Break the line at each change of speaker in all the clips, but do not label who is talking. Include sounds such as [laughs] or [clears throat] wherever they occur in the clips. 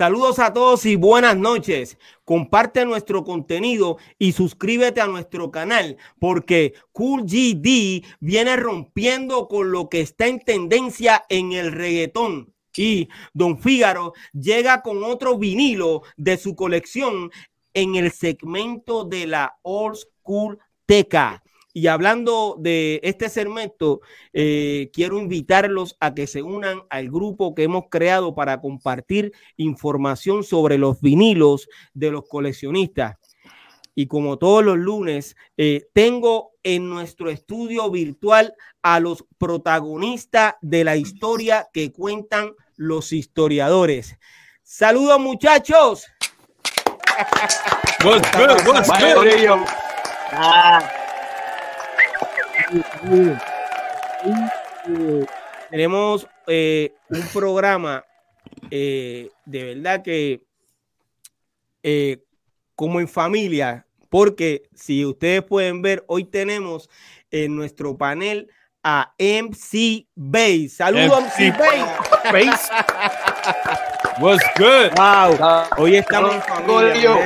Saludos a todos y buenas noches. Comparte nuestro contenido y suscríbete a nuestro canal porque Cool GD viene rompiendo con lo que está en tendencia en el reggaetón. Y Don Fígaro llega con otro vinilo de su colección en el segmento de la Old School Teca. Y hablando de este segmento, eh, quiero invitarlos a que se unan al grupo que hemos creado para compartir información sobre los vinilos de los coleccionistas. Y como todos los lunes, eh, tengo en nuestro estudio virtual a los protagonistas de la historia que cuentan los historiadores. Saludos muchachos. Tenemos eh, un programa eh, de verdad que eh, como en familia, porque si ustedes pueden ver, hoy tenemos en nuestro panel a MC Base. Saludos MC, Base.
What's good?
Wow. Hoy estamos en familia,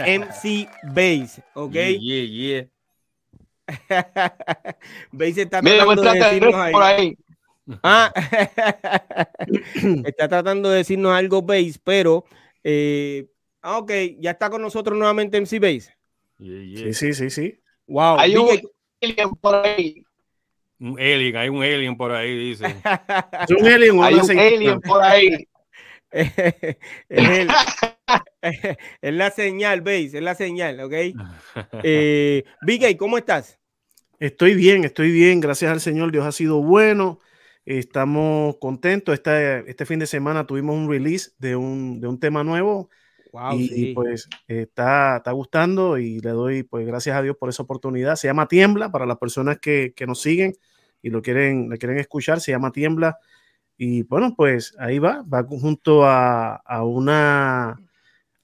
MC Base, ¿ok?
Yeah, yeah. [laughs]
Base está tratando de decirnos ahí. Ah, [laughs] está tratando de decirnos algo Base, pero eh, ah, ok, ya está con nosotros nuevamente MC Base.
Sí, sí, sí, sí.
Wow.
Hay un alien por ahí.
Un alien, hay un alien por ahí, dice. [laughs]
Un alien,
hay un alien por ahí.
es, el, [laughs] es, la señal, veis, es la señal, ¿ok? [laughs] Eh, Vicky, ¿cómo estás?
Estoy bien, estoy bien, gracias al Señor, Dios ha sido bueno, estamos contentos, este, este fin de semana tuvimos un release de un, de un tema nuevo
wow,
y,
sí.
y, pues está, está gustando y le doy pues gracias a Dios por esa oportunidad, se llama Tiembla para las personas que, que nos siguen y lo quieren, le quieren escuchar, se llama Tiembla y bueno, pues ahí va, va junto a, a, una,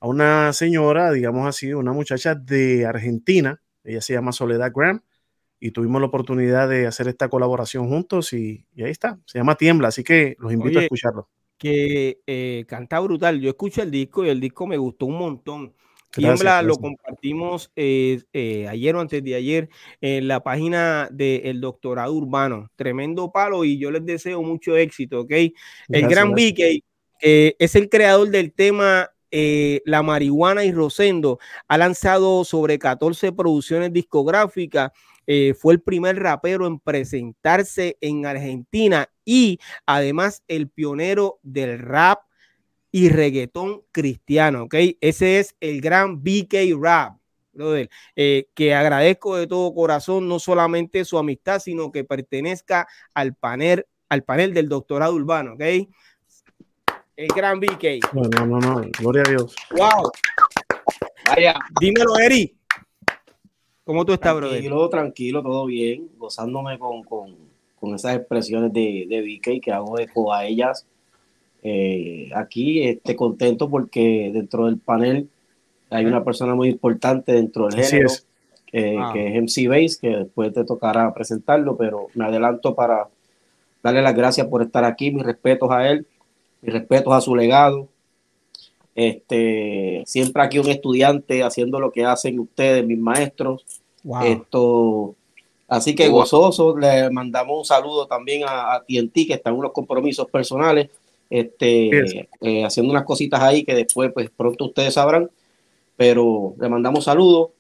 a una señora, digamos así, una muchacha de Argentina, ella se llama Soledad Graham, y tuvimos la oportunidad de hacer esta colaboración juntos y, y ahí está, se llama Tiembla, así que los invito
Oye,
a escucharlo.
Que eh, canta brutal, yo escuché el disco y el disco me gustó un montón. Tiembla
Gracias,
lo compartimos eh, eh, ayer o antes de ayer en la página del doctorado urbano. Tremendo palo y yo les deseo mucho éxito, ¿ok? El
Gracias,
gran. Vicky eh, es el creador del tema eh, La marihuana y Rosendo. Ha lanzado sobre 14 producciones discográficas. Eh, fue el primer rapero en presentarse en Argentina y además el pionero del rap y reggaetón cristiano, ¿ok? Ese es el gran BK Rap, brother, eh, que agradezco de todo corazón no solamente su amistad, sino que pertenezca al panel, al panel del doctorado urbano, ¿ok? El gran BK.
No, no, no, no, gloria a Dios.
Wow.
Vaya.
Dímelo, Eri. ¿Cómo tú estás, brother?
Tranquilo, tranquilo, todo bien, gozándome con, con, con esas expresiones de, de VK que hago eco a ellas. Eh, aquí este, contento porque dentro del panel hay una persona muy importante dentro del género,
es.
eh,
Wow.
que es MC Base, que después te tocará presentarlo, pero me adelanto para darle las gracias por estar aquí, mis respetos a él, mis respetos a su legado. Este, siempre aquí un estudiante haciendo lo que hacen ustedes, mis maestros.
Wow.
Esto, así que gozoso, le mandamos un saludo también a, a TNT, que está en unos compromisos personales, este, eh, haciendo unas cositas ahí que después, pues pronto ustedes sabrán, pero le mandamos saludos.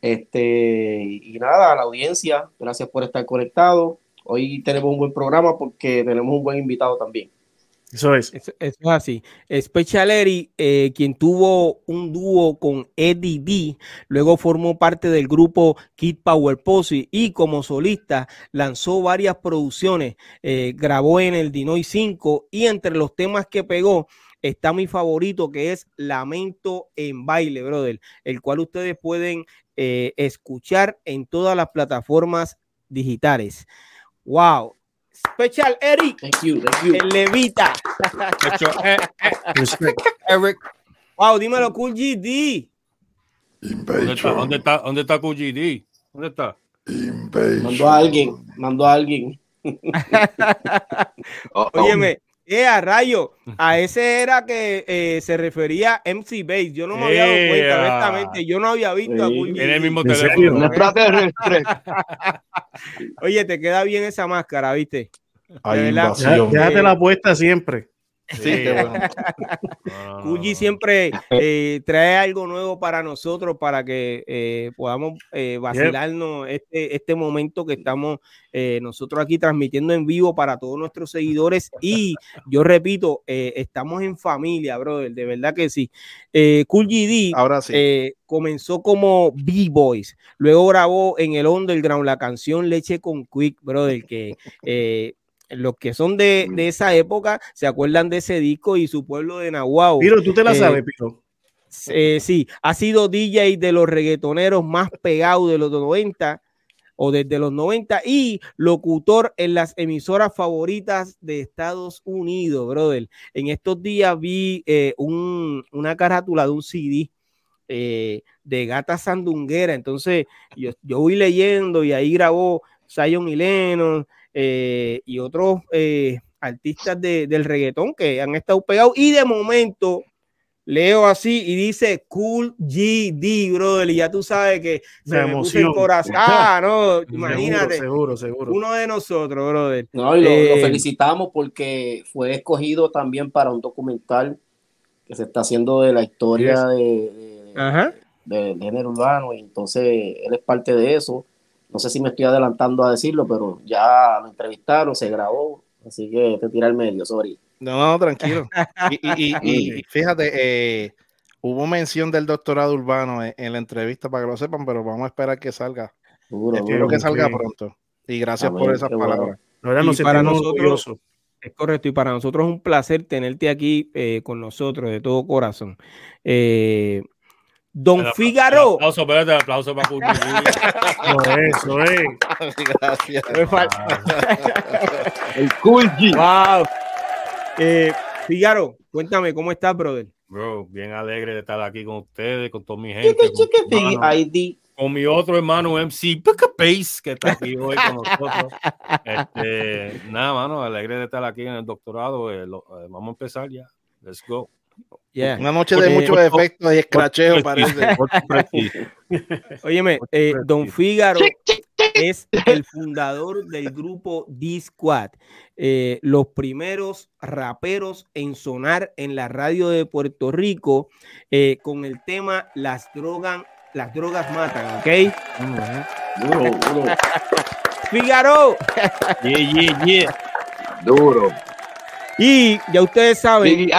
Este, y nada, a la audiencia, gracias por estar conectado. Hoy tenemos un buen programa porque tenemos un buen invitado también.
Eso es.
Eso, es así. Special Eri, eh, quien tuvo un dúo con Eddie D, luego formó parte del grupo Kid Power Posse y como solista lanzó varias producciones, eh, grabó en el Dinoy 5 y entre los temas que pegó está mi favorito que es Lamento en baile, brother, el cual ustedes pueden eh, escuchar en todas las plataformas digitales. Wow. Special Eric,
Thank you, thank you.
el Levita.
Hecho, eh, eh,
Respect.
Eric.
Wow, dímelo, Cool GD.
¿Dónde está, dónde está, dónde está QGD? ¿Dónde está?
Mandó a alguien, mandó a alguien. [laughs]
Óyeme, Eh, a rayo, a [laughs] ese era que eh, se refería MC Base. Yo no me había dado cuenta, honestamente. Yo no había visto a
En el mismo teléfono. [laughs]
Oye, te queda bien esa máscara, ¿viste?
Déjate la puesta siempre.
Sí, siempre [laughs] eh, trae algo nuevo para nosotros para que eh, podamos eh, vacilarnos este, este momento que estamos nosotros aquí transmitiendo en vivo para todos nuestros seguidores. Y yo repito, estamos en familia, brother, de verdad que sí. Cool GD
Ahora sí.
comenzó como B-Boys, luego grabó en el underground la canción Leche con Quick, brother, que los que son de, esa época se acuerdan de ese disco y su pueblo de Nahuatl.
Piro, tú te la eh, sabes, Piro.
Eh, sí, ha sido DJ de los reggaetoneros más pegados de los 90 o desde los 90 y locutor en las emisoras favoritas de Estados Unidos, brother. En estos días vi eh, una carátula de un CD de Gata Sandunguera, entonces yo, yo voy leyendo y ahí grabó Zion y Lennon, eh, y otros eh, artistas del reggaetón que han estado pegados. Y de momento leo así y dice Cool GD, brother. Y ya tú sabes que se me puso el corazón. [laughs] Ah, no, imagínate.
Seguro, seguro,
Uno de nosotros, brother.
No, y lo, eh, felicitamos porque fue escogido también para un documental que se está haciendo de la historia de, de, género urbano. Y entonces él es parte de eso. No sé si me estoy adelantando a decirlo, pero ya lo entrevistaron, se grabó, así que te tira el medio, sorry.
No, tranquilo. y, [laughs] fíjate, eh, hubo mención del doctorado urbano en, la entrevista para que lo sepan, pero vamos a esperar que salga. Espero que salga pronto. Y gracias por esas palabras.
para nosotros, es correcto, y para nosotros es un placer tenerte aquí eh, con nosotros de todo corazón. Eh, Don Figaro.
aplauso, espérate, aplauso para
Eso es.
Gracias. [laughs]
El cool G. Wow. Eh, Figaro, cuéntame, ¿cómo estás, brother?
Bro, bien alegre de estar aquí con ustedes, con toda mi gente. Con, mi otro hermano MC Pace, que está aquí hoy con nosotros. Este, nada, mano, alegre de estar aquí en el doctorado. Eh, eh, vamos a empezar ya. Let's go.
Una noche de muchos efectos y escracheo parece.
Óyeme, eh, Don Fígaro es el fundador del grupo D-Squad, eh, los primeros raperos en sonar en la radio de Puerto Rico eh, con el tema Las drogas, las drogas matan, ¿ok?
Duro, duro. [laughs]
Fígaro.
Yeah, yeah, yeah.
Duro.
Y ya ustedes saben,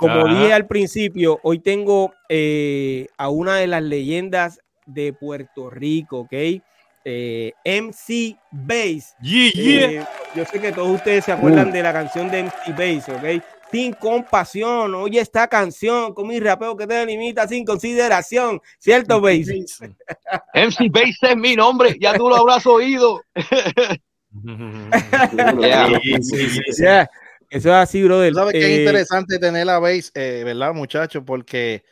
como dije al principio, hoy tengo eh, a una de las leyendas de Puerto Rico, ¿ok? Eh, MC Bass.
Eh,
yo sé que todos ustedes se acuerdan uh. de la canción de MC Bass, ¿ok? Sin compasión, oye esta canción con mi rapeo que te limita sin consideración, ¿cierto, Bass? [laughs]
MC Bass es mi nombre, ya tú lo habrás oído. [laughs] [laughs]
Eso es así, brother.
¿Sabes qué es eh, interesante tener a Base, eh, verdad, muchachos? Porque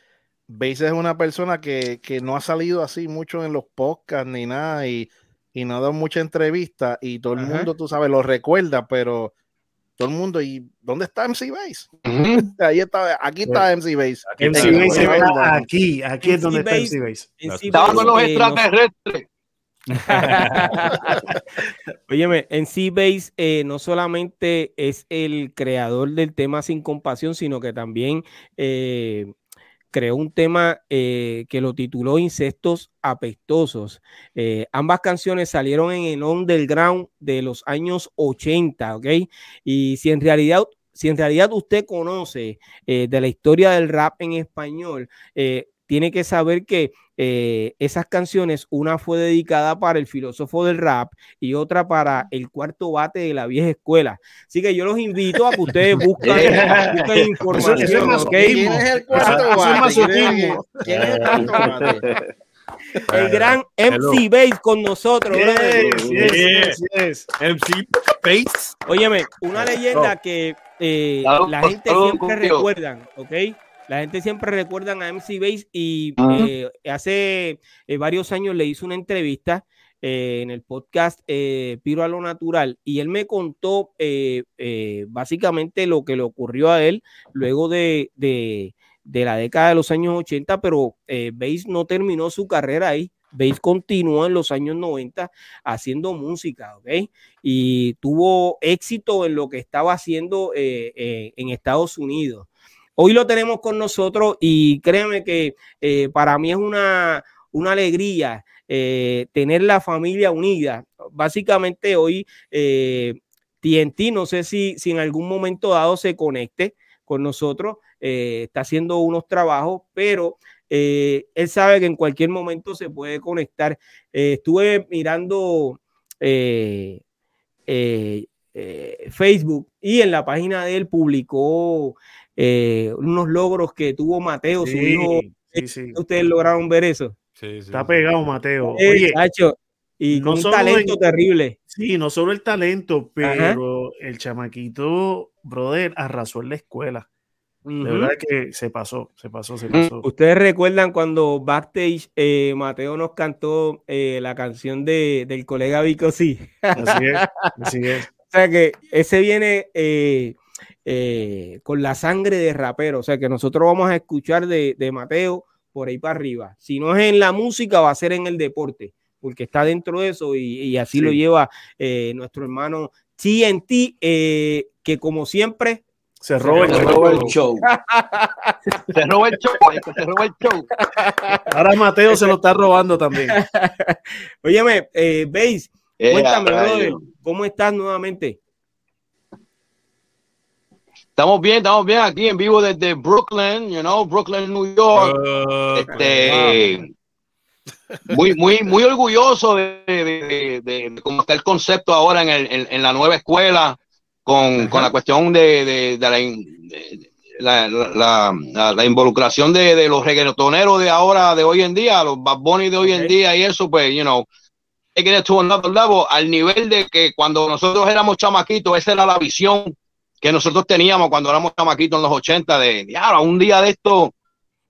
Base es una persona que, no ha salido así mucho en los podcasts ni nada y, no ha dado mucha entrevista y todo el mundo, tú sabes, lo recuerda, pero todo el mundo, ¿y dónde está MC Base? Ahí está, aquí está MC Base.
Aquí, MC Base aquí, aquí es donde está MC Base.
Estaba con los extraterrestres. [laughs]
Óyeme, en Seabase eh, no solamente es el creador del tema Sin Compasión, sino que también eh, creó un tema eh, que lo tituló Incestos Apestosos. ambas canciones salieron en el underground de los años 80, ¿ok? Y si en realidad si en realidad usted conoce de la historia del rap en español, tiene que saber que eh, esas canciones, una fue dedicada para el filósofo del rap y otra para el cuarto bate de la vieja escuela. Así que yo los invito a que ustedes busquen, información.
¿Quién es el cuarto bate? ¿Quién es [laughs] el cuarto
bate? el gran MC Bass con nosotros.
Yes, MC Bass.
Óyeme, una leyenda que eh, la gente siempre recuerda, ¿ok? La gente siempre recuerda a MC Base y eh, hace eh, varios años le hizo una entrevista eh, en el podcast eh, Piro a lo Natural y él me contó básicamente lo que le ocurrió a él luego de, la década de los años 80, pero Bass no terminó su carrera ahí. Bass continuó en los años 90 haciendo música, ¿ok? Y tuvo éxito en lo que estaba haciendo en Estados Unidos. Hoy lo tenemos con nosotros y créeme que para mí es una, una alegría eh, tener la familia unida. Básicamente hoy eh, TNT, no sé si, si en algún momento dado se conecte con nosotros, eh, está haciendo unos trabajos, pero él sabe que en cualquier momento se puede conectar. estuve mirando Facebook y en la página de él publicó unos logros que tuvo Mateo, su hijo. ¿Ustedes lograron ver eso?
Está pegado, Mateo.
Oye, y con un talento terrible.
Sí, no solo el talento, pero el chamaquito, brother, arrasó en la escuela. De verdad que se pasó, se pasó, se mm, pasó.
Ustedes recuerdan cuando backstage eh, Mateo nos cantó eh, la canción de, del colega Vico sí. Así es, así es. [laughs] o sea que ese viene eh, con la sangre de rapero. O sea que nosotros vamos a escuchar de, de Mateo por ahí para arriba. Si no es en la música, va a ser en el deporte, porque está dentro de eso y, así lo lleva eh, nuestro hermano TNT, eh, que como siempre...
Se roba, el, show. [laughs]
se roba el show. Se roba el show.
Ahora Mateo se lo está robando también. [laughs]
Óyeme, eh, Base, cuéntame, ¿cómo estás nuevamente?
Estamos bien, estamos bien aquí en vivo desde Brooklyn, you know, Brooklyn, New York. este, muy, muy, muy orgulloso de, cómo está el concepto ahora en, el, en, la nueva escuela, con, con la cuestión de, la, la, la, involucración de, los reggaetoneros de ahora, de hoy en día, los Bad Bunny de hoy en día y eso, pues, you know, another level, al nivel de que cuando nosotros éramos chamaquitos, esa era la visión que nosotros teníamos cuando éramos chamaquitos en los 80 de, ya, un día de esto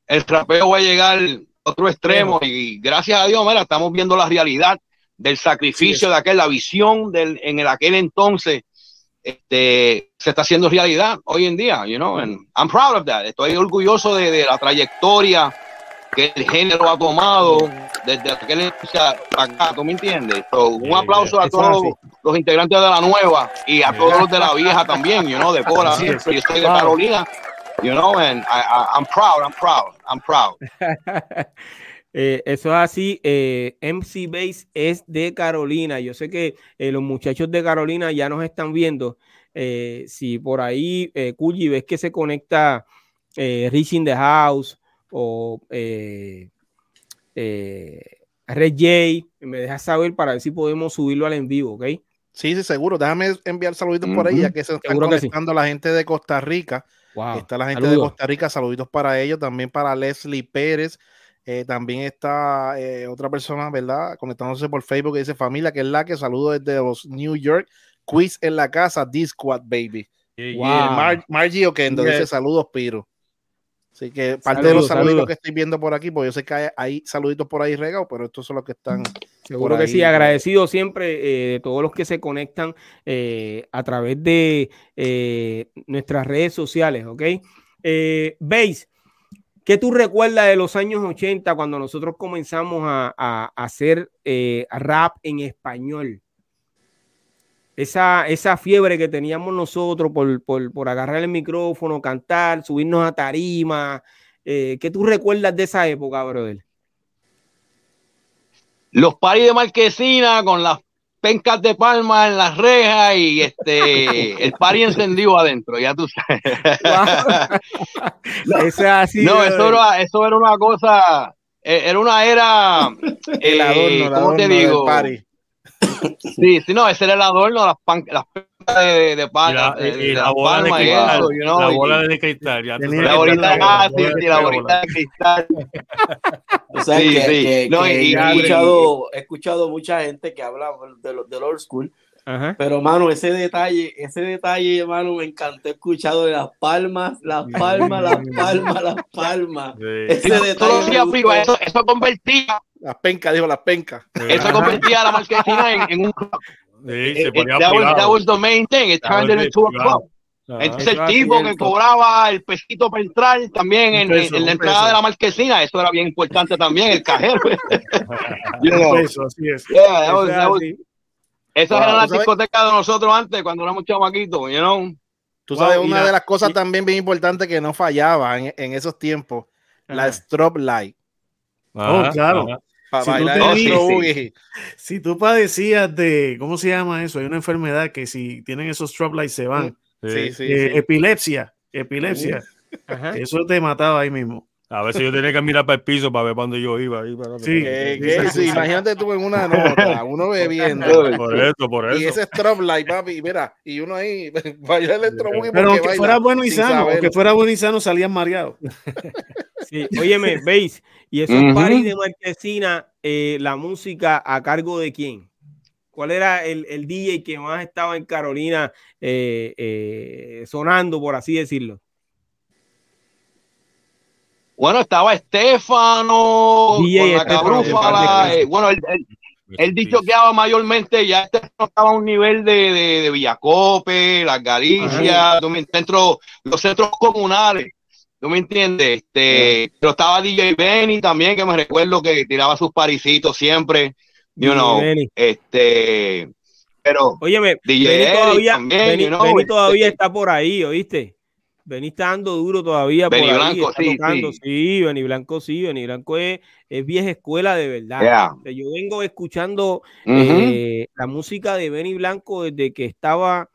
el trapeo va a llegar a otro extremo y gracias a Dios, mira, estamos viendo la realidad del sacrificio de aquel, la visión del, en el aquel entonces, este, se está haciendo realidad hoy en día, you know, and I'm proud of that. Estoy orgulloso de, la trayectoria que el género ha tomado desde aquel entonces acá, ¿tú me entiendes? un aplauso a todos los integrantes de la nueva y a todos los de la [laughs] vieja también, you know, de Cora. Yo estoy de Carolina, you know, and I'm proud, I'm proud, I'm proud. [laughs]
Eh, eso es así. Eh, MC Base es de Carolina. Yo sé que eh, los muchachos de Carolina ya nos están viendo. si por ahí, eh, ves que se conecta Rich in the House o Red J, me dejas saber para ver si podemos subirlo al en vivo, ¿ok?
Sí, sí, seguro. Déjame enviar saluditos por ahí, ya que se están conectando la gente de Costa Rica. Está la gente de Costa Rica, saluditos para ellos, también para Leslie Pérez. Eh, también está eh, otra persona, ¿verdad? Conectándose por Facebook que dice familia, que es la que saludo desde los New York. Quiz en la casa, Discord, baby. Margie Oquendo dice saludos, Piro. Así que parte de los saluditos que estoy viendo por aquí, pues yo sé que hay, saluditos por ahí regados, pero estos son los que están.
Seguro que sí, agradecido siempre eh, de todos los que se conectan eh, a través de eh, nuestras redes sociales, ¿ok? Veis, ¿qué tú recuerdas de los años 80 cuando nosotros comenzamos a, a hacer rap en español? Esa, esa fiebre que teníamos nosotros por, agarrar el micrófono, cantar, subirnos a tarima. Eh, ¿Qué tú recuerdas de esa época, brother?
Los paris de marquesina con las pencas de palma en las rejas y este [laughs] el pari encendido adentro, ya tú sabes. [laughs] [laughs] no, eso, era, eso era una cosa, eh, era una era, eh, ¿cómo te digo? Sí, sí, no, ese era el adorno, las, pan, las de, de,
palma,
y la,
y la bola de cristal, eso, you know, la bola de cristal. Ya la bolita,
ah, sí, sí, la bolita de cristal. [laughs]
O sea, sí, que, sí. Que, no, que y, he, escuchado, he escuchado mucha gente que habla del, del old school, Ajá. Pero, mano, ese detalle, ese detalle, hermano, me encantó escuchado de las palmas, las palmas, las [laughs] palmas, las palmas. Sí. Ese
detalle. Eso, eso, convertía
Las pencas, dijo las pencas.
Eso convertía a la marquesina en, un club. Sí, se ponía that, was, that was the main thing. It turned into a club. Entonces el tipo que cobraba el pesito para entrar también en, en, la entrada de la marquesina, eso era bien importante también, el cajero. [laughs]
Eso, así es. Yeah,
was, eran las discotecas de nosotros antes, cuando éramos chamaquitos, you know.
Tú sabes, una de las cosas también bien importantes que no fallaba en, en esos tiempos, la strobe light. oh, claro. Si tú, padecías de, ¿cómo se llama eso? Hay una enfermedad que si tienen esos strobe lights se van. Sí, sí, eh, epilepsia, epilepsia. Eso te mataba ahí mismo.
A veces yo tenía que mirar para el piso para ver para dónde yo iba.
sí, sí, imagínate tú en una nota, uno bebiendo.
por eso, por eso.
Y ese strobe light, papi, mira, y uno ahí, [laughs] vaya el Pero aunque fuera bueno y sano, aunque fuera bueno y sano, salían mareados.
Sí, óyeme, veis, y esos uh de marquesina, eh, la música a cargo de quién? ¿Cuál era el, el DJ que más estaba en Carolina eh, eh, sonando, por así decirlo?
Bueno, estaba Estefano, con la cabrúfala, eh, bueno, él, dicho que había mayormente, ya estaba a un nivel de, de, de Villacope, las Galicias, centro, los centros comunales. ¿Tú me entiendes? Este, pero estaba DJ Benny también, que me recuerdo que tiraba sus parisitos siempre. You know, este, pero
Óyeme, DJ Benny todavía, Benny, Benny todavía este está por ahí, ¿oíste? Está dando duro todavía
Benny Blanco, sí,
sí. Benny Blanco sí, Benny Blanco es, es vieja escuela de verdad. Yo vengo escuchando eh, la música de Benny Blanco desde que estaba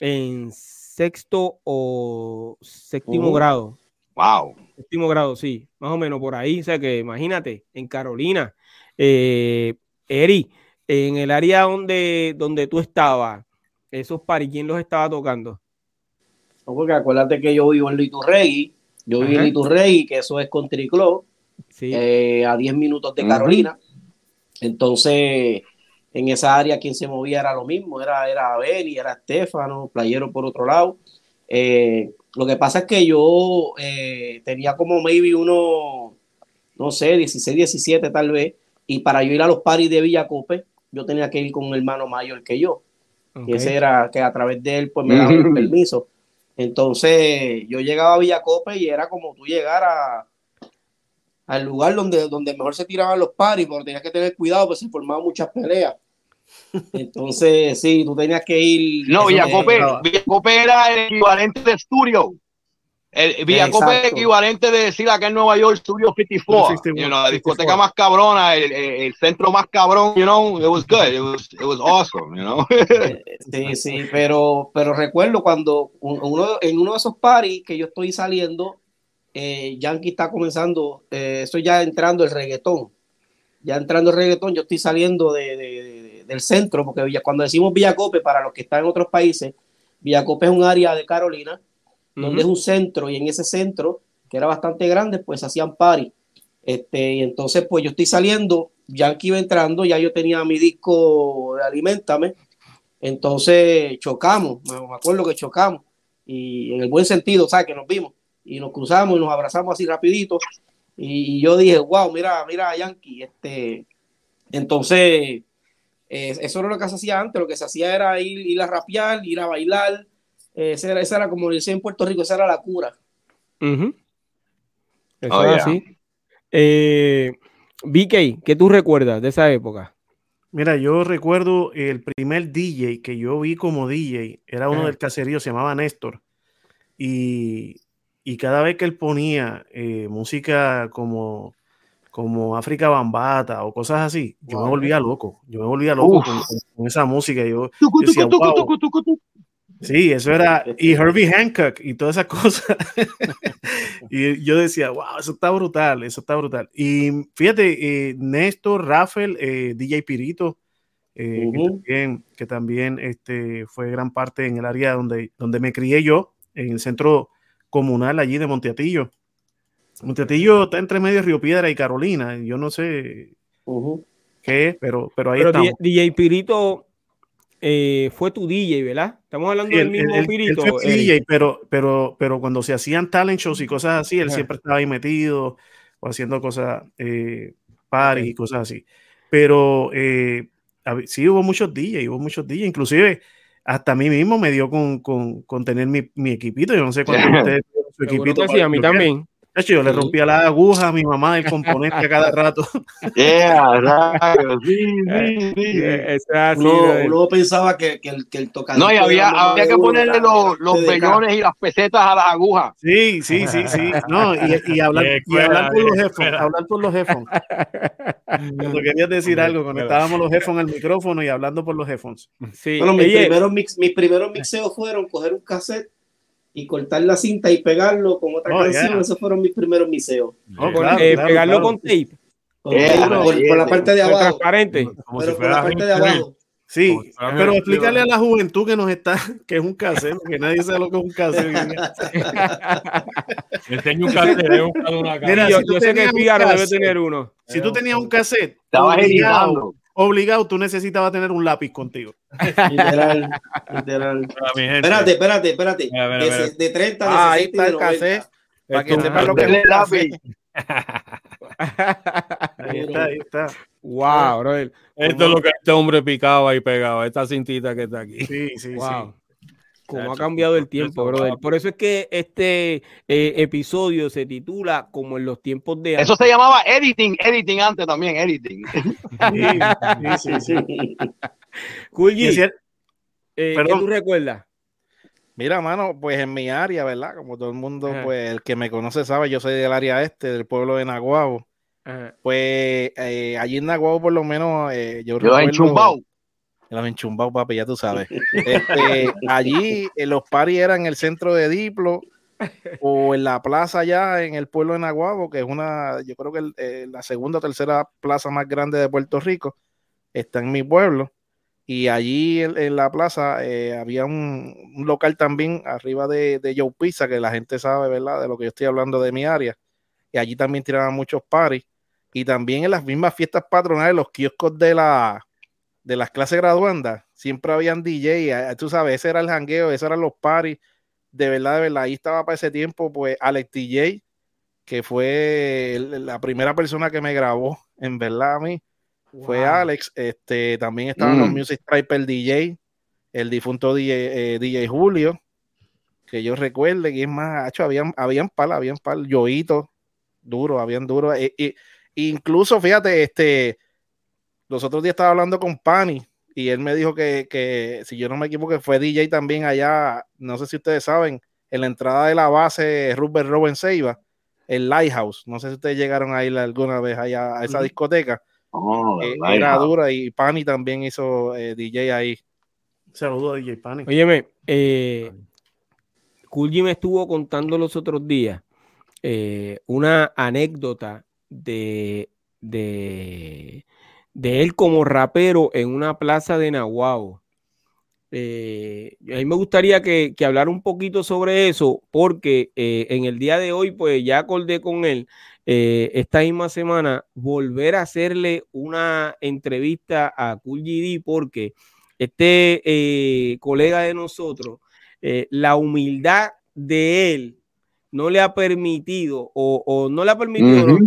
en sexto o séptimo uh. grado.
Wow.
Séptimo grado, sí, más o menos por ahí. O sea que imagínate, en Carolina, eh, Eri, en el área donde, donde tú estabas, esos paris, ¿quién los estaba tocando?
Porque acuérdate que yo vivo en Liturregui, yo vivo en Liturregui, que eso es Country Club, eh, a 10 minutos de Carolina. Entonces, en esa área quien se movía era lo mismo, era, era Beni, era Estefano, Playero por otro lado. Eh, lo que pasa es que yo eh, tenía como maybe uno, no sé, 16, 17 tal vez, y para yo ir a los paris de Villacope, yo tenía que ir con un hermano mayor que yo. Y ese era que a través de él pues me daba el [laughs] permiso. Entonces yo llegaba a Villacope y era como tú llegar a, al lugar donde, donde mejor se tiraban los paris, porque tenías que tener cuidado, pues se formaban muchas peleas. [laughs] Entonces, sí, tú tenías que ir.
No, Villacope, Villacope era el equivalente de estudio. El Villacope es equivalente de decir acá en Nueva York Studio 54, you know, la discoteca más cabrona, el, el, centro más cabrón, you know, it was good, it was, it was awesome, you know. [laughs]
sí, sí, pero, pero recuerdo cuando uno, en uno de esos parties que yo estoy saliendo, eh, Yankee está comenzando, eh, estoy ya entrando el reggaetón, ya entrando el reggaetón, yo estoy saliendo de, de, del centro, porque cuando decimos Villacope, para los que están en otros países, Villacope es un área de Carolina, donde es un centro y en ese centro, que era bastante grande, pues hacían party. Este, y entonces, pues yo estoy saliendo, Yankee iba entrando, ya yo tenía mi disco de Alimentame, entonces chocamos, me acuerdo que chocamos, y en el buen sentido, ¿sabes? Que nos vimos, y nos cruzamos y nos abrazamos así rapidito, y, yo dije, wow, mira, mira Yankee, este, entonces, eh, eso era lo que se hacía antes, lo que se hacía era ir, ir a rapear, ir a bailar, esa, era, esa era, como decía en Puerto Rico, esa era la cura.
Eso oh, así. Eh, BK, ¿qué tú recuerdas de esa época?
Mira, yo recuerdo el primer DJ que yo vi como DJ, era uno del caserío, se llamaba Néstor. Y, y cada vez que él ponía eh, música como, como África Bambata o cosas así, yo me volvía loco. Yo me volvía loco con, esa música. Yo, decía, Sí, eso era, y Herbie Hancock y todas esas cosas. [laughs] y yo decía, wow, eso está brutal, eso está brutal. Y fíjate, eh, Néstor, Rafael, eh, DJ Pirito, eh, que también, que también este, fue gran parte en el área donde, donde me crié yo, en el centro comunal allí de Monteatillo. Monteatillo está entre medio de Río Piedra y Carolina, yo no sé qué es, pero, pero ahí está.
DJ Pirito eh, fue tu DJ, ¿verdad? Estamos hablando del mismo espíritu.
DJ, pero, pero, pero cuando se hacían talent shows y cosas así, él siempre estaba ahí metido o haciendo cosas. Eh,
parties y cosas así. Pero eh, sí hubo muchos días, hubo muchos días, inclusive hasta a mí mismo me dio con, con, con tener mi, mi, equipito, yo no sé cuánto [laughs] ustedes
su equipito. Sí, a mí también
yo le rompía la aguja a mi mamá del componente a cada rato. [laughs]
Yeah, sí, sí, sí.
Uno, pensaba que, que, el, que el tocador.
No, y había, había que ponerle los, los peñones y las pesetas a las agujas.
Sí, sí, sí, sí. No, y, y [laughs] hablar, y hablar por los headphones. Hablar por los headphones. Cuando querías decir algo, conectábamos los headphones al micrófono y hablando por los headphones.
Sí. Bueno, mis, primeros mix, mis primeros mixeos fueron coger un cassette y cortar la cinta y pegarlo con otra oh, canción, esos fueron mis primeros miseos.
Oh, eh, pegarlo con tape.
Con, por, la parte de abajo.
Transparente.
pero por la parte de abajo.
Sí, pero explícale a la juventud que nos está, que es un cassette, que nadie sabe lo que es un cassette. [laughs]
Enseño un cassette,
Mira, yo, yo sé que Figaro debe tener uno.
Si tú tenías un cassette,
estabas editando
obligado tú necesitabas tener un lápiz contigo. [laughs]
Literal, literal. Espérate, espérate, espérate. De, de, 30
ah, ahí está el café. Para que sepan lo que es un lápiz. [laughs] ahí está, ahí está.
Wow, bro. Esto
es lo que este hombre picaba y pegaba, esta cintita que está aquí.
Sí, sí, sí.
Cómo ha cambiado el tiempo, brother. Por eso es que este eh, episodio se titula como en los tiempos de
Eso se llamaba editing, editing antes también, editing.
Sí, sí, sí. [laughs] Eh, ¿qué tú recuerdas?
Mira, mano, pues en mi área, ¿verdad? Como todo el mundo, pues el que me conoce sabe, yo soy del área este, del pueblo de Naguabo. Pues eh, allí en Naguabo, por lo menos, yo, yo
recuerdo...
Los enchumbados, papi, ya tú sabes. Este, allí en los paris eran en el centro de Diplo o en la plaza allá en el pueblo de Naguabo, que es una, yo creo que eh, la segunda o tercera plaza más grande de Puerto Rico, está en mi pueblo. Y allí en, la plaza eh, había un, local también arriba de, de Joe Pizza, que la gente sabe, ¿verdad? De lo que yo estoy hablando de mi área. Y allí también tiraban muchos paris. Y también en las mismas fiestas patronales, los kioscos de la, de las clases graduandas, siempre habían DJ, tú sabes, ese era el jangueo, esos eran los parties, de verdad, de verdad, ahí estaba para ese tiempo, pues Alex DJ, que fue la primera persona que me grabó, en verdad a mí, fue Alex, este, también estaban los mm. Music Striper DJ, el difunto DJ, DJ, Julio, que yo recuerde, que es más, hecho, habían, habían pal, habían pal, yoito, duro, habían duro, e, e, incluso, fíjate, este, los otros días estaba hablando con Pani y él me dijo que, si yo no me equivoco, que fue DJ también allá, no sé si ustedes saben, en la entrada de la base Rubber Rowan Seiba, el Lighthouse. No sé si ustedes llegaron a ir alguna vez allá a esa discoteca. Oh, eh, era dura y Pani también hizo eh, DJ ahí.
Saludo a DJ Pani. Óyeme, eh, Cool me estuvo contando los otros días eh, una anécdota de, de de él como rapero en una plaza de Nahuatl. Eh, a mí me gustaría que, que hablara un poquito sobre eso, porque eh, en el día de hoy, pues ya acordé con él eh, esta misma semana volver a hacerle una entrevista a Cool GD, porque este colega de nosotros, la humildad de él no le ha permitido, o, no le ha permitido,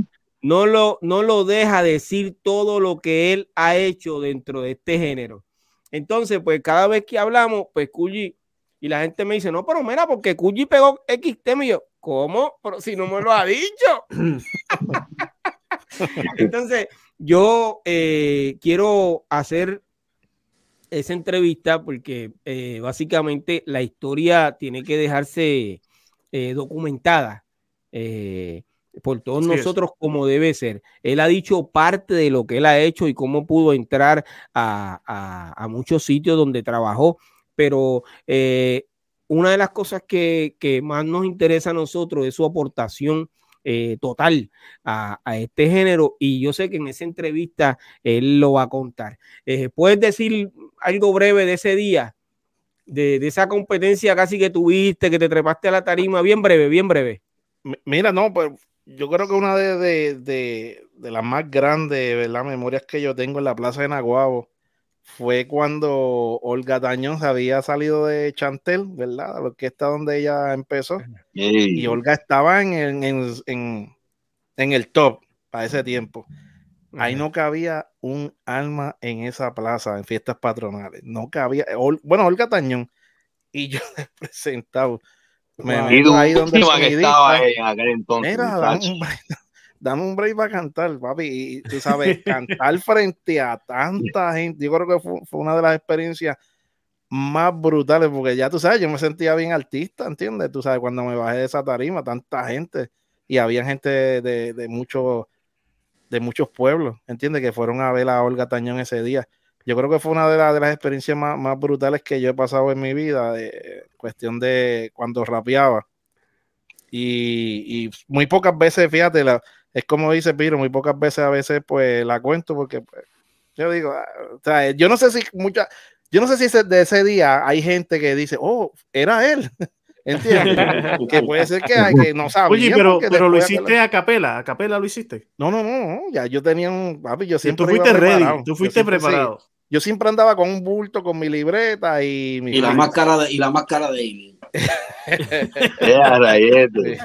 lo, no lo deja decir todo lo que él ha hecho dentro de este género. Entonces, pues cada vez que hablamos, pues Cuyi, y la gente me dice, no, pero mira, porque Cuyi pegó X y yo, ¿cómo? Pero si no me lo ha dicho. [laughs] Entonces, yo eh, quiero hacer esa entrevista porque eh, básicamente la historia tiene que dejarse eh, documentada por todos nosotros como debe ser. Él ha dicho parte de lo que él ha hecho y cómo pudo entrar a, muchos sitios donde trabajó, pero eh, una de las cosas que, más nos interesa a nosotros es su aportación eh, total a, este género y yo sé que en esa entrevista él lo va a contar. Eh, ¿Puedes decir algo breve de ese día? De, de, esa competencia casi que tuviste, que te trepaste a la tarima, bien breve, bien breve.
Mira, no, pues yo creo que una de, las más grandes memorias que yo tengo en la plaza de Naguabo fue cuando Olga Tañón se había salido de Chantel, ¿verdad? Lo que está donde ella empezó. Y Olga estaba en, en, el top para ese tiempo. Ahí no cabía un alma en esa plaza, en fiestas patronales. No cabía. Bueno, Olga Tañón y yo [laughs] he presentado.
Me ahí donde estaba en aquel entonces. Mira,
dame [laughs] un, break, para cantar, papi. Y tú sabes, cantar frente a tanta gente. Yo creo que fue, fue, una de las experiencias más brutales, porque ya tú sabes, yo me sentía bien artista, ¿entiendes? Tú sabes, cuando me bajé de esa tarima, tanta gente, y había gente de, de muchos de muchos pueblos, ¿entiendes? Que fueron a ver a Olga Tañón ese día. Yo creo que fue una de, de las experiencias más, más, brutales que yo he pasado en mi vida, de cuestión de cuando rapeaba. Y, y muy pocas veces, fíjate, la, es como dice Piro, muy pocas veces a veces pues la cuento porque pues, yo digo, ah, o sea, yo no sé si mucha, yo no sé si de ese día hay gente que dice, oh, era él. [laughs] ¿Entiendes? [laughs] que puede ser que, que no sabía.
Oye, pero, pero lo hiciste a capela, a capela lo hiciste.
No, no, no, ya yo tenía un papi, yo siempre
tú fuiste ready, tú fuiste preparado.
Yo siempre andaba con un bulto, con mi libreta y mi
y la máscara de y la máscara de
Alien. [laughs]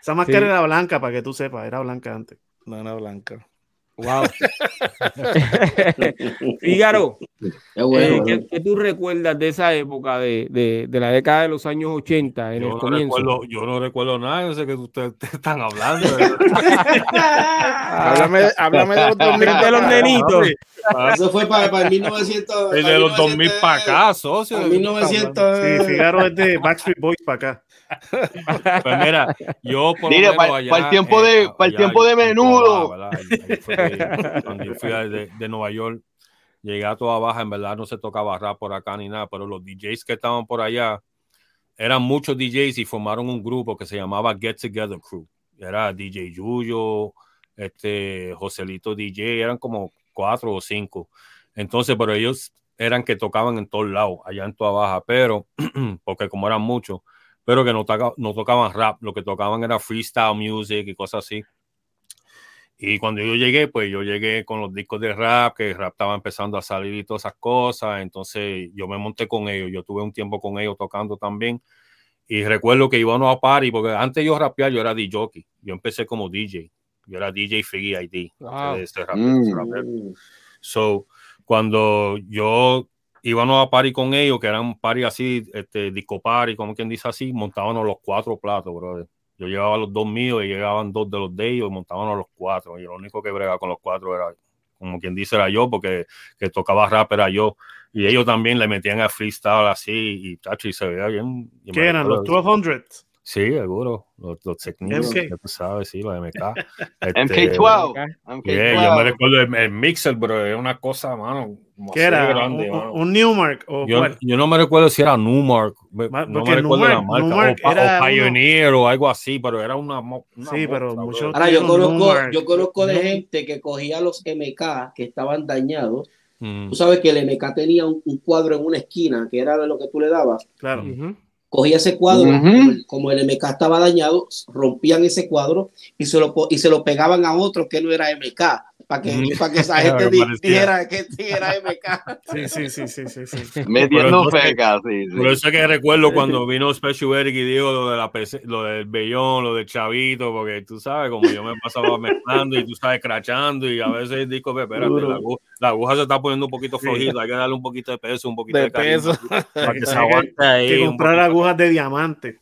Esa máscara era blanca para que tú sepas, era blanca antes.
No era blanca.
Wow. Fígaro, eh, ¿qué, tú recuerdas de esa época de, de, de, la década de los años 80 en yo el no comienzo?
Recuerdo, yo no recuerdo nada, no sé qué ustedes están hablando. [laughs]
háblame, háblame de los 2000
de los nenitos.
Eso fue para, para el 1900.
de los 2000 para acá, socio.
1900.
Sí, Figaro es de Backstreet Boys para acá. Pues mira, yo
por Mira, para, el tiempo de, para el tiempo de menudo. [laughs]
cuando yo fui de, de, Nueva York, llegué a toda baja, en verdad no se tocaba rap por acá ni nada, pero los DJs que estaban por allá eran muchos DJs y formaron un grupo que se llamaba Get Together Crew. Era DJ Yuyo, este Joselito DJ, eran como cuatro o cinco. Entonces, pero ellos eran que tocaban en todos lados, allá en toda baja, pero [clears throat] porque como eran muchos, pero que no, no tocaban rap, lo que tocaban era freestyle music y cosas así. Y cuando yo llegué, pues yo llegué con los discos de rap, que el rap estaba empezando a salir y todas esas cosas. Entonces yo me monté con ellos. Yo tuve un tiempo con ellos tocando también. Y recuerdo que íbamos a party, porque antes yo rapear, yo era DJ. Yo empecé como DJ. Yo era DJ Figgy ID. Este mm. So, cuando yo íbamos a party con ellos, que eran party así, este, disco party, como quien dice así, montábamos los cuatro platos, brother. Yo llevaba los dos míos y llegaban dos de los de ellos y montábamos los cuatro. Y lo único que bregaba con los cuatro era, como quien dice, era yo, porque que tocaba rap era yo. Y ellos también le metían a freestyle así y, tacho, y se veía bien.
¿Qué eran? ¿Los 1200?
Sí, seguro. Los, los técnicos, ya tú sabes, sí, los MK.
Este, MK12.
MK12. yo me recuerdo el, Mixer, bro, era una cosa, mano.
¿Qué era? Grande, un, un, Newmark. ¿o
yo, yo, no me recuerdo si era Newmark. no me recuerdo la marca. Newmark o, era o, Pioneer o algo así, pero era una. una
sí, pero mucho.
Ahora, yo conozco, yo conozco de gente que cogía los MK que estaban dañados. Mm. Tú sabes que el MK tenía un, un, cuadro en una esquina que era de lo que tú le dabas.
Claro. Uh -huh
cogía ese cuadro, como, el, MK estaba dañado, rompían ese cuadro y se lo, y se lo pegaban a otro que no era MK, para que, [laughs] para que esa gente dijera que sí era MK.
Sí, sí, sí, sí, sí. sí. [laughs]
Metiendo feca, sí,
Por eso es que recuerdo cuando vino Special Eric y dijo lo, de la lo del Bellón, lo del Chavito, porque tú sabes, como yo me pasaba mezclando y tú sabes, crachando y a veces el disco, espérate, la, la aguja se está poniendo un poquito flojita, hay que darle un poquito de peso, un poquito de, de peso. Para que [laughs] se aguante ahí.
Hay que comprar agujas de diamante.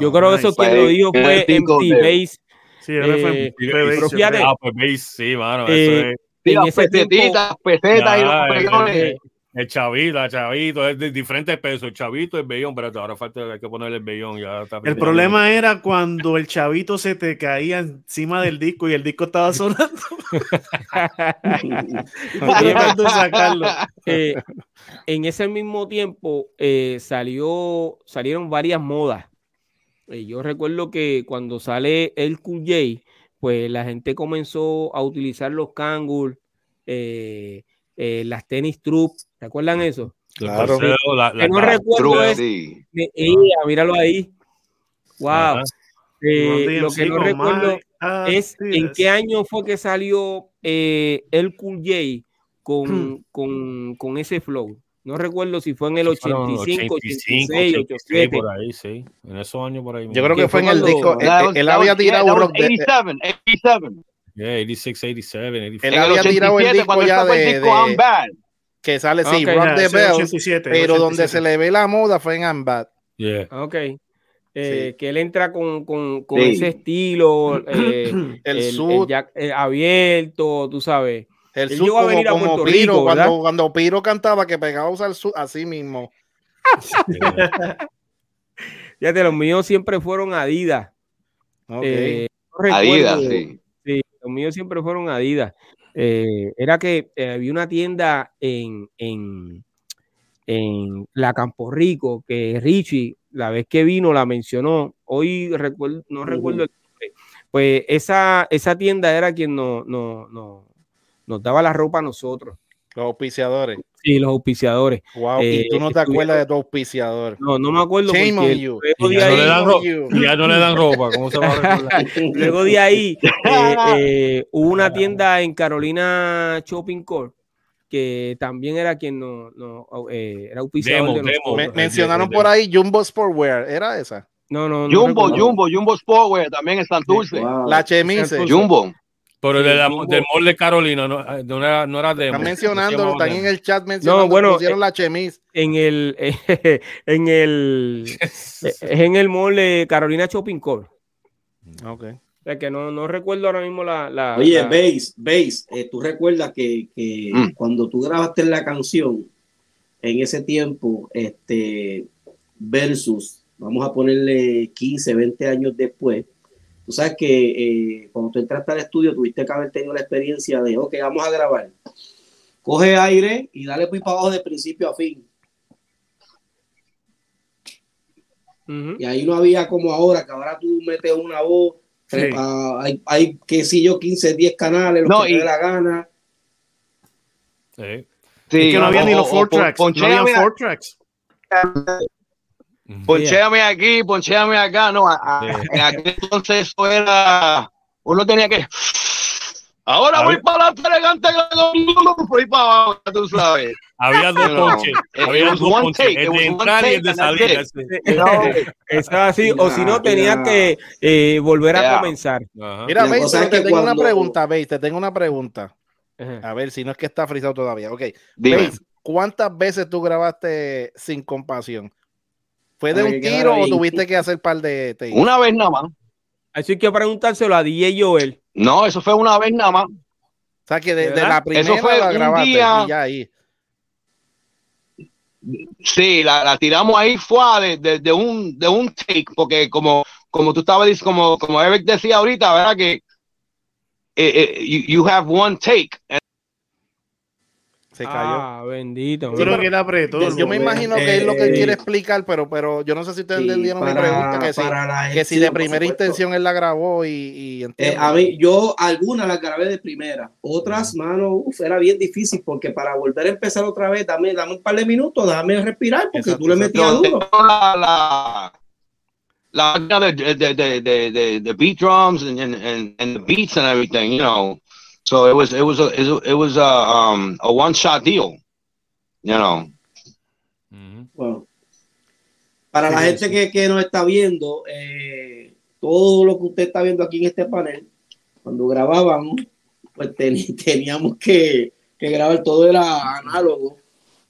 Yo creo que eso quien lo dijo fue MT Base.
Sí, fue
eh, Base. Ah, pues sí, mano. Eso
eh, es. Sí, las pesetitas, pesetas y los pelones.
El chavito, el chavito, es de diferentes pesos. El chavito, el bellón, pero ahora falta hay que ponerle el bellón. Ya
el problema era cuando el chavito se te caía encima del disco y el disco estaba sonando. [laughs]
sacarlo. Eh, en ese mismo tiempo eh, salió, salieron varias modas. Eh, yo recuerdo que cuando sale el Cool J, pues la gente comenzó a utilizar los Kangol, eh, eh, las tenis Troop ¿Recuerdan eso?
Claro.
La, la, no recuerdo es, sí. míralo ahí. Wow. Eh, lo que no recuerdo ah, es en qué año fue que salió eh, el Cool J con, hmm. con, con, ese flow. No recuerdo si fue en el 85, 86, 87.
Por ahí, sí. En esos años por ahí.
Yo creo que fue en el disco. Él, él había tirado
un rock. 87, 87.
Yeah, 86, 87,
85. Él había tirado el disco ya de, de,
que sale, sí, okay, Rock the Bell, 87, pero 87. donde se le ve la moda fue en Ambat.
Yeah. Ok. Eh, sí. que él entra con, con, con sí. ese estilo, eh,
el,
el, el, abierto, tú sabes.
El él sud como, a como Piro, Rico, cuando, cuando, Piro cantaba que pegaba a usar el sud así mismo. [laughs]
Fíjate, los míos siempre fueron Adidas.
Okay. Eh, no Adidas, sí.
sí. Los míos siempre fueron Adidas. Eh, era que eh, había una tienda en, en, en la Campo Rico que Richie, la vez que vino, la mencionó. Hoy recuerdo, no uh -huh. recuerdo el nombre. Pues esa, esa tienda era quien no, no, no, nos daba la ropa a nosotros.
Los auspiciadores.
Sí, los auspiciadores.
Wow, eh, y tú no te acuerdas de tu auspiciador.
No, no me acuerdo.
Shame on you.
Luego ya, ahí, no ya, no le dan ropa. ¿Cómo se va a [laughs]
luego de ahí [laughs] eh, eh, hubo una tienda en Carolina Shopping Court que también era quien no, no eh, era auspiciador
demo, de demo, Me, mencionaron por ahí Jumbo Sportwear, ¿era esa?
No, no,
no Jumbo, no Jumbo, Jumbo Sportwear también en Santurce.
Wow. La Chemise.
Jumbo.
Pero sí, de la, del mall de Carolina no, no, era, no era demo.
Están mencionando, están en el chat mencionando
no, bueno,
que la chemise.
En el, [laughs] en el, [laughs] en el mall de Carolina Shopping Court.
Ok.
O sea, que no, no recuerdo ahora mismo la. la
Oye,
la...
Base, Base, eh, tú recuerdas que, que mm. cuando tú grabaste la canción, en ese tiempo, este, versus, vamos a ponerle 15, 20 años después, Tú sabes que eh, cuando tú entraste al estudio tuviste que haber tenido la experiencia de, ok, vamos a grabar. Coge aire y dale pues para abajo de principio a fin. Uh -huh. Y ahí no había como ahora, que ahora tú metes una voz, sí. uh, hay, hay, qué sé yo, 15, 10 canales, lo no, que y... te dé la gana.
Sí. sí es que no había o, ni los four tracks. No había four tracks.
Ponchéame yeah. aquí, ponchéame acá, no, a, en aquel entonces eso era, uno tenía que, ahora a voy para la elegante, voy para abajo, tú sabes.
Había dos ponches, había dos ponches, el de entrar y el de salir. [laughs]
Estaba así, o si no, tenía que eh, volver
yeah.
a comenzar.
Ajá. Mira, Veis, te tengo cuando... una pregunta, Veis, te tengo una pregunta. A ver, si no es que está frisado todavía. Ok, Veis, ¿cuántas veces tú grabaste sin compasión? ¿Fue de un tiro o tuviste que hacer par de
te Una vez nada más.
Así que preguntárselo a DJ Joel.
No, eso fue una vez nada más. O
sea que de, de la primera eso fue la grabaste día... y ya ahí.
Sí, la, la, tiramos ahí fue de, de, de, un, de un take, porque como, como tú estabas diciendo, como, como Eric decía ahorita, ¿verdad? Que eh, eh, you, you have one take.
Se cayó.
Ah, bendito.
Yo creo que apretó. Yo, yo me imagino que eh, es lo que él quiere explicar, pero, pero yo no sé si ustedes sí, entendieron mi pregunta, que, si, que si de primera intención él la grabó y... y
eh, a mí, yo algunas las grabé de primera, otras, mano, uf, era bien difícil, porque para volver a empezar otra vez, dame, dame un par de minutos, déjame respirar, porque exacto, tú le metías duro.
La, la, la de, de, de, de, de, de beat drums and, and, and the beats and everything, you know, So it was it was a it was a um, a one shot deal, you know.
Bueno, para sí, la gente que, que, nos está viendo, eh, todo lo que usted está viendo aquí en este panel, cuando grabábamos, pues ten, [laughs] teníamos que, que, grabar, todo era análogo.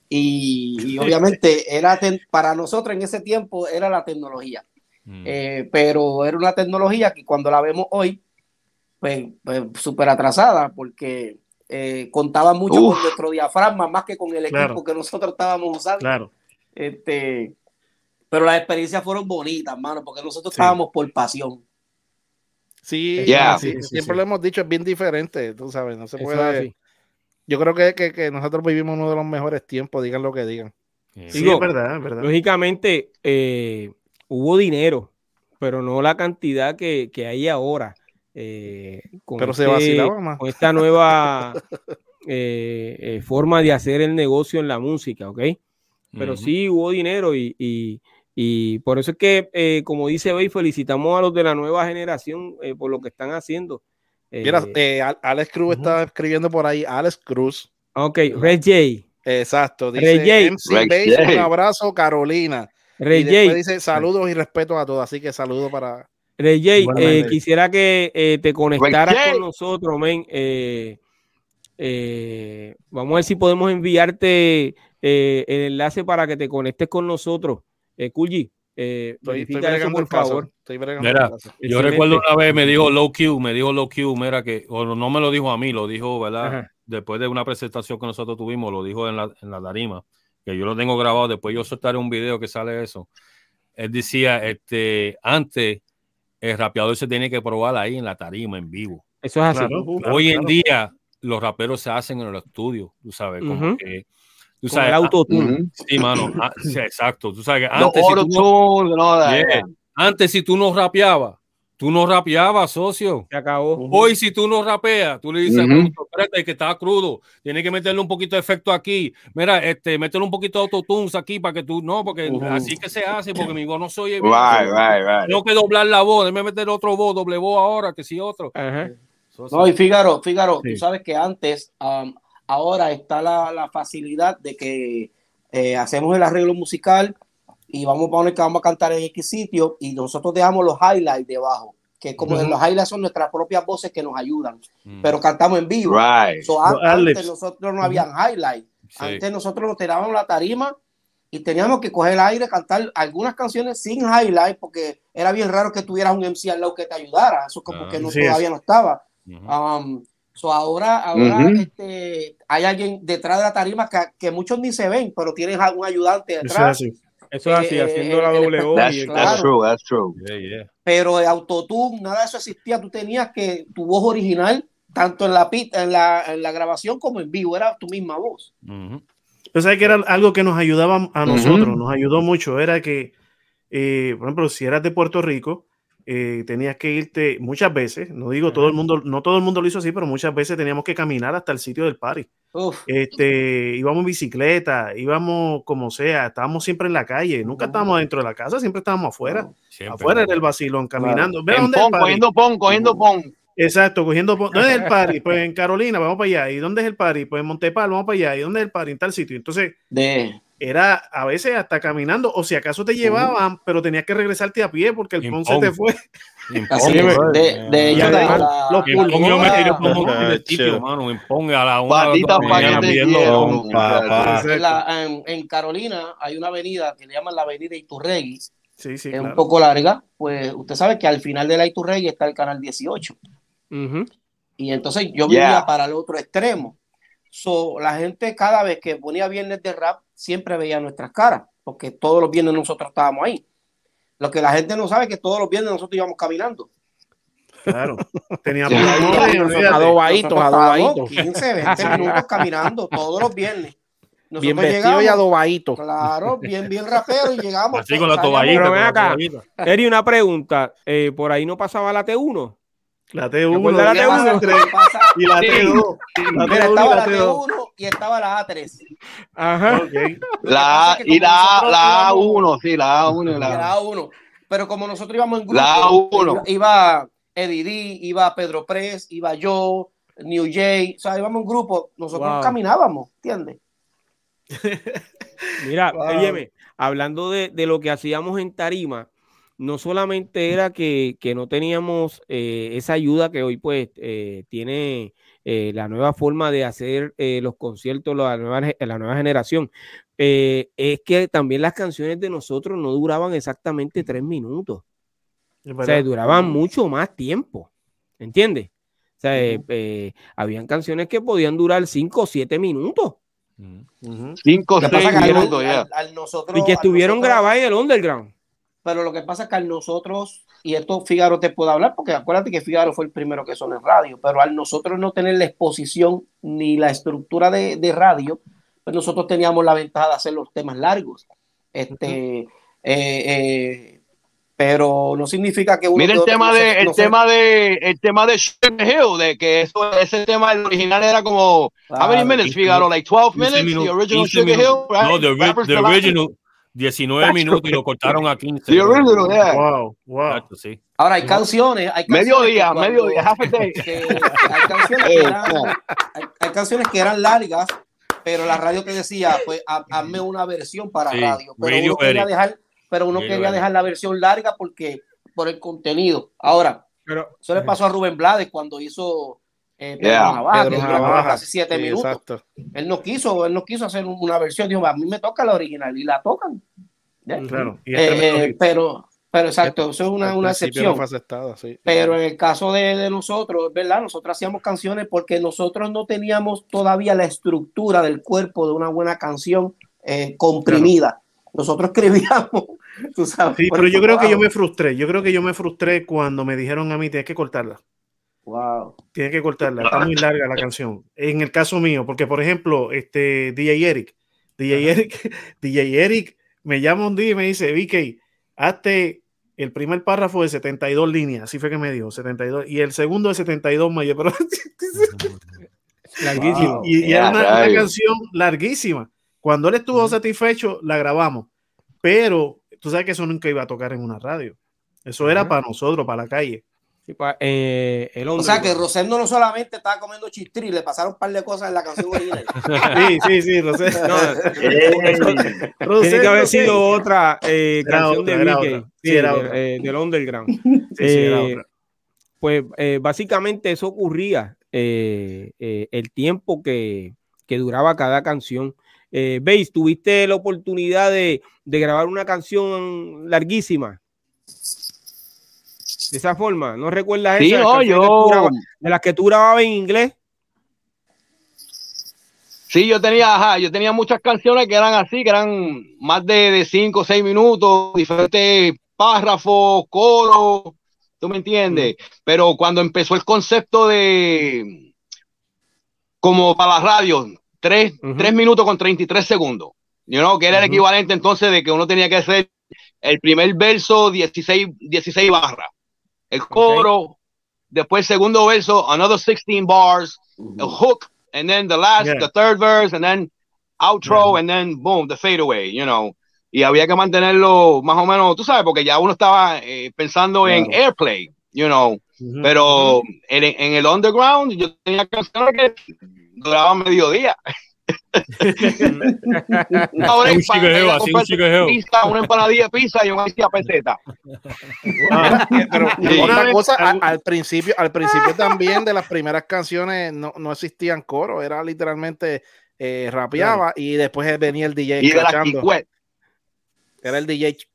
Y, y [laughs] obviamente era ten, para nosotros en ese tiempo era la tecnología. Mm. Eh, pero era una tecnología que cuando la vemos hoy, pues, pues súper atrasada, porque eh, contaba mucho Uf. con nuestro diafragma más que con el equipo claro. que nosotros estábamos usando.
Claro.
Este, pero las experiencias fueron bonitas, mano, porque nosotros sí. estábamos por pasión.
Sí, yeah. sí, sí siempre lo hemos dicho, es bien diferente, tú sabes, no se puede. Yo creo que, que, que, nosotros vivimos uno de los mejores tiempos, digan lo que digan.
Sí, Digo, es verdad, es verdad. Lógicamente, eh, hubo dinero, pero no la cantidad que, que hay ahora. Eh, con
Pero este, se vacilaba más.
Con esta nueva [laughs] eh, eh, forma de hacer el negocio en la música, ¿ok? Pero uh -huh. sí hubo dinero y, y, y, por eso es que, eh, como dice Bey, felicitamos a los de la nueva generación eh, por lo que están haciendo.
Mira, Alex Cruz uh -huh. está escribiendo por ahí, Alex Cruz.
Ok, Red J.
Exacto, dice Ray MC Base, un abrazo, Carolina.
Ray
y después dice saludos y respeto a todos, así que saludos para
Rey eh, quisiera que eh, te conectaras con nosotros, men. Eh, vamos a ver si podemos enviarte el enlace para que te conectes con nosotros. Eh, eh, por favor.
Mira, yo recuerdo una vez me dijo Low Q, me dijo Low Q, mira que, o no me lo dijo a mí, lo dijo, ¿verdad? Después de una presentación que nosotros tuvimos, lo dijo en la, en la tarima, que yo lo tengo grabado, después yo soltaré un video que sale eso. Él decía, este, antes el rapeador se tiene que probar ahí en la tarima, en vivo.
Eso es así.
Hoy en día los raperos se hacen en el estudio, tú sabes, como que
Tú sabes, el autotune.
Sí, mano. Ah, exacto. Tú sabes que antes, si tú no, antes si tú no rapeabas, tú no rapeabas, socio.
Se acabó.
Hoy si tú no rapeas, tú le dices, espérate, que está crudo, tiene que meterle un poquito de efecto aquí. Mira, este, métele un poquito de autotunes aquí para que tú, no, porque así que se hace, porque mi voz no soy.
Right, right, right.
Tengo que doblar la voz, déjame meter otro voz, doble voz ahora, que si otro.
No, y Fígaro, Fígaro, tú sabes que antes um, ahora está la, facilidad de que eh, hacemos el arreglo musical y vamos a poner que vamos a cantar en X sitio y nosotros dejamos los highlights debajo, que como los highlights son nuestras propias voces que nos ayudan, mm. pero cantamos en vivo. antes nosotros no habían highlights, antes nosotros nos tirábamos la tarima y teníamos que coger el aire, cantar algunas canciones sin highlight, porque era bien raro que tuvieras un MC al lado que te ayudara, eso como ah, que no, todavía no estaba. Ahora ahora este, hay alguien detrás de la tarima que, muchos ni se ven, pero tienes algún ayudante detrás.
Eso es así, haciendo la doble
Pero de autotune, nada de eso existía. Tú tenías que tu voz original, tanto en la, en la, en la grabación como en vivo, era tu misma voz.
Entonces, que era algo que nos ayudaba a nosotros, nos ayudó mucho. Era que, eh, por ejemplo, si eras de Puerto Rico, eh, tenías que irte muchas veces, no digo todo el mundo, no todo el mundo lo hizo así, pero muchas veces teníamos que caminar hasta el sitio del party. Este, íbamos en bicicleta, íbamos como sea, estábamos siempre en la calle, nunca estábamos dentro de la casa, siempre estábamos afuera, afuera del vacilón, caminando.
cogiendo pon, cogiendo pon.
Exacto, cogiendo pon. ¿Dónde es el party? Pues [laughs] en Carolina, vamos para allá. ¿Y dónde es el party? Pues en Montepal, vamos para allá. ¿Y dónde es el party? En tal sitio. Entonces,
de
era a veces hasta caminando, o si acaso te llevaban, pero tenías que regresarte a pie porque el pon se te fue.
Así de, de, de hecho, la,
los yo me tiré como el sitio, mano, a la una
en, en Carolina hay una avenida que le llaman la avenida Iturregui, sí, sí, es un poco larga, pues usted sabe que al final de la Iturregui está el canal 18. Y entonces yo vivía para el otro extremo. So, la gente cada vez que ponía viernes de rap siempre veía nuestras caras, porque todos los viernes nosotros estábamos ahí. Lo que la gente no sabe es que todos los viernes nosotros íbamos caminando.
Claro, [laughs] teníamos
adobaditos, adobaditos.
15, 20 minutos caminando todos los viernes.
Nosotros bien vestido y adobadito.
Claro, bien, bien rapero y llegamos.
Así con la toallita.
Eri, una pregunta. Eh, ¿Por ahí no pasaba la T1?
La T1, la T1 y la T2.
La estaba la T1 y estaba la A3.
Ajá.
La, y la, la A1, sí, la A1
y la, A1. Pero como nosotros íbamos en grupo,
la A1.
iba Eddie D, iba Pedro Press, iba yo, New Jay, o sea, íbamos en grupo, nosotros caminábamos, ¿entiendes? [laughs]
Mira, wow. hablando de, de lo que hacíamos en Tarima, no solamente era que, no teníamos eh, esa ayuda que hoy pues eh, tiene eh, la nueva forma de hacer los conciertos, la nueva, la nueva generación, es que también las canciones de nosotros no duraban exactamente tres minutos. O sea, duraban mucho más tiempo. ¿Entiendes? O sea, habían canciones que podían durar cinco o siete minutos.
Cinco o siete minutos, ya.
y que estuvieron grabadas en el underground.
Pero lo que pasa es que al nosotros, y esto Figaro te puede hablar, porque acuérdate que Figaro fue el primero que sonó en radio, pero al nosotros no tener la exposición ni la estructura de, de radio, pues nosotros teníamos la ventaja de hacer los temas largos. Este, eh, eh, pero no significa que
uno Mira el tema de el tema de el tema de Hill, de que eso ese tema el original era como how many minutes Figaro like 12 minutes the original Sugar Hill right?
no the, the original 19 minutos y lo cortaron a 15.
Sí, wow,
wow.
sí.
Ahora hay canciones. Hay
medio día, medio día, half a day.
hay, canciones que eran, hay, canciones que eran largas, pero la radio te decía, pues hazme una versión para radio. Pero uno quería dejar, pero uno quería dejar la versión larga porque por el contenido. Ahora, pero, eso le pasó a Rubén Blades cuando hizo eh, hace siete minutos. Él no quiso, él no quiso hacer una versión, dijo, a mí me toca la original y la tocan. Claro, eh, pero, pero exacto, eso es una, una excepción. Pero en el caso de, de, nosotros, ¿verdad? Nosotros hacíamos canciones porque nosotros no teníamos todavía la estructura del cuerpo de una buena canción eh, comprimida. Nosotros [laughs] escribíamos, tú sabes.
Sí, pero yo creo que yo me frustré. Yo creo que yo me frustré cuando me dijeron a mí, tienes que cortarla.
Wow.
Tienes que cortarla, está muy larga la canción. En el caso mío, porque por ejemplo, este DJ Eric, DJ Eric, [laughs] DJ Eric me llama un día y me dice, Vicky, hazte el primer párrafo de 72 líneas, así fue que me dijo, 72, y el segundo de 72 mayo, pero [laughs] larguísimo. [laughs] Y, era una, canción larguísima. Cuando él estuvo satisfecho, la grabamos, pero tú sabes que eso nunca iba a tocar en una radio. Eso era para nosotros, para la calle.
Eh, el o sea que Rosendo no solamente estaba comiendo chistri, le pasaron un par de cosas en la canción original. [laughs]
sí, sí, sí, Rosendo.
No, [laughs] tiene que haber sido [laughs] otra eh, canción de Vicky, sí, eh, del Underground. Sí, pues básicamente eso ocurría el tiempo que, que, duraba cada canción. ¿Veis? ¿Tuviste la oportunidad de, de grabar una canción larguísima? De esa forma. ¿No recuerdas
sí, No, yo...
de las que tú grababas en inglés?
Sí, yo tenía, ajá, yo tenía muchas canciones que eran así, que eran más de 5 o 6 minutos, diferentes párrafos, coros, ¿tú me entiendes? Pero cuando empezó el concepto de, como para la radio, 3 minutos con 33 segundos, you know, que era el equivalente entonces de que uno tenía que hacer el primer verso 16, 16 barras el coro, después el segundo verso, another 16 bars, el hook, and then the last, the third verse, and then outro, and then boom, the fadeaway, you know. Y había que mantenerlo más o menos, tú sabes, porque ya uno estaba eh, pensando en airplay, you know. Pero en, en, el underground yo tenía canciones que duraban mediodía. [laughs] Ahora un chico así un chico pizza, una empanadilla de pizza y una a peseta.
Pero otra cosa, al, principio, al principio también de las primeras canciones no, no existían coros, era literalmente eh, rapeaba y después venía el DJ
y.
Era el DJ.
Sí,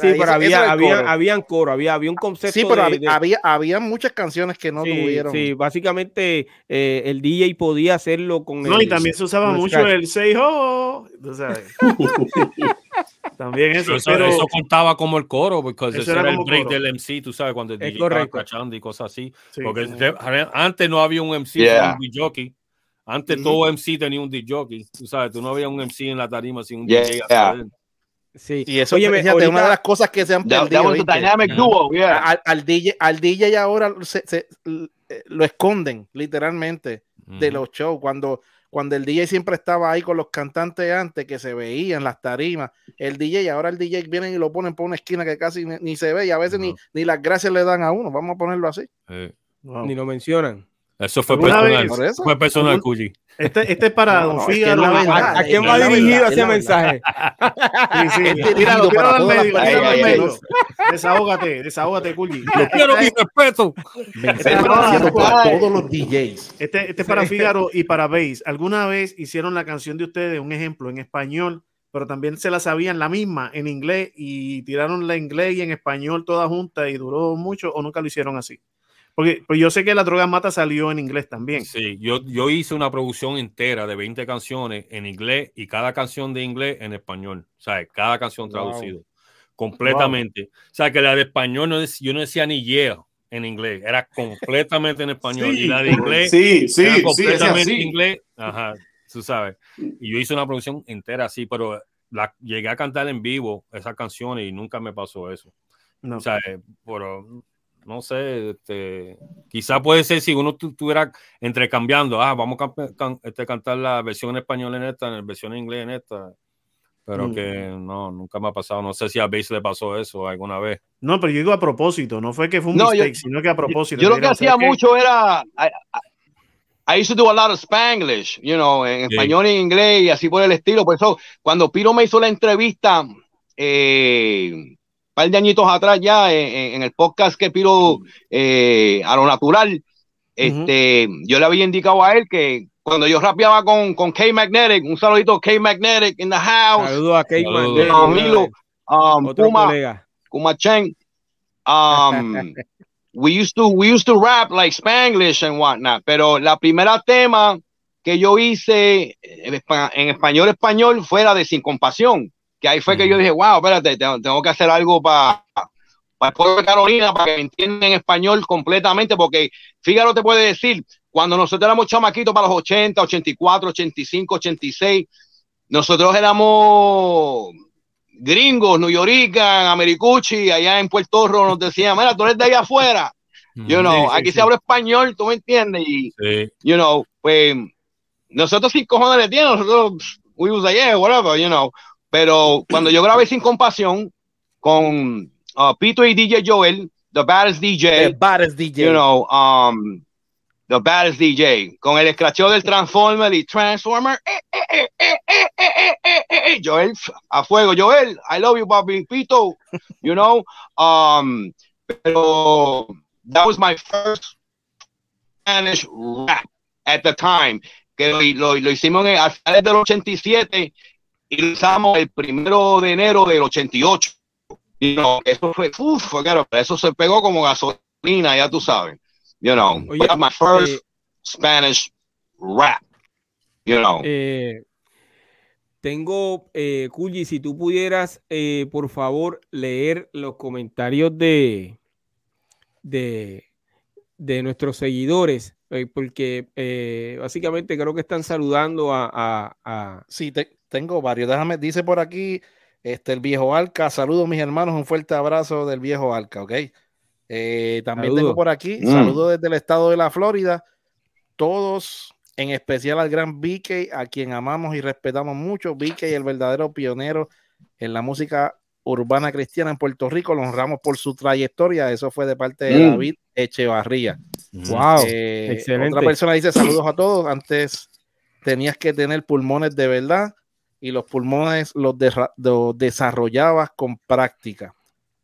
pero había, había, habían coro, había, había un concepto.
Sí, pero había, había muchas canciones que no tuvieron.
Sí, básicamente eh, el DJ podía hacerlo con.
No, y también se usaba mucho el say ho. sabes. [laughs] también eso.
Eso, pero, eso, contaba como el coro, porque eso, era, el break del MC, tú sabes, cuando el DJ estaba cachando y cosas así. porque antes no había un MC, un DJ. Antes todo MC tenía un DJ, tú sabes, tú no había un MC en la tarima sin un DJ.
Sí. Y eso Oye, fíjate, una de las cosas que se han perdido. al, DJ, al DJ ahora se, lo esconden literalmente de los shows. Cuando, cuando el DJ siempre estaba ahí con los cantantes antes, que se veían las tarimas, el DJ, ahora el DJ viene y lo ponen por una esquina que casi ni, se ve y a veces ni, ni las gracias le dan a uno. Vamos a ponerlo así.
Ni lo mencionan.
Eso fue personal. Fue personal, Cuyi.
Este, este es para Don Fígaro.
¿A, quién va dirigido ese mensaje? [laughs]
Sí, sí. Este tíralo, para todas las medio. Desahógate, desahógate, Cuyi.
Yo quiero mi respeto.
Este para todos los DJs.
Este, este es para Fígaro y para Bass. ¿Alguna vez hicieron la canción de ustedes, un ejemplo, en español, pero también se la sabían la misma en inglés y tiraron la inglés y en español toda junta y duró mucho o nunca lo hicieron así? Porque pues yo sé que La Droga Mata salió en inglés también.
Sí, yo, yo hice una producción entera de 20 canciones en inglés y cada canción de inglés en español. O sea, cada canción traducido. Completamente. O sea, que la de español no yo no decía ni yeah en inglés, era completamente en español. y la de inglés
sí, sí,
era completamente en inglés. Ajá, tú sabes. Y yo hice una producción entera así, pero la, llegué a cantar en vivo esas canciones y nunca me pasó eso. No. O sea, eh, pero no sé, este, quizá puede ser si uno estuviera entrecambiando, ah, vamos a este, cantar la versión en español en esta, la versión en inglés en esta, pero mm. que no, nunca me ha pasado, no sé si a Base le pasó eso alguna vez.
No, pero yo digo a propósito, no fue que fue un mistake, sino que a propósito.
Yo, lo que hacía mucho era, I, used to do a lot of Spanglish, you know, en español y en inglés y así por el estilo, por eso cuando Piro me hizo la entrevista, eh, par de añitos atrás ya en, el podcast que piro eh, a lo natural, este, yo le había indicado a él que cuando yo rapeaba con, con K Magnetic, un saludito K Magnetic in the house.
Saludos a K Magnetic.
um, Puma, Kuma Cheng. Um, [laughs] we used to we used to rap like Spanglish and whatnot, pero la primera tema que yo hice en español español fuera de Sin Compasión, que ahí fue que yo dije, wow, espérate, tengo, que hacer algo para para el pueblo de Carolina, para que me entiendan en español completamente, porque Fíjate, te puede decir, cuando nosotros éramos chamaquitos para los 80, 84, 85, 86, nosotros éramos gringos, New York, Americucci, allá en Puerto Rico nos decían, mira, tú eres de allá afuera. You know, aquí se habla español, tú me entiendes, y, you know, pues, nosotros sin cojones le tienen, nosotros, we was like, yeah, whatever, you know, pero cuando yo grabé Sin Compasión con uh, Pito y DJ Joel, The Baddest DJ,
The Baddest DJ,
you know, um, The Baddest DJ, con el escracheo del Transformer y Transformer, eh, eh, eh, Joel, a fuego, Joel, I love you, Bobby Pito, you know, um, pero that was my first Spanish rap at the time que lo, lo, hicimos en, a finales del 87 y lo usamos el primero de enero del 88. Y no, eso fue, uff, claro, eso se pegó como gasolina, ya tú sabes. You know, Oye, my first eh, Spanish rap. You know.
Eh, tengo, eh, si tú pudieras, eh, por favor, leer los comentarios de, de, de nuestros seguidores eh, porque eh, básicamente creo que están saludando a... a,
Sí, tengo varios. Déjame, dice por aquí este, el viejo Alca. Saludos, mis hermanos. Un fuerte abrazo del viejo Alca, ¿ok? Eh, también tengo por aquí, mm. saludos desde el estado de la Florida. Todos, en especial al gran Vicky, a quien amamos y respetamos mucho. Vicky, el verdadero pionero en la música urbana cristiana en Puerto Rico. Lo honramos por su trayectoria. Eso fue de parte de mm. David Echevarría.
Wow, eh, excelente.
Otra persona dice saludos a todos. Antes tenías que tener pulmones de verdad y los pulmones los, desarrollabas con práctica.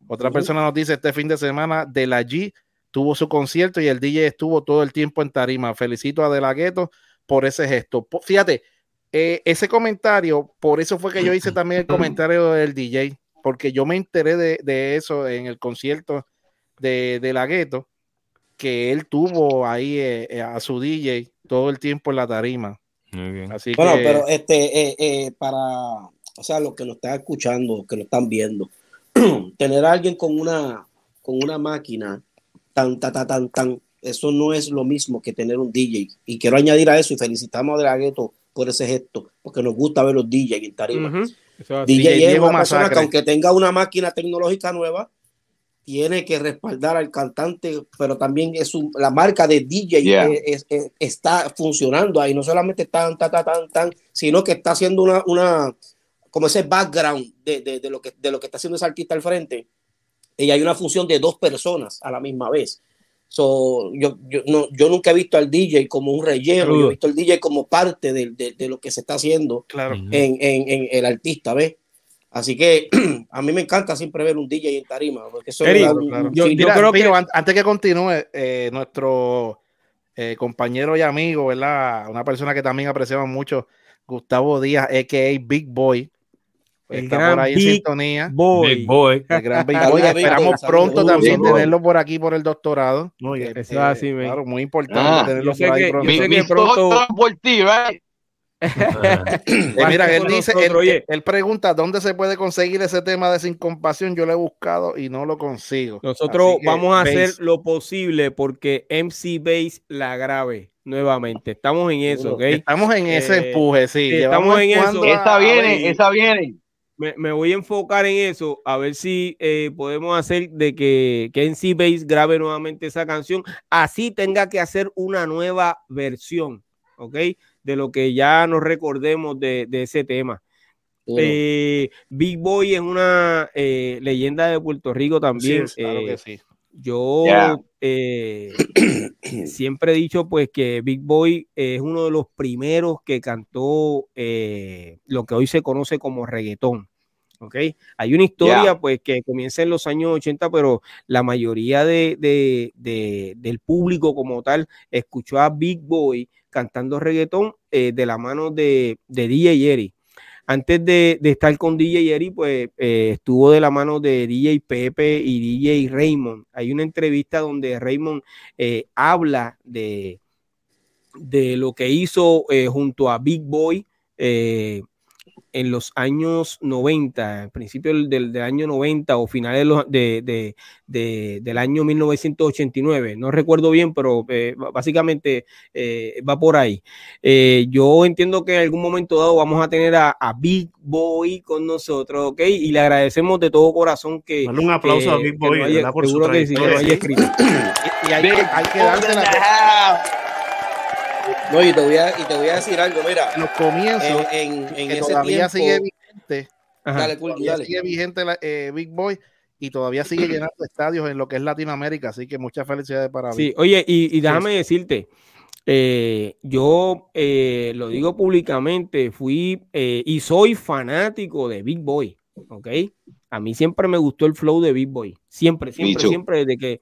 Otra persona nos dice este fin de semana de la G tuvo su concierto y el DJ estuvo todo el tiempo en tarima. Felicito a De La Ghetto por ese gesto. Fíjate, eh, ese comentario, por eso fue que yo hice también el [clears throat] comentario del DJ, porque yo me enteré de, eso en el concierto de, de La Ghetto que él tuvo ahí eh, eh, a su DJ todo el tiempo en la tarima.
Muy bien. Así bueno, pero este, eh, para, o sea, los que lo están escuchando, que lo están viendo, [clears throat] tener a alguien con una, con una máquina tan, tan, tan, tan, tan, eso no es lo mismo que tener un DJ. Y quiero añadir a eso y felicitamos a De por ese gesto, porque nos gusta ver los DJ en tarima. DJ, es una persona que aunque tenga una máquina tecnológica nueva, tiene que respaldar al cantante, pero también es la marca de DJ está funcionando ahí, no solamente tan, tan, tan, tan, sino que está haciendo una, una como ese background de, de, de, lo que, de lo que está haciendo ese artista al frente. Y hay una función de dos personas a la misma vez. So, yo, yo, no, yo nunca he visto al DJ como un relleno, yo he visto al DJ como parte de, de, lo que se está haciendo
claro.
en, en, en el artista, ¿ves? Así que [clears throat] a mí me encanta siempre ver un DJ en tarima. Porque eso
yo, creo que antes que continúe, eh, nuestro eh, compañero y amigo, ¿verdad? Una persona que también apreciamos mucho, Gustavo Díaz, a.k.a. Big Boy. está por ahí en sintonía.
Boy.
Big Boy. El gran Big [laughs] Boy. Esperamos pronto también tenerlo por aquí por el doctorado.
Muy bien. Este, así,
claro, muy importante ah, tenerlo por ahí.
Que, pronto. por ti,
Eh, mira, él dice, él, pregunta dónde se puede conseguir ese tema de sin compasión. Yo lo he buscado y no lo consigo.
Nosotros vamos a hacer lo posible porque MC Base la grabe nuevamente. Estamos en eso, ¿ok?
Estamos en ese eh, empuje, sí.
Estamos en eso.
Esa viene, esa viene.
Me, voy a enfocar en eso, a ver si eh, podemos hacer de que, que MC Base grabe nuevamente esa canción, así tenga que hacer una nueva versión, ¿ok? De lo que ya nos recordemos de, ese tema. Eh, Big Boy es una eh, leyenda de Puerto Rico también.
Eh,
yo [clears throat] siempre he dicho pues que Big Boy es uno de los primeros que cantó lo que hoy se conoce como reggaetón. ¿ok? Hay una historia pues que comienza en los años 80, pero la mayoría de, del público como tal escuchó a Big Boy cantando reggaetón eh, de la mano de, de DJ Jerry. Antes de, estar con DJ Jerry, pues eh, estuvo de la mano de DJ Pepe y DJ Raymond. Hay una entrevista donde Raymond eh, habla de, de lo que hizo junto a Big Boy en los años 90, principio del, del, año 90 o finales de, de, del año 1989, no recuerdo bien, pero eh, básicamente eh, va por ahí. Eh, yo entiendo que en algún momento dado vamos a tener a, Big Boy con nosotros, ¿ok? Y le agradecemos de todo corazón que...
un aplauso a Big Boy,
por seguro que que lo haya escrito. [coughs]
y, hay, hay que darse la...
No, y te voy a, y te voy a decir algo, mira.
Los comienzos, en, en, ese todavía sigue vigente. Dale, sigue vigente la, eh, Big Boy y todavía sigue llenando estadios en lo que es Latinoamérica, así que muchas felicidades para
Sí, oye, y, y déjame decirte, eh, yo eh, lo digo públicamente, fui eh, y soy fanático de Big Boy, ¿ok? A mí siempre me gustó el flow de Big Boy, siempre, siempre, siempre, desde que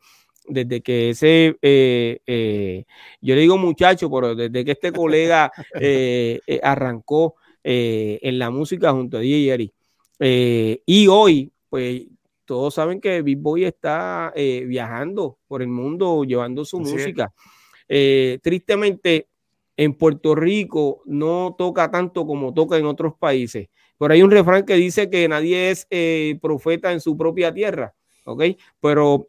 desde que ese, eh, eh, yo le digo muchacho, pero desde que este colega [laughs] eh, arrancó en la música junto a DJ Jerry. y hoy, pues todos saben que Big Boy está viajando por el mundo llevando su música. tristemente, en Puerto Rico no toca tanto como toca en otros países. Por ahí un refrán que dice que nadie es profeta en su propia tierra. ¿ok? Pero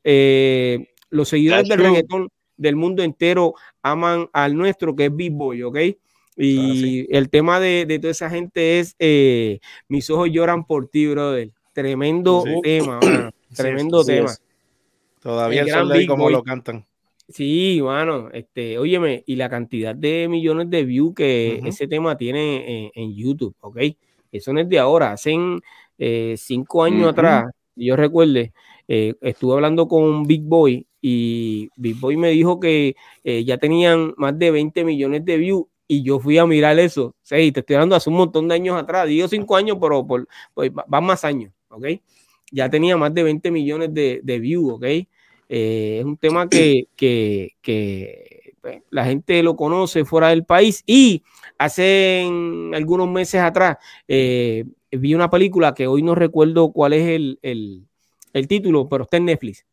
los seguidores del reggaetón del mundo entero aman al nuestro, que es Big Boy, ¿ok? Y el tema de, toda esa gente es eh, Mis ojos lloran por ti, brother. Tremendo tema, tremendo tema.
Todavía el como lo cantan.
Sí, mano, este, óyeme, y la cantidad de millones de views que ese tema tiene en, YouTube, ¿ok? Eso no es de ahora, hace eh, cinco años atrás, yo recuerde, eh, estuve hablando con Big Boy y Big Boy me dijo que eh, ya tenían más de 20 millones de views y yo fui a mirar eso. Sí, te estoy dando hace un montón de años atrás, digo cinco años, pero por, pues, van más años, ¿ok? Ya tenía más de 20 millones de, views, ¿ok? Eh, es un tema que, que, pues, la gente lo conoce fuera del país y hace algunos meses atrás eh, vi una película que hoy no recuerdo cuál es el, el título, pero está en Netflix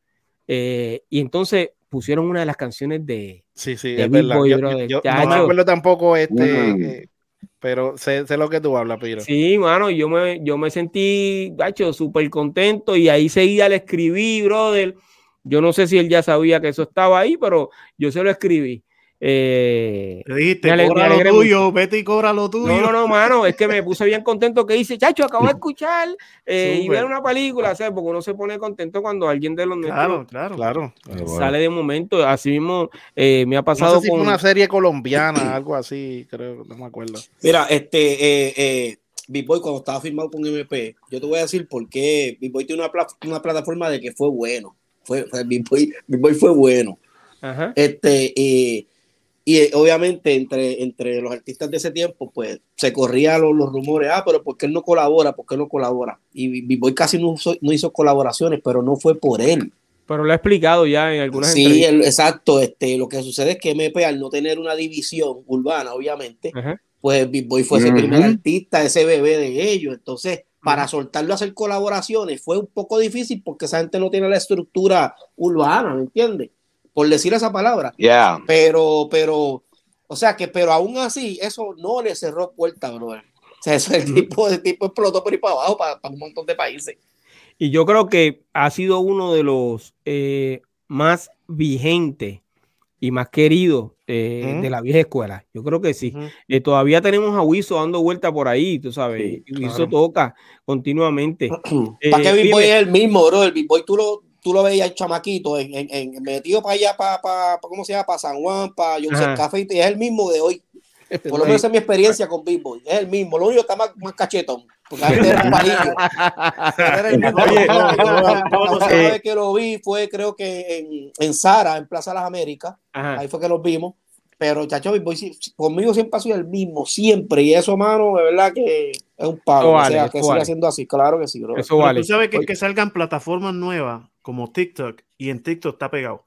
eh, y entonces pusieron una de las canciones de.
Sí, sí, es verdad. yo, no me acuerdo tampoco este. Eh, pero sé, sé, lo que tú hablas, Piro.
Sí, mano, yo me, yo me sentí, gacho, súper contento y ahí seguía, le escribí, brother. Yo no sé si él ya sabía que eso estaba ahí, pero yo se lo escribí. Eh,
Te dijiste, cobra lo tuyo, vete y cobra lo tuyo.
No, no, no, mano, es que me puse bien contento que dice, chacho, acabo de [laughs] escuchar eh, y ver una película, ¿sabes? Porque uno se pone contento cuando alguien de los
Claro, claro, claro.
Sale de momento, así mismo eh, me ha pasado no
sé si con una serie colombiana, [clears throat] algo así, creo, no me acuerdo.
Mira, este, eh, eh, Boy cuando estaba firmado con MP, yo te voy a decir por qué Big Boy tiene una, una plataforma de que fue bueno. Fue, fue Big, Boy, Big Boy fue bueno. Ajá. Este, eh, y eh, obviamente entre, entre los artistas de ese tiempo, pues se corrían los, rumores, ah, pero ¿por qué él no colabora? ¿Por qué no colabora? Y B-Boy casi no, no, hizo colaboraciones, pero no fue por él.
Pero lo ha explicado ya en algunas
Sí, exacto. Este, lo que sucede es que MP, al no tener una división urbana, obviamente, pues B-Boy fue ese primer artista, ese bebé de ellos. Entonces, para soltarlo a hacer colaboraciones fue un poco difícil porque esa gente no tiene la estructura urbana, ¿me entiendes? Por decir esa palabra. Pero, pero, o sea que, pero aún así, eso no le cerró puerta, bro. O sea, eso, el, tipo, de tipo explotó por ahí para abajo para, un montón de países.
Y yo creo que ha sido uno de los eh, más vigentes y más queridos eh, de la vieja escuela. Yo creo que sí. Eh, todavía tenemos a Wiso dando vuelta por ahí, tú sabes. Wiso toca continuamente. [clears throat]
¿Para qué Big Boy es el mismo, bro? El Big Boy tú lo, tú lo veías el chamaquito en, en, en metido para allá, para, para, ¿cómo se llama? Para San Juan, para sé, Café, y es el mismo de hoy. Por lo menos es mi experiencia con Big Boy. Es el mismo. Lo único que está más, más cachetón. Porque antes era un palillo. Era el mismo. La vez que lo vi fue, creo que en, en Sara, en Plaza de las Américas. Ahí fue que los vimos. Pero chacho, conmigo siempre ha sido el mismo, siempre. Y eso, mano, de verdad que es un pago. o sea, que siga siendo así, claro que sí, bro.
Eso vale. Tú sabes que, que salgan plataformas nuevas como TikTok y en TikTok está pegado.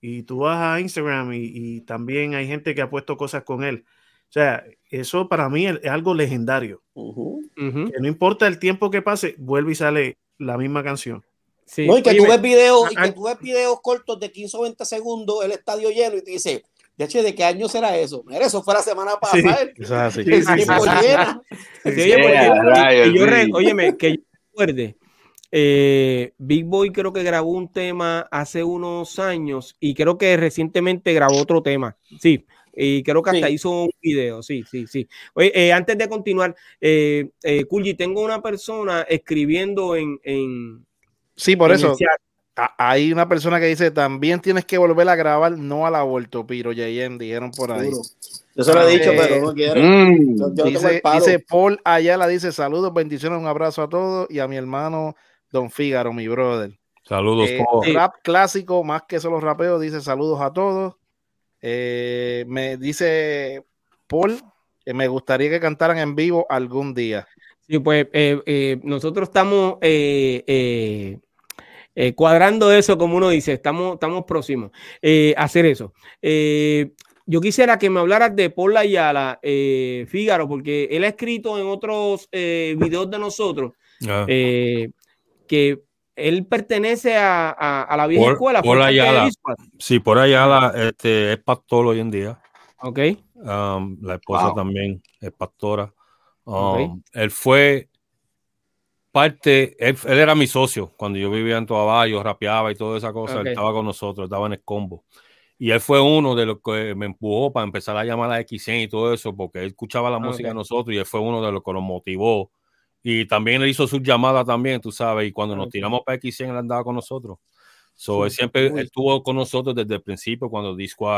Y tú vas a Instagram y, también hay gente que ha puesto cosas con él. O sea, eso para mí es, algo legendario. Que no importa el tiempo que pase, vuelve y sale la misma canción.
Sí. y que tú ves videos, y que tú ves videos cortos de 15 o 20 segundos, el estadio lleno, y te dice, de hecho, ¿de qué año será eso? Mira, eso fue la semana pasada. Sí, sí, sí,
Óyeme, que yo recuerde, eh, Big Boy creo que grabó un tema hace unos años y creo que recientemente grabó otro tema. Sí, y creo que hasta hizo un video. Sí, sí, sí. Oye, eh, antes de continuar, eh, eh tengo una persona escribiendo en. en
sí, por eso hay una persona que dice, también tienes que volver a grabar, no a la vuelto, Piro, Yeyen, dijeron por ahí.
Yo se lo he dicho, pero no quiero. Mm.
dice, Paul Ayala, dice, saludos, bendiciones, un abrazo a todos y a mi hermano Don Fígaro, mi brother.
Saludos,
eh, Paul. Rap clásico, más que solo rapeos, dice saludos a todos. Eh, me dice Paul, que me gustaría que cantaran en vivo algún día.
Sí, pues eh, nosotros estamos eh, cuadrando eso, como uno dice, estamos, estamos próximos eh, a hacer eso. Eh, yo quisiera que me hablaras de Paul Ayala, Fígaro, porque él ha escrito en otros videos de nosotros ah. que él pertenece a, la vieja escuela.
Por Ayala, sí, por Ayala este, es pastor hoy en día.
Ok.
Um, la esposa también es pastora. Um, él fue parte, él, era mi socio cuando yo vivía en Toabá, yo rapeaba y toda esa cosa, él estaba con nosotros, estaba en el combo. Y él fue uno de los que me empujó para empezar a llamar a XN y todo eso, porque él escuchaba la música de nosotros y él fue uno de los que nos motivó. Y también él hizo sus llamadas también, tú sabes, y cuando nos tiramos para XN, él andaba con nosotros. So, él siempre estuvo con nosotros desde el principio cuando Disco.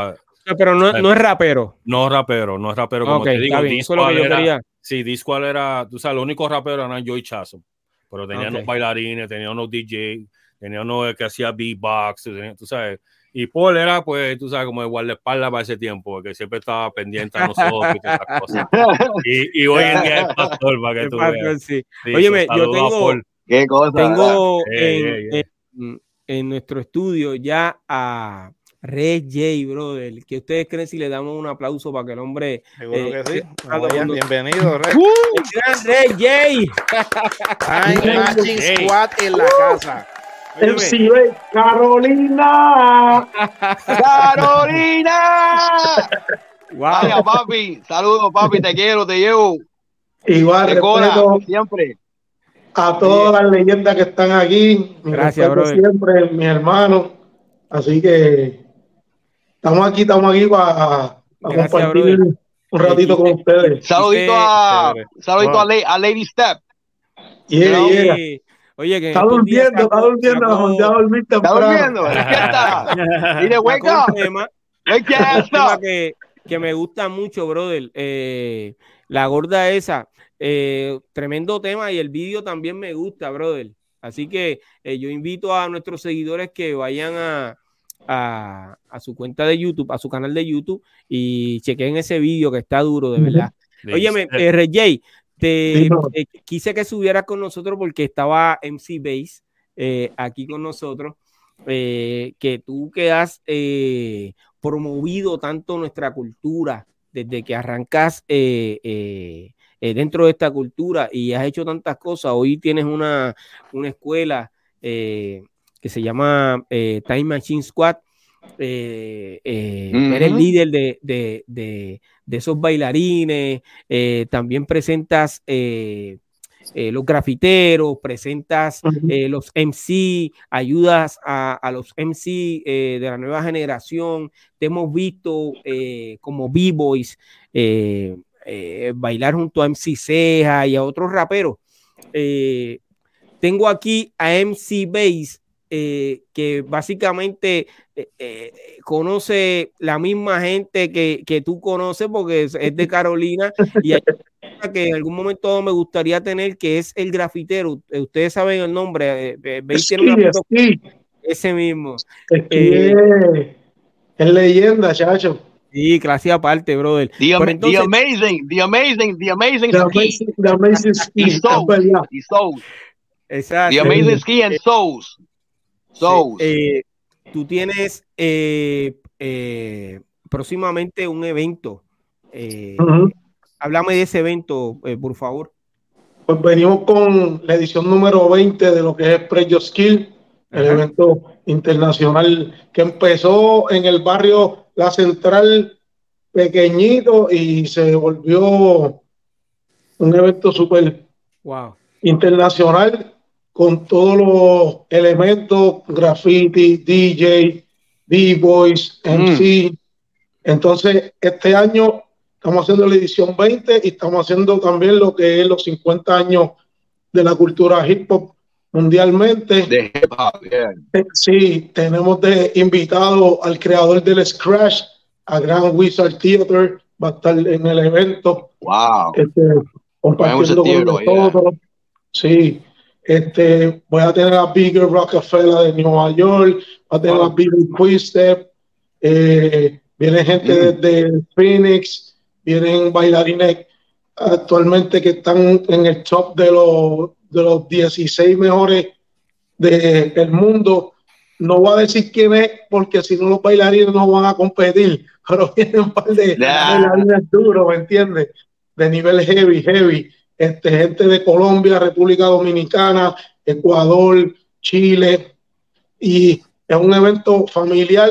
Pero no, no, es rapero.
No rapero, no es rapero. Como te digo, Disco era, sí, Disco era, tú sabes, el único rapero era Joy Chazo pero tenía unos bailarines, tenía unos DJ, tenía uno que hacía beatbox, tú sabes. Y Paul era, pues, tú sabes, como de guardaespaldas para ese tiempo, porque siempre estaba pendiente a nosotros y todas esas cosas. [laughs] Y, hoy en día es [laughs] pastor, para que tú veas.
Sí. Óyeme, yo tengo, ¿Qué cosa, tengo en, en, nuestro estudio ya a Red J, brother. que ustedes creen si le damos un aplauso para que el hombre.
Seguro eh, que sí. bienvenido, [laughs]
Red. ¡Uh! Red J.
Matching Squad en la casa.
MC Carolina. [laughs] Carolina. Wow. papi. Saludos, papi. Te quiero, te llevo.
Igual, siempre. A todas las leyendas que están aquí.
Gracias, bro.
Siempre, mis hermanos. Así que Estamos aquí, estamos aquí para, compartir un ratito con ustedes.
Saludito a, saludito a, Lady Step.
Yeah, yeah. Oye, que está durmiendo, está durmiendo, ya dormir
Está durmiendo, [laughs] está. Y de wake
up. [laughs] que, que me gusta mucho, brother. Eh, la gorda esa, eh, tremendo tema y el vídeo también me gusta, brother. Así que eh, yo invito a nuestros seguidores que vayan a, a, su cuenta de YouTube, a su canal de YouTube y chequen ese vídeo que está duro, de verdad. Óyeme, RJ, te, quise que subieras con nosotros porque estaba MC Base eh, aquí con nosotros, eh, que tú que has eh, promovido tanto nuestra cultura desde que arrancas dentro de esta cultura y has hecho tantas cosas. Hoy tienes una, una escuela que se llama eh, Time Machine Squad. Eh, eh, eres líder de, esos bailarines, también presentas los grafiteros, presentas los MC, ayudas a, los MC de la nueva generación, te hemos visto como B-Boys bailar junto a MC Ceja y a otros raperos. tengo aquí a MC Base eh, que básicamente eh, eh, conoce la misma gente que, que, tú conoces porque es, de [laughs] Carolina y hay una que en algún momento me gustaría tener que es el grafitero. Ustedes saben el nombre. Ese mismo.
Es, es leyenda, chacho.
Sí, clase aparte, brother.
The, the amazing, the amazing, the amazing the. Amazing, the amazing ski. [laughs] Exacto. The amazing ski and Souls.
Eh, tú tienes eh, eh, próximamente un evento. Eh, Háblame de ese evento, eh, por favor.
Pues venimos con la edición número 20 de lo que es Prejo Skill, el evento internacional que empezó en el barrio La Central pequeñito y se volvió un evento súper
wow.
internacional con todos los elementos, graffiti, DJ, D-Boys, MC. Mm. Entonces, este año estamos haciendo la edición 20 y estamos haciendo también lo que es los 50 años de la cultura hip hop mundialmente. De hip hop, eh, Sí, tenemos de invitado al creador del Scratch, a Grand Wizard Theater, va a estar en el evento.
Wow.
Este, compartiendo con nosotros. Sí, este, voy a tener a Bigger Rockefeller de Nueva York, va a tener a Bigger Quickstep, eh, viene gente mm. de, Phoenix, vienen bailarines actualmente que están en el top de los, de los 16 mejores del mundo. No voy a decir quién es, porque si no los bailarines no van a competir, [laughs] pero vienen un par de bailarines duros, ¿me entiendes? De nivel heavy, heavy. Este, gente de Colombia, República Dominicana, Ecuador, Chile, y es un evento familiar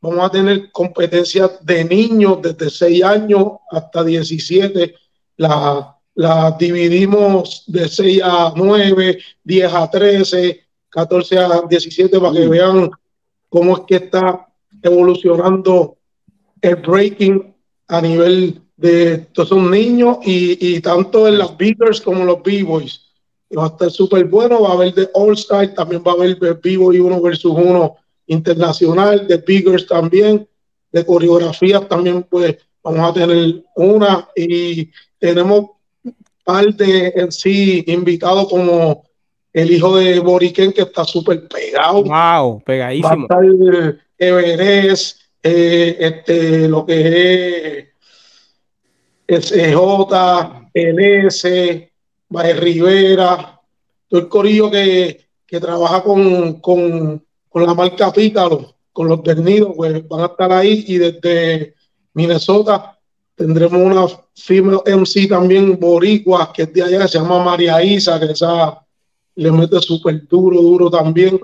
Vamos a tener competencias de niños desde 6 años hasta 17. La, la dividimos de 6 a 9, 10 a 13, 14 a 17 para que vean cómo es que está evolucionando el breaking a nivel de todos esos niños y, y tanto en las beaters como los b-boys. Va a estar súper bueno, va a haber de All Star, también va a haber b-boy 1 versus 1 internacional, de Biggers también, de coreografías también, pues vamos a tener una y tenemos parte en sí invitado como el hijo de Boriken que está súper pegado.
Wow, pegadísimo.
Va a estar Everest, eh, este, lo que es SJ, LS, Baez Rivera, todo el corillo que, que trabaja con, con con la marca Pícalo, con los ternidos, pues van a estar ahí y desde Minnesota tendremos una female MC también boricua que es de allá, que se llama María Isa, que esa le mete súper duro, duro también.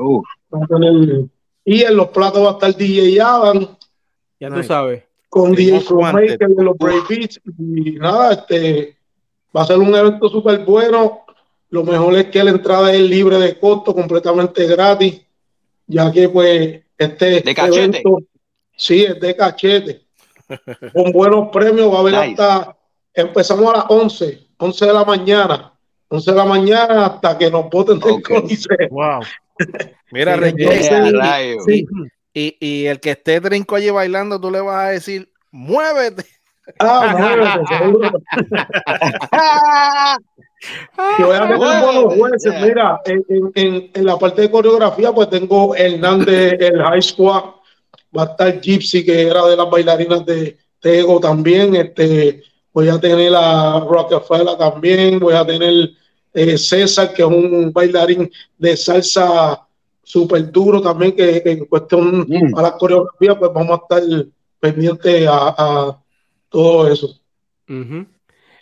y en los platos va a estar DJ Adam.
Ya tú sabes.
Con DJ Maker de los Brave Beats. Y nada, este va a ser un evento súper bueno. Lo mejor es que la entrada es libre de costo, completamente gratis ya que pues este
de evento,
sí, es de cachete. [laughs] Con buenos premios va a haber hasta, empezamos a las 11, 11 de la mañana, 11 de la mañana hasta que nos voten del
okay. Wow. [laughs] Mira, y, y, el que esté trinco allí bailando, tú le vas a decir, muévete. Ah, muévete,
Que [laughs] voy a tener buenos jueces. Mira, en, en, en, la parte de coreografía, pues tengo Hernández, el High Squad, va a estar Gypsy, que era de las bailarinas de Tego también. Este, voy a tener a Rockefeller también, voy a tener eh, César, que es un bailarín de salsa súper duro también, que en cuestión mm. a la coreografía, pues vamos a estar pendientes a, a todo eso.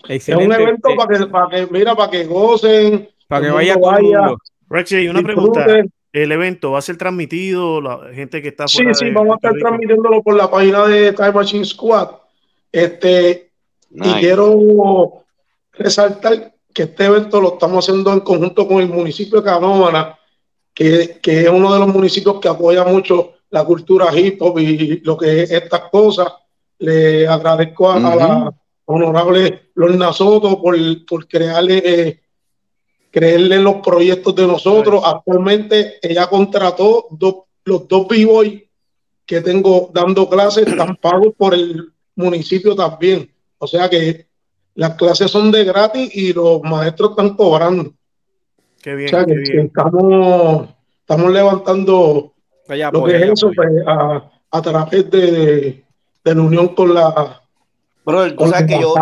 Es un evento para que, para que, mira, para que gocen.
Para que vaya, vaya
Rexy, una pregunta. ¿El evento va a ser transmitido? La gente que está
Sí, sí, vamos a estar transmitiéndolo por la página de Time Machine Squad. Este, y quiero resaltar que este evento lo estamos haciendo en conjunto con el municipio de Canóvana, que, que es uno de los municipios que apoya mucho la cultura hip hop y lo que es estas cosas. Le agradezco a la honorable Lorna Soto por, por crearle, eh, creerle los proyectos de nosotros. Actualmente ella contrató los dos b que tengo dando clases, [coughs] están pagos por el municipio también. O sea que las clases son de gratis y los maestros están cobrando.
Qué bien. O
estamos, estamos levantando lo que es eso pues, a, a, través de, de la unión con la...
Bro, tú sabes que yo,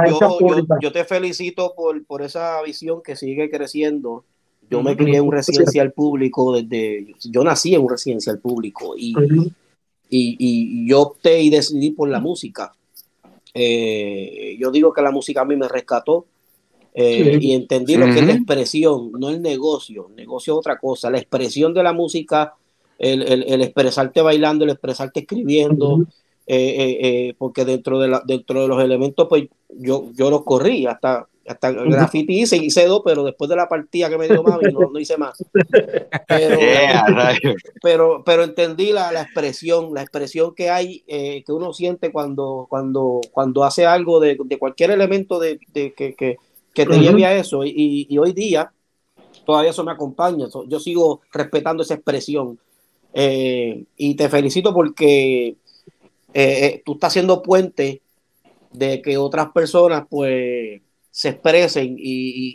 yo, te felicito por, por esa visión que sigue creciendo. Yo me crié en un residencial público desde... Yo nací en un residencial público y, y, y, yo opté y decidí por la música. Eh, yo digo que la música a mí me rescató eh, y entendí lo que es la expresión, no el negocio. El negocio es otra cosa. La expresión de la música, el, el, expresarte bailando, el expresarte escribiendo, eh, eh, porque dentro de, la, dentro de los elementos, pues yo, yo los corrí hasta, hasta graffiti hice, hice dos, pero después de la partida que me dio Mavi no, no hice más. [laughs] Pero, pero, entendí la, la, expresión, la expresión que hay, que uno siente cuando, cuando, cuando hace algo de, de cualquier elemento de, de que, que que te lleve a eso. Y, y, hoy día todavía eso me acompaña. Yo sigo respetando esa expresión. Eh, y te felicito porque eh, eh, tú estás haciendo puente de que otras personas pues se expresen y,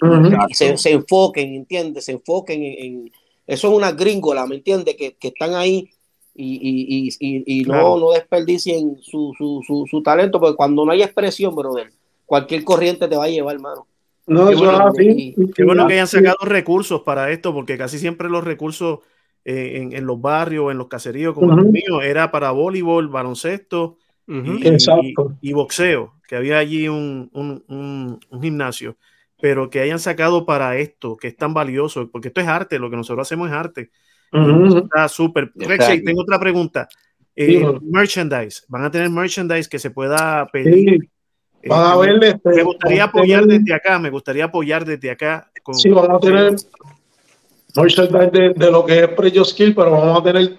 se, se, enfoquen, ¿entiendes? Se enfoquen en, eso es una gringola, ¿me entiendes? Que, que están ahí y, y no, no desperdicien su, su, su, su, talento, porque cuando no hay expresión, brother, cualquier corriente te va a llevar, hermano.
No, qué bueno, Qué bueno que hayan sacado recursos para esto, porque casi siempre los recursos eh, en, los barrios, en los caseríos, como los míos, era para voleibol, baloncesto y, boxeo, que había allí un, gimnasio, pero que hayan sacado para esto, que es tan valioso, porque esto es arte, lo que nosotros hacemos es arte. Está súper. tengo otra pregunta. Eh, merchandise, van a tener merchandise que se pueda pedir
este,
me gustaría apoyar desde acá, me gustaría apoyar desde acá.
sí, vamos a tener de, de lo que es Preyo Skill, pero vamos a tener,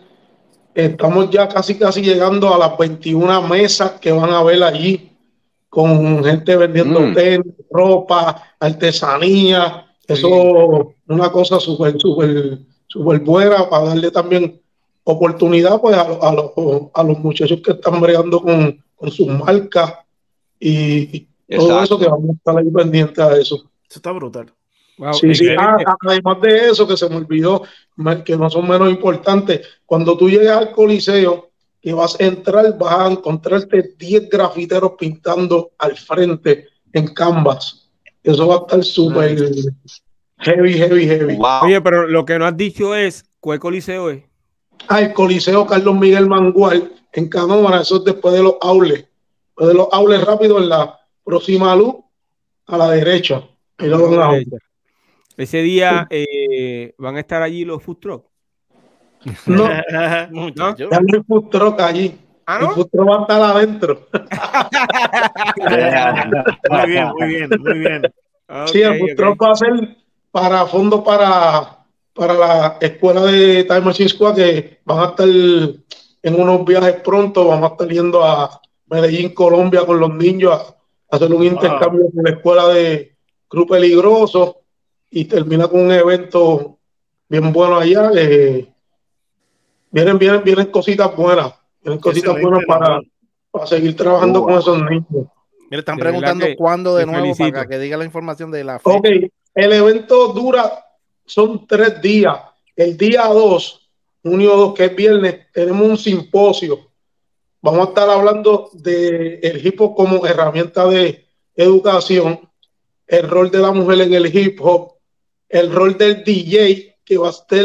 estamos ya casi casi llegando a las 21 mesas que van a ver allí, con gente vendiendo mm. ropa, artesanía, eso es una cosa súper, súper, súper buena para darle también oportunidad pues, a, a, los, a los muchachos que están bregando con, con sus marcas y todo eso que vamos a estar ahí pendientes a eso.
Eso está brutal.
sí, sí. Ah, además de eso, que se me olvidó, que no son menos importantes, cuando tú llegas al Coliseo y vas a entrar, vas a encontrarte 10 grafiteros pintando al frente en canvas. Eso va a estar súper heavy, heavy, heavy.
Oye, pero lo que no has dicho es, ¿cuál Coliseo es?
Ah, el Coliseo Carlos Miguel Mangual en Canómara, eso es después de los aules de los aules rápidos en la próxima luz a la derecha.
Ese día eh, van a estar allí los food trucks.
No, [laughs] ¿No? Ya no hay food truck allí. ¿Ah, no? El food truck va a estar adentro. [laughs]
muy bien, muy bien, muy bien.
sí, el food truck va a ser para fondos para, para la escuela de Time Machine Squad que van a estar en unos viajes pronto, vamos a estar yendo a, Medellín, Colombia, con los niños a, hacer un intercambio con la escuela de Club Peligroso y termina con un evento bien bueno allá. Eh, vienen, vienen, vienen cositas buenas, vienen cositas buenas para, para, seguir trabajando con esos niños.
Mira, están preguntando cuándo de nuevo para que diga la información de la
fecha. Ok, el evento dura, son tres días. El día 2, junio 2, que es viernes, tenemos un simposio Vamos a estar hablando del el hip hop como herramienta de educación, el rol de la mujer en el hip hop, el rol del DJ que va a estar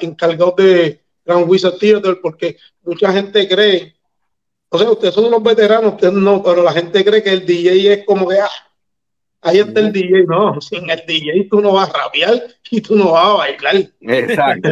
encargado de Grand Wizard Theater, porque mucha gente cree, o sea, ustedes son unos veteranos, ustedes no, pero la gente cree que el DJ es como que, ah, ahí está el DJ, no, sin el DJ tú no vas a rapear y tú no vas a bailar.
Exacto.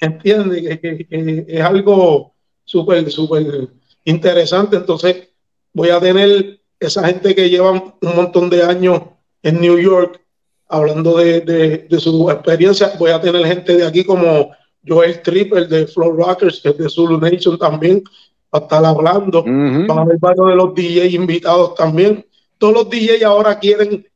¿Entiendes? que es algo súper, súper interesante. Entonces, voy a tener esa gente que lleva un montón de años en New York hablando de, de, su experiencia. Voy a tener gente de aquí como Joel Triple de Flow Rockers, que es de Zulu Nation también, para estar hablando. Van a haber varios de los DJ invitados también. Todos los DJ ahora quieren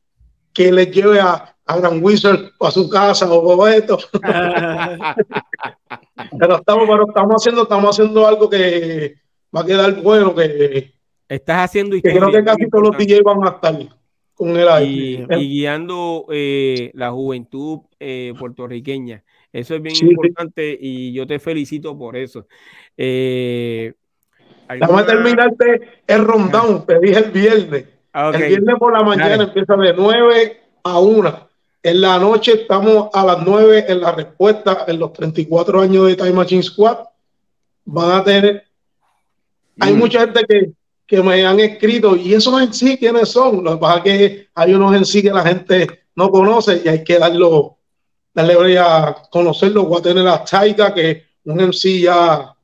que les lleve a, a Grand Wizard a su casa o esto. [laughs] pero estamos, pero estamos haciendo, estamos haciendo algo que va a quedar bueno, que
estás haciendo
y creo que casi todos los DJs van a estar con el
y, y guiando eh, la juventud eh, puertorriqueña. Eso es bien importante y yo te felicito por eso. Eh,
Vamos a terminarte el rundown, te dije el viernes. Ah, el viernes por la mañana empieza de 9 a 1. En la noche estamos a las 9 en la respuesta en los 34 años de Time Machine Squad. Van a tener. Hay mm. mucha gente que, que, me han escrito y esos en sí, ¿quiénes son? Lo que pasa es que hay unos en sí que la gente no conoce y hay que darlo, darle a conocerlo. Voy a tener a Taika, que un MC ya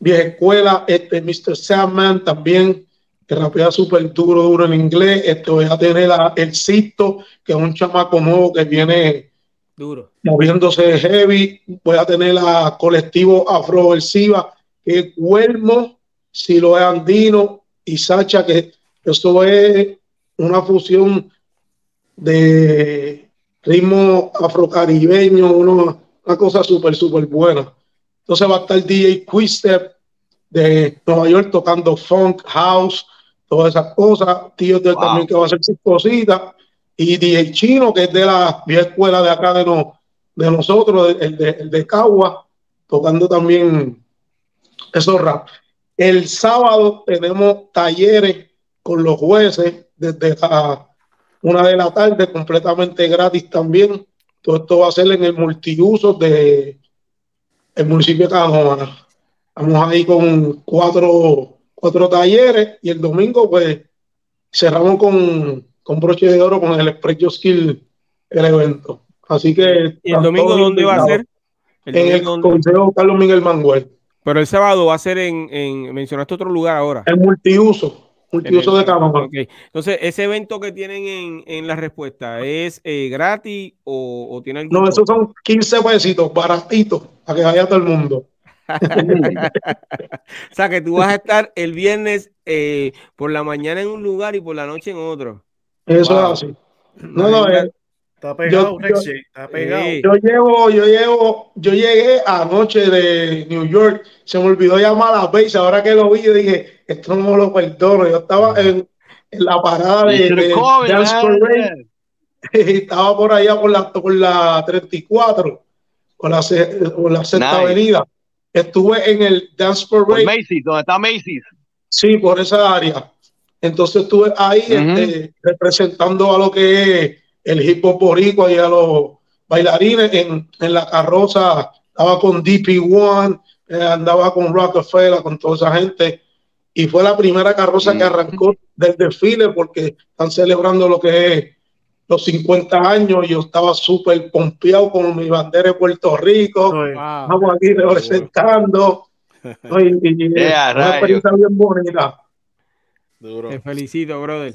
vieja escuela, este Mr. Sandman también que rapea súper duro, duro en inglés. Esto voy a tener el Sisto, que es un chamaco nuevo que viene
duro.
moviéndose heavy. Voy a tener a colectivo afroversiva, que es Huelmo, Silo Andino y Sacha, que esto es una fusión de ritmo afrocaribeño, una, una cosa súper, súper buena. Entonces va a estar DJ Quistep de Nueva York tocando funk, house, todas esas cosas. Tío de también que va a hacer sus cositas. Y DJ Chino, que es de la vieja escuela de acá de, no, de nosotros, el de, el de Cagua, tocando también esos rap. El sábado tenemos talleres con los jueces desde la una de la tarde, completamente gratis también. Todo esto va a ser en el multiuso de el municipio de Cajona. Estamos ahí con cuatro, cuatro talleres y el domingo pues cerramos con, con broche de oro con el Express Skill el evento. Así que...
¿Y el domingo dónde va a ser?
en el Consejo Carlos Miguel Manuel.
Pero el sábado va a ser en, en, mencionaste otro lugar ahora.
El multiuso, multiuso de Canadá.
Entonces, ese evento que tienen en, en la respuesta, ¿es eh, gratis o, o tiene
algún No, esos son 15 pesitos, baratitos, para que vaya todo el mundo. [laughs]
o sea que tú vas a estar el viernes eh, por la mañana en un lugar y por la noche en otro.
Eso es así. No, no, eh,
está pegado, yo, está pegado.
Yo llevo, yo llevo, yo llegué anoche de New York, se me olvidó llamar a la base, ahora que lo vi, dije, esto no me lo perdono. Yo estaba en, en la parada de, de Dance [laughs] estaba por allá por la, por la 34, por la, por la sexta avenida Estuve en el Dance Parade.
Macy's, donde está Macy's.
Sí, por esa área. Entonces estuve ahí este, representando a lo que es el hip hop boricua y a los bailarines en, en la carroza. Estaba con DP1, eh, andaba con Rockefeller, con toda esa gente. Y fue la primera carroza que arrancó del desfile porque están celebrando lo que es los 50 años, yo estaba súper pompeado con mi bandera de Puerto Rico. Estamos aquí representando. y, una experiencia bien bonita.
Te felicito, brother.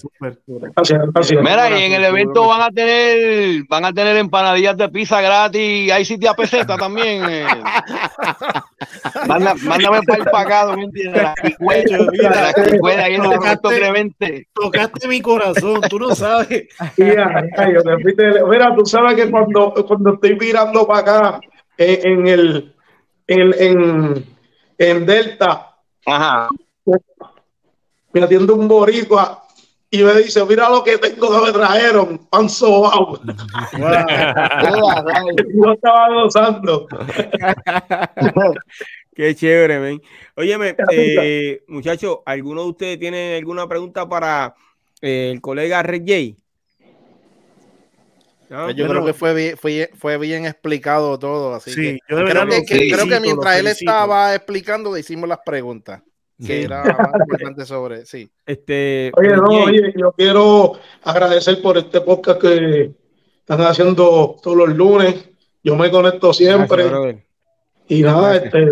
Mira, y en el evento van a tener van a tener empanadillas de pizza gratis. Hay sitio a peseta también. Eh. [laughs] mándame para el pagado, ¿me entiendes? La [laughs] la ahí en
el Tocaste mi corazón, tú no sabes.
Mira, tú sabes que cuando, cuando estoy mirando para acá eh, en, el en, en, en Delta,
Ajá
me atiende un boricua y me dice, mira lo que tengo que me trajeron, pan sobao. [laughs] Yo estaba gozando. [laughs]
Qué chévere, men. Óyeme, eh, muchachos, ¿alguno de ustedes tiene alguna pregunta para eh, el colega Red J?
Pues yo creo que fue bien, fue, fue bien explicado todo, así que, creo, que, creo que mientras él estaba explicando, le hicimos las preguntas que era importante sobre, sí.
Este,
oye, no, oye, yo quiero agradecer por este podcast que están haciendo todos los lunes. Yo me conecto siempre. y nada, este,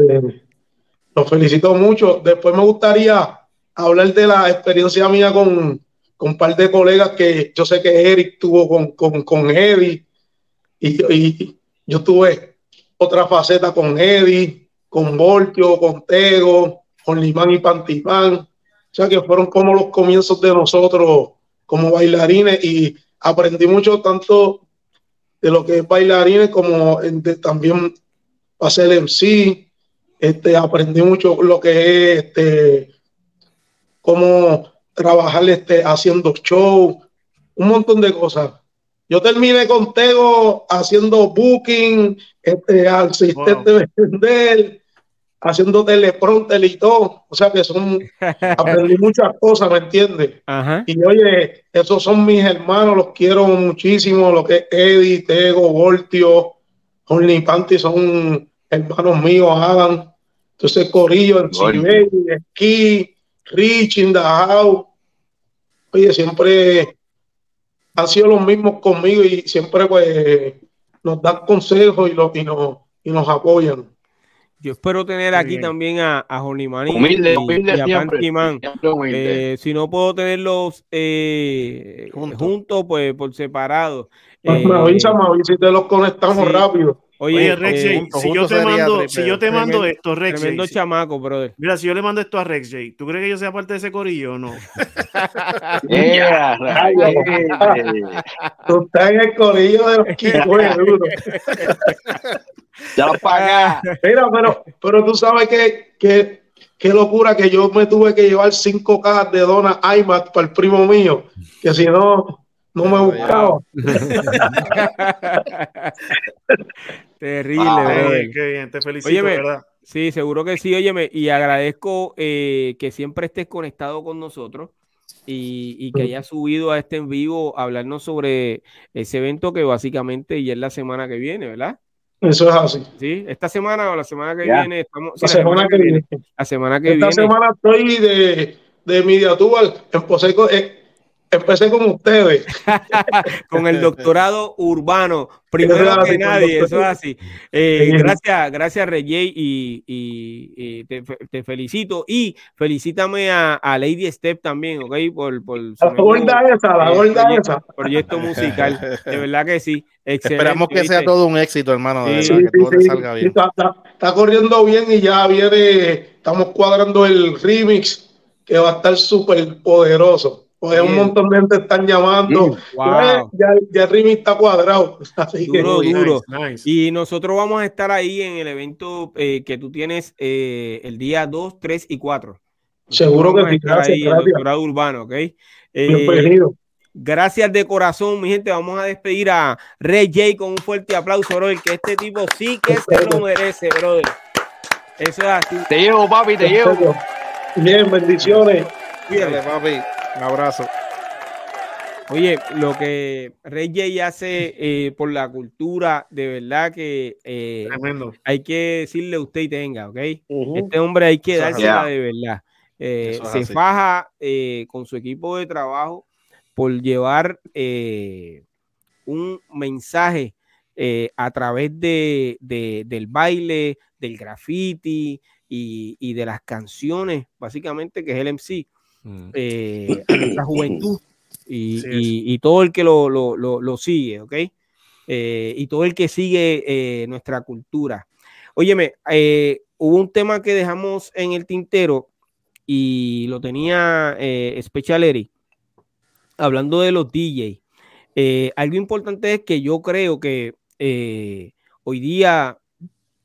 los felicito mucho. Después me gustaría hablar de la experiencia mía con, con un par de colegas que yo sé que Eric tuvo con, con, con Eddie. Y, y, yo tuve otra faceta con Eddie, con Voltio, con Tego con Limán y Pantipán. O sea que fueron como los comienzos de nosotros como bailarines y aprendí mucho tanto de lo que es bailarines como de, también hacer MC. Este, aprendí mucho lo que es este, cómo trabajar este, haciendo show, un montón de cosas. Yo terminé con Tego haciendo booking, este, asistente de vender, haciendo teleprompter y todo. O sea que son, [laughs] aprendí muchas cosas, ¿me entiendes? Y oye, esos son mis hermanos, los quiero muchísimo, lo que es Eddie, Tego, Voltio, Only Panty son hermanos míos, Adam. Entonces, Corillo, en Chile, Ski, Rich in the house. Oye, siempre han sido los mismos conmigo y siempre pues nos dan consejos y, lo, y, nos, y nos apoyan.
Yo espero tener aquí también a, a Maní
humilde, y, a siempre,
eh, si no puedo tenerlos eh, juntos, pues por separado.
Pues me avisa, me avisa y te los conectamos rápido.
Oye, Rex eh, si, yo te mando, si yo te mando esto, Rex
Tremendo chamaco, brother.
Mira, si yo le mando esto a Rex J, ¿tú crees que yo sea parte de ese corillo o no? [laughs]
tú estás en el corillo de los [laughs] duro.
ya lo pagas.
Mira, pero, pero tú sabes que, que qué locura que yo me tuve que llevar cinco cajas de donas iMac para el primo mío, que si no, no me buscaba. [laughs]
Terrible, ah,
Qué bien, te felicito, ¿verdad?
Sí, seguro que sí, óyeme, y agradezco eh, que siempre estés conectado con nosotros y, que hayas subido a este en vivo a hablarnos sobre ese evento que básicamente ya es la semana que viene, ¿verdad?
Eso es así.
Sí, esta semana o la semana que viene estamos.
la, semana, que viene.
La semana que
esta semana estoy de, de Mediatubal en Poseco. Eh, empecé con ustedes. [laughs]
con el doctorado urbano, primero que nadie, eso es así. Eh, gracias, gracias Rey y, y, te, felicito y felicítame a, Lady Step también, ¿ok? Por, por
la gorda esa, la gorda
proyecto,
esa.
Proyecto musical, de verdad que sí.
Esperamos que sea todo un éxito, hermano, que
todo te salga bien. Está, está corriendo bien y ya viene, estamos cuadrando el remix que va a estar súper poderoso. Pues un montón de gente están llamando. Mm, ya, ya, el está cuadrado. [laughs]
duro, duro. Y nosotros vamos a estar ahí en el evento eh, que tú tienes eh, el día 2, 3 y 4.
Seguro que sí.
Gracias, ahí, gracias. Urbano, ¿ok? Eh, gracias de corazón, mi gente. Vamos a despedir a Ray J con un fuerte aplauso, brother. Que este tipo sí que se lo merece, brother. Eso es así.
Te llevo, papi, te llevo.
Bien, bendiciones.
Cuídate, papi. Un abrazo.
Oye, lo que Rey J hace eh, por la cultura, de verdad que eh, hay que decirle a usted y tenga, ¿ok? Este hombre hay que dársela de verdad. Eh, se faja con su equipo de trabajo por llevar un mensaje a través de, del baile, del graffiti y, y de las canciones, básicamente, que es el MC Mm. eh, a nuestra juventud [coughs] y, y, todo el que lo, lo, lo, sigue, ¿ok? Eh, y todo el que sigue eh, nuestra cultura. Óyeme, hubo un tema que dejamos en el tintero y lo tenía Special Eri, hablando de los DJ. algo importante es que yo creo que hoy día,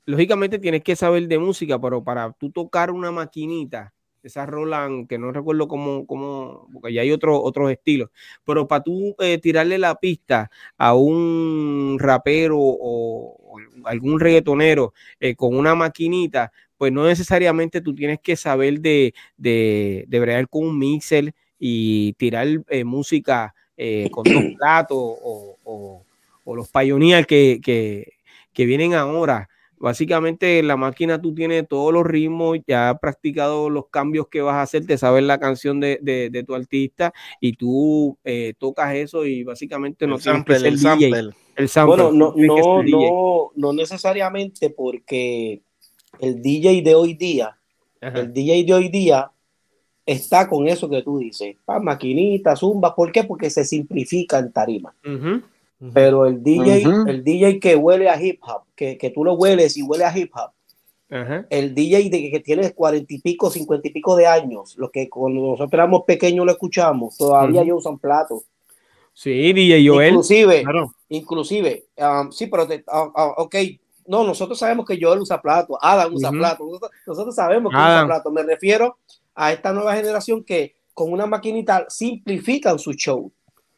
lógicamente tienes que saber de música, pero para tú tocar una maquinita, esa Roland, que no recuerdo cómo, cómo porque ya hay otro, otros estilos, pero para tú eh, tirarle la pista a un rapero o, algún reggaetonero eh, con una maquinita, pues no necesariamente tú tienes que saber de, de, de bregar con un mixer y tirar eh, música con dos [clears throat] platos o, o, los pioneers que, que, que vienen ahora Básicamente la máquina tú tienes todos los ritmos, ya has practicado los cambios que vas a hacer, te sabes la canción de, de, tu artista y tú eh, tocas eso y básicamente no
tienes que ser el sample.
El sample. Bueno, no, no, no, no, necesariamente porque el DJ de hoy día, el DJ de hoy día está con eso que tú dices, pa, maquinita, zumba, ¿por qué? Porque se simplifica en tarima. Pero el DJ, el DJ que huele a hip hop, que, que, tú lo hueles y huele a hip hop, el DJ de que tiene cuarenta y pico, cincuenta y pico de años, lo que cuando nosotros éramos pequeños lo escuchamos, todavía ellos usan platos.
Sí, DJ Joel.
Inclusive, inclusive, um, sí, pero uh, uh, ok, no, nosotros sabemos que Joel usa plato, Adam usa plato, nosotros, sabemos que usa plato. Me refiero a esta nueva generación que con una maquinita simplifican su show.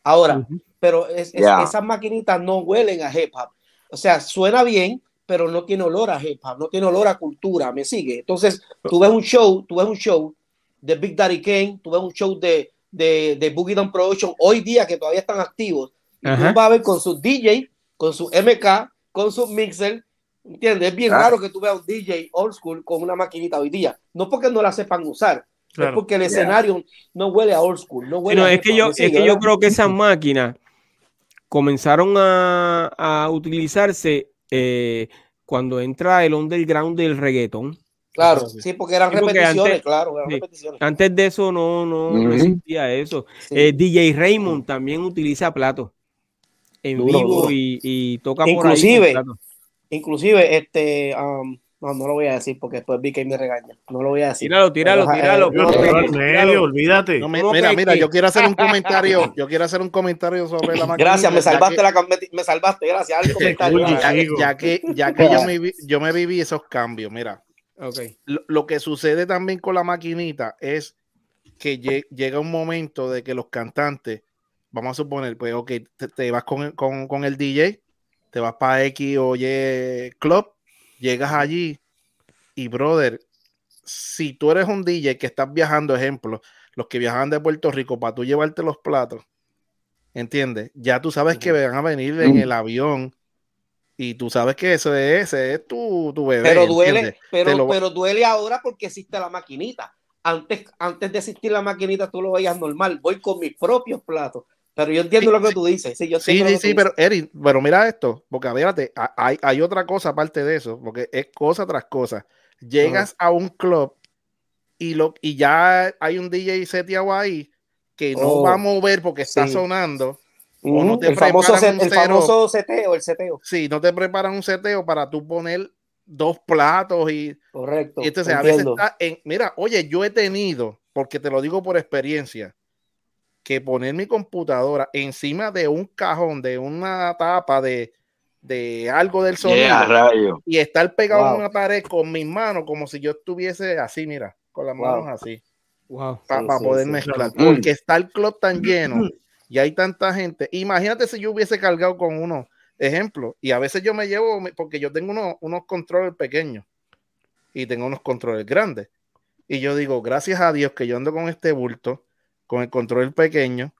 Ahora, pero es, esas maquinitas no huelen a hip hop. O sea, suena bien, pero no tiene olor a hip hop, no tiene olor a cultura, ¿me sigue? Entonces, tú ves un show, tú ves un show de Big Daddy Kane, tú ves un show de, de, de Boogie Down Production hoy día que todavía están activos, y tú vas a ver con su DJ, con su MK, con su mixer, ¿entiendes? Es bien ah. raro que tú veas un DJ old school con una maquinita hoy día, no porque no la sepan usar, es porque el escenario no huele a old school, no huele
es que yo, es que yo creo que esas [laughs] máquinas comenzaron a, a utilizarse eh, cuando entra el underground del reggaeton.
Claro, sí, porque eran repeticiones, antes, claro,
Antes de eso no, no, existía eso. Eh, DJ Raymond también utiliza plato en vivo Y, y, toca
inclusive, por ahí. Inclusive, este, um, no, no lo voy a decir porque después vi que me regaña. No lo voy a decir.
Tíralo, tíralo, tíralo.
medio, olvídate.
mira, mira, yo quiero hacer un [laughs] comentario. Yo quiero hacer un comentario sobre la
máquina. Gracias, me salvaste la me salvaste, gracias al comentario.
ya, que, ya que yo, [laughs] me, yo me viví esos cambios, mira. Okay. Lo, que sucede también con la maquinita es que llega un momento de que los cantantes, vamos a suponer, pues, ok, te, vas con, con, con el DJ, te vas para X o Y Club llegas allí y, brother, si tú eres un DJ que estás viajando, ejemplo, los que viajan de Puerto Rico para tú llevarte los platos, ¿entiendes? Ya tú sabes que van a venir en el avión y tú sabes que eso es, ese es tu, tu bebé.
Pero duele, pero, pero duele ahora porque existe la maquinita. Antes, antes de existir la maquinita, tú lo veías normal. Voy con mis propios platos. Pero yo entiendo lo que tú dices. Sí, yo
sí, sí, sí pero Eric, pero mira esto, porque fíjate, hay, hay otra cosa aparte de eso, porque es cosa tras cosa. Llegas a un club y, lo, y ya hay un DJ seteado ahí que no oh, va a mover porque está sonando.
o no te el, famoso, el famoso seteo, el seteo.
Sí, no te preparan un seteo para tú poner dos platos y.
Correcto.
Y entonces a veces está en. Mira, oye, yo he tenido, porque te lo digo por experiencia, que poner mi computadora encima de un cajón, de una tapa de, de algo del sonido y estar pegado en una pared con mis manos como si yo estuviese así, mira, con las manos así. Para poder mezclar. Porque está el club tan lleno y hay tanta gente. Imagínate si yo hubiese cargado con uno, ejemplo, y a veces yo me llevo, porque yo tengo unos, unos controles pequeños y tengo unos controles grandes. Y yo digo, gracias a Dios que yo ando con este bulto con el control pequeño.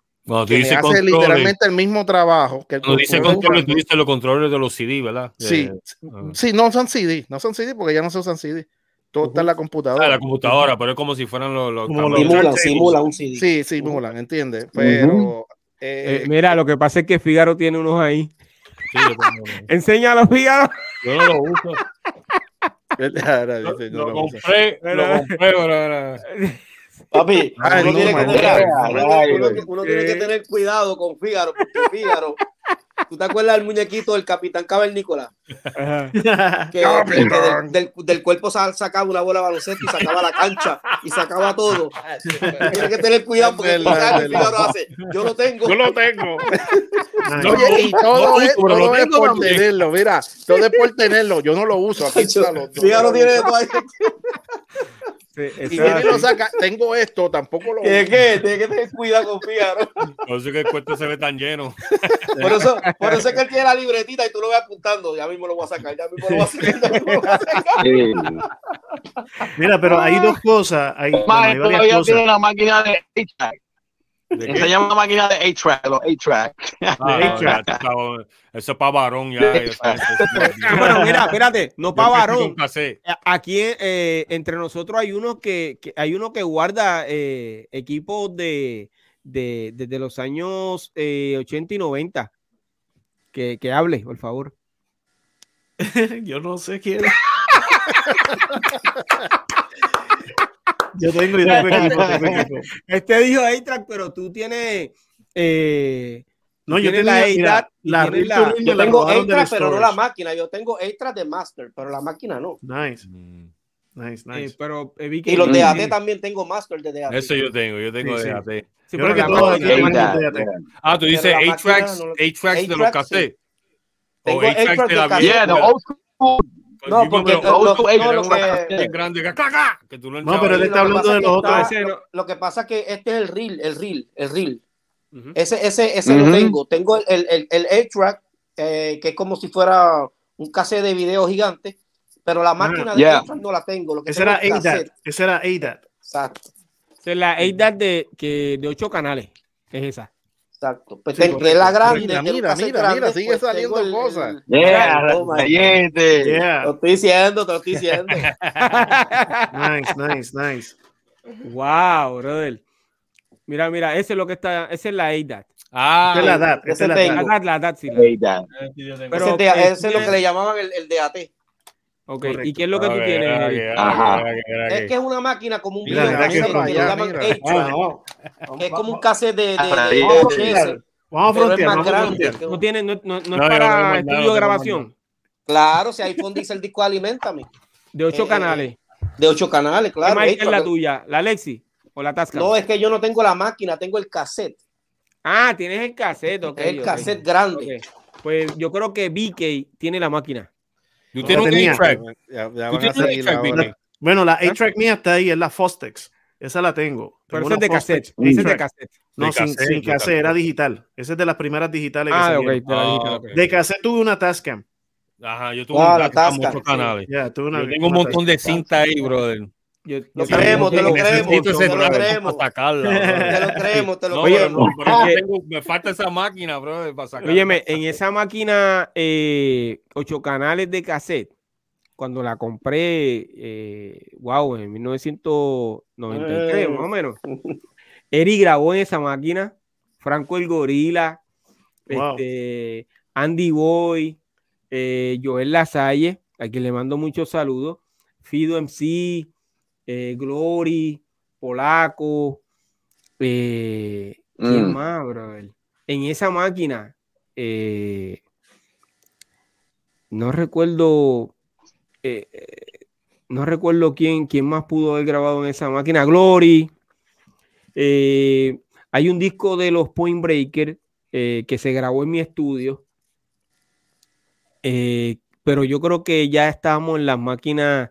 que hace literalmente el mismo trabajo que el
Cuando dice control, tú dices los controles de los CD, ¿verdad?
Sí, ah. sí, no son CD, no son CD porque ya no se usan CD. Todo está en la computadora.
Ah, la computadora, pero es como si fueran los. los
simulan, simulan un CD.
Sí, simulan, ¿entiendes? Pero.
Eh, eh, mira, lo que pasa es que Figaro tiene unos ahí. Sí, Enséñalo, Figaro.
Yo no lo uso. [laughs] lo, lo, lo compré, lo compré, [laughs]
Papi, uno, tiene, que tener, uno, tiene que tener cuidado con Fígaro, porque Fígaro, ¿tú te acuerdas del muñequito del Capitán Cavernícola? Que, del, del, cuerpo sacaba una bola de baloncesto y sacaba la cancha y sacaba todo. Tiene que tener cuidado porque Fígaro hace. Yo lo tengo.
Yo lo tengo.
Oye, y todo, es, todo es por tenerlo, mira, todo es por tenerlo. Yo no lo uso.
Fígaro tiene todo ahí
y lo saca, tengo esto, tampoco lo.
¿Qué? ¿Qué? Tienes que tener cuidado con Fígaro. [laughs]
Por eso que el cuento se ve tan lleno. [laughs]
Por eso, por eso es que él tiene la libretita y tú lo ves apuntando. Ya mismo lo voy a sacar, ya mismo lo voy a sacar. [laughs]
Mira, pero hay dos cosas. Hay,
Más, todavía tiene la máquina de se llama máquina de A-Track, los A-Track.
Ah, eso es para varón ya. [laughs]
bueno, mira, espérate, no para varón. Eh, aquí eh, entre nosotros hay uno que, hay uno que guarda eh, equipos de, de, desde los años 80 y 90. Que, que hable, por favor. [laughs]
Yo no sé quién. [laughs] Yo tengo, yo tengo
Este dijo A-Track, pero tú tienes. Eh,
no, yo tengo la
A-Track. La, yo tengo A-Track, pero no la máquina. Yo tengo A-Track de Master, pero la máquina no.
Nice. Mm. Nice, nice.
Eh, pero,
eh, y los de AT también tengo Master de DAT.
Eso yo tengo, yo tengo sí, de AT.
Sí, pero que
Ah, tú dices A-Tracks, A-Tracks de los cassettes.
Tengo A-Tracks de la Yeah, the old school no, porque
lo, que, grande,
que tú no, pero él está hablando de los otros.
Lo que pasa es que este es el reel, el reel, el reel. Ese, ese, ese lo tengo. Tengo el, el, el A-Track, eh, que es como si fuera un cassette de video gigante, pero la máquina de no la tengo. Lo que
esa, era ADAT, esa era ADAT.
Exacto. Esa es la ADAT de, que, de ocho canales, es esa.
Exacto. Pues sí, entre la grande. Mira,
mira, mira, mira, sigue pues, saliendo el, cosas.
Yeah, Lo estoy diciendo, te lo estoy diciendo. [laughs]
nice, nice, nice.
Wow, brother. Mira, mira, ese es lo que está, ese es la ADAT.
Ah, es la DAT,
esa es la
DAT.
La DAT, sí. La
Pero, ese, es lo que le llamaban el, el DAT.
Ok, ¿y qué es lo que tú tienes?
Ajá. Es que es una máquina como un llaman Es como un cassette de, de,
Vamos a frontear.
No, tiene, no, no, no, es para estudio de grabación.
Claro, si iPhone dice el disco Alimentame.
De ocho eh, canales.
De ocho canales, claro.
¿Qué es la tuya? ¿La Lexi o la Tasca?
No, es que yo no tengo la máquina, tengo el cassette.
Ah, tienes el cassette, ok.
El cassette grande.
Pues yo creo que BK tiene la máquina.
Tú tienes un A-Track.
Bueno, la A-Track mía está ahí, es la Fostex. Esa la tengo.
Pero esa es de cassette. Esa es de cassette.
No, sin, cassette, era digital. Esa es de las primeras digitales. Ah, ok, de, digital, de cassette tuve una Tascam.
Ajá, yo tuve ah, una Tascam muchos canales.
yo
tengo un montón de cinta ahí, brother.
Yo, lo creemos, [laughs] te lo creemos, te lo creemos. Te lo creemos, te lo creemos.
me falta esa máquina, bro, para sacarla.
Óyeme, en esa máquina, eh, ocho canales de cassette, cuando la compré, eh, wow, en 1993, más o menos. [laughs] Eri grabó en esa máquina, Franco el Gorila, este, Andy Boy, eh, Joel Lasalle, a quien le mando muchos saludos, Fido MC, eh, Glory, Polaco, eh, ¿quién mm. más, bro? En esa máquina, eh, no recuerdo, no recuerdo quién, quién más pudo haber grabado en esa máquina, Glory. hay un disco de los Point Breaker que se grabó en mi estudio. pero yo creo que ya estamos en las máquinas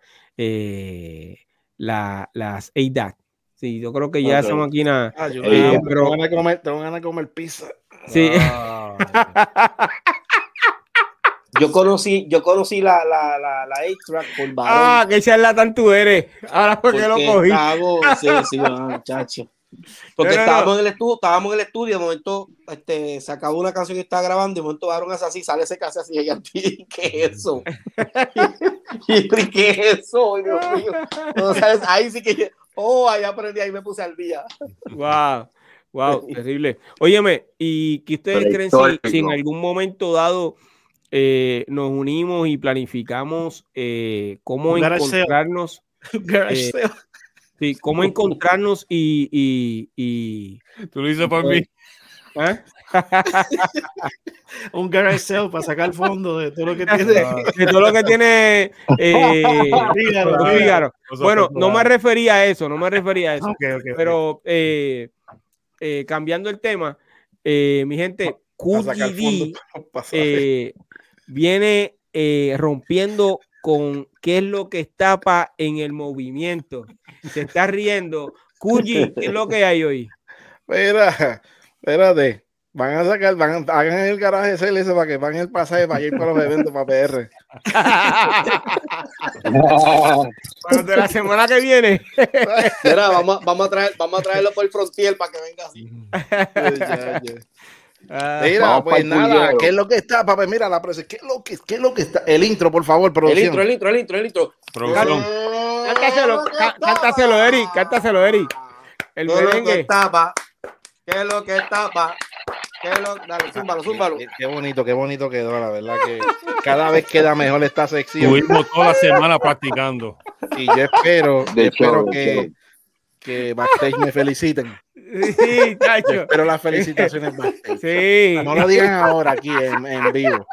la, las ADAT. Sí, yo creo que ya esa máquina.
Ah, yo eh, pero... tengo, ganas de comer, tengo ganas de comer pizza.
Sí.
Ah, yo conocí, yo conocí la, la, la, la A-Track por varón.
Ah, qué charlatán tú eres. Ahora porque, lo cogí.
Cago, sí, sí, [laughs] muchacho. Porque estábamos, En el estudio, estábamos en el estudio, de momento este, se acabó una canción que estaba grabando, de momento daron así, sale ese caso así, y ¿qué es eso? [laughs] y, ¿qué es eso? Dios mío. ahí sí que, oh, ahí aprendí, ahí me puse al día.
Wow. Wow, terrible. Óyeme, ¿y qué ustedes creen si, en algún momento dado eh, nos unimos y planificamos eh, cómo encontrarnos? Eh, Sí, cómo encontrarnos y, y, y...
Tú lo hice por mí.
¿Eh? [laughs] un garage sale para sacar el fondo de todo lo que tiene.
de todo lo que tiene eh, [laughs] bueno no me refería a eso no me refería a eso. Okay, okay, pero eh, eh, cambiando el tema eh, mi gente QGD [laughs] viene rompiendo con qué es lo que estapa en el movimiento. Se está riendo. Cuyi, ¿qué es lo que hay hoy? [laughs]
Espera, espérate. Van a sacar, van a, hagan el garaje CLS para que van el pasaje para ir para los eventos para PR. [laughs]
bueno, de la semana que viene. [laughs]
Mira, vamos, vamos, a traer, vamos a traerlo por el frontier para que venga así.
Ah, mira, pues nada, ¿qué es lo que está, papá? Mira la presa, ¿qué es lo que, qué es lo que está? El intro, por favor,
producción. El intro, el intro, el intro, el intro.
Producción.
Cántaselo, cántaselo, Eri, cántaselo, Eri.
El ¿Qué es lo que tapa? ¿Qué es lo que tapa? ¿Qué es lo... Dale, zúmbalo, zúmbalo.
Qué, qué, bonito, qué bonito quedó, la verdad que cada vez queda mejor esta sección.
Estuvimos toda la semana practicando.
Y yo espero, yo espero que, que backstage me feliciten.
Sí.
Pero las felicitaciones [laughs]
Sí.
No lo digan ahora aquí en, en vivo.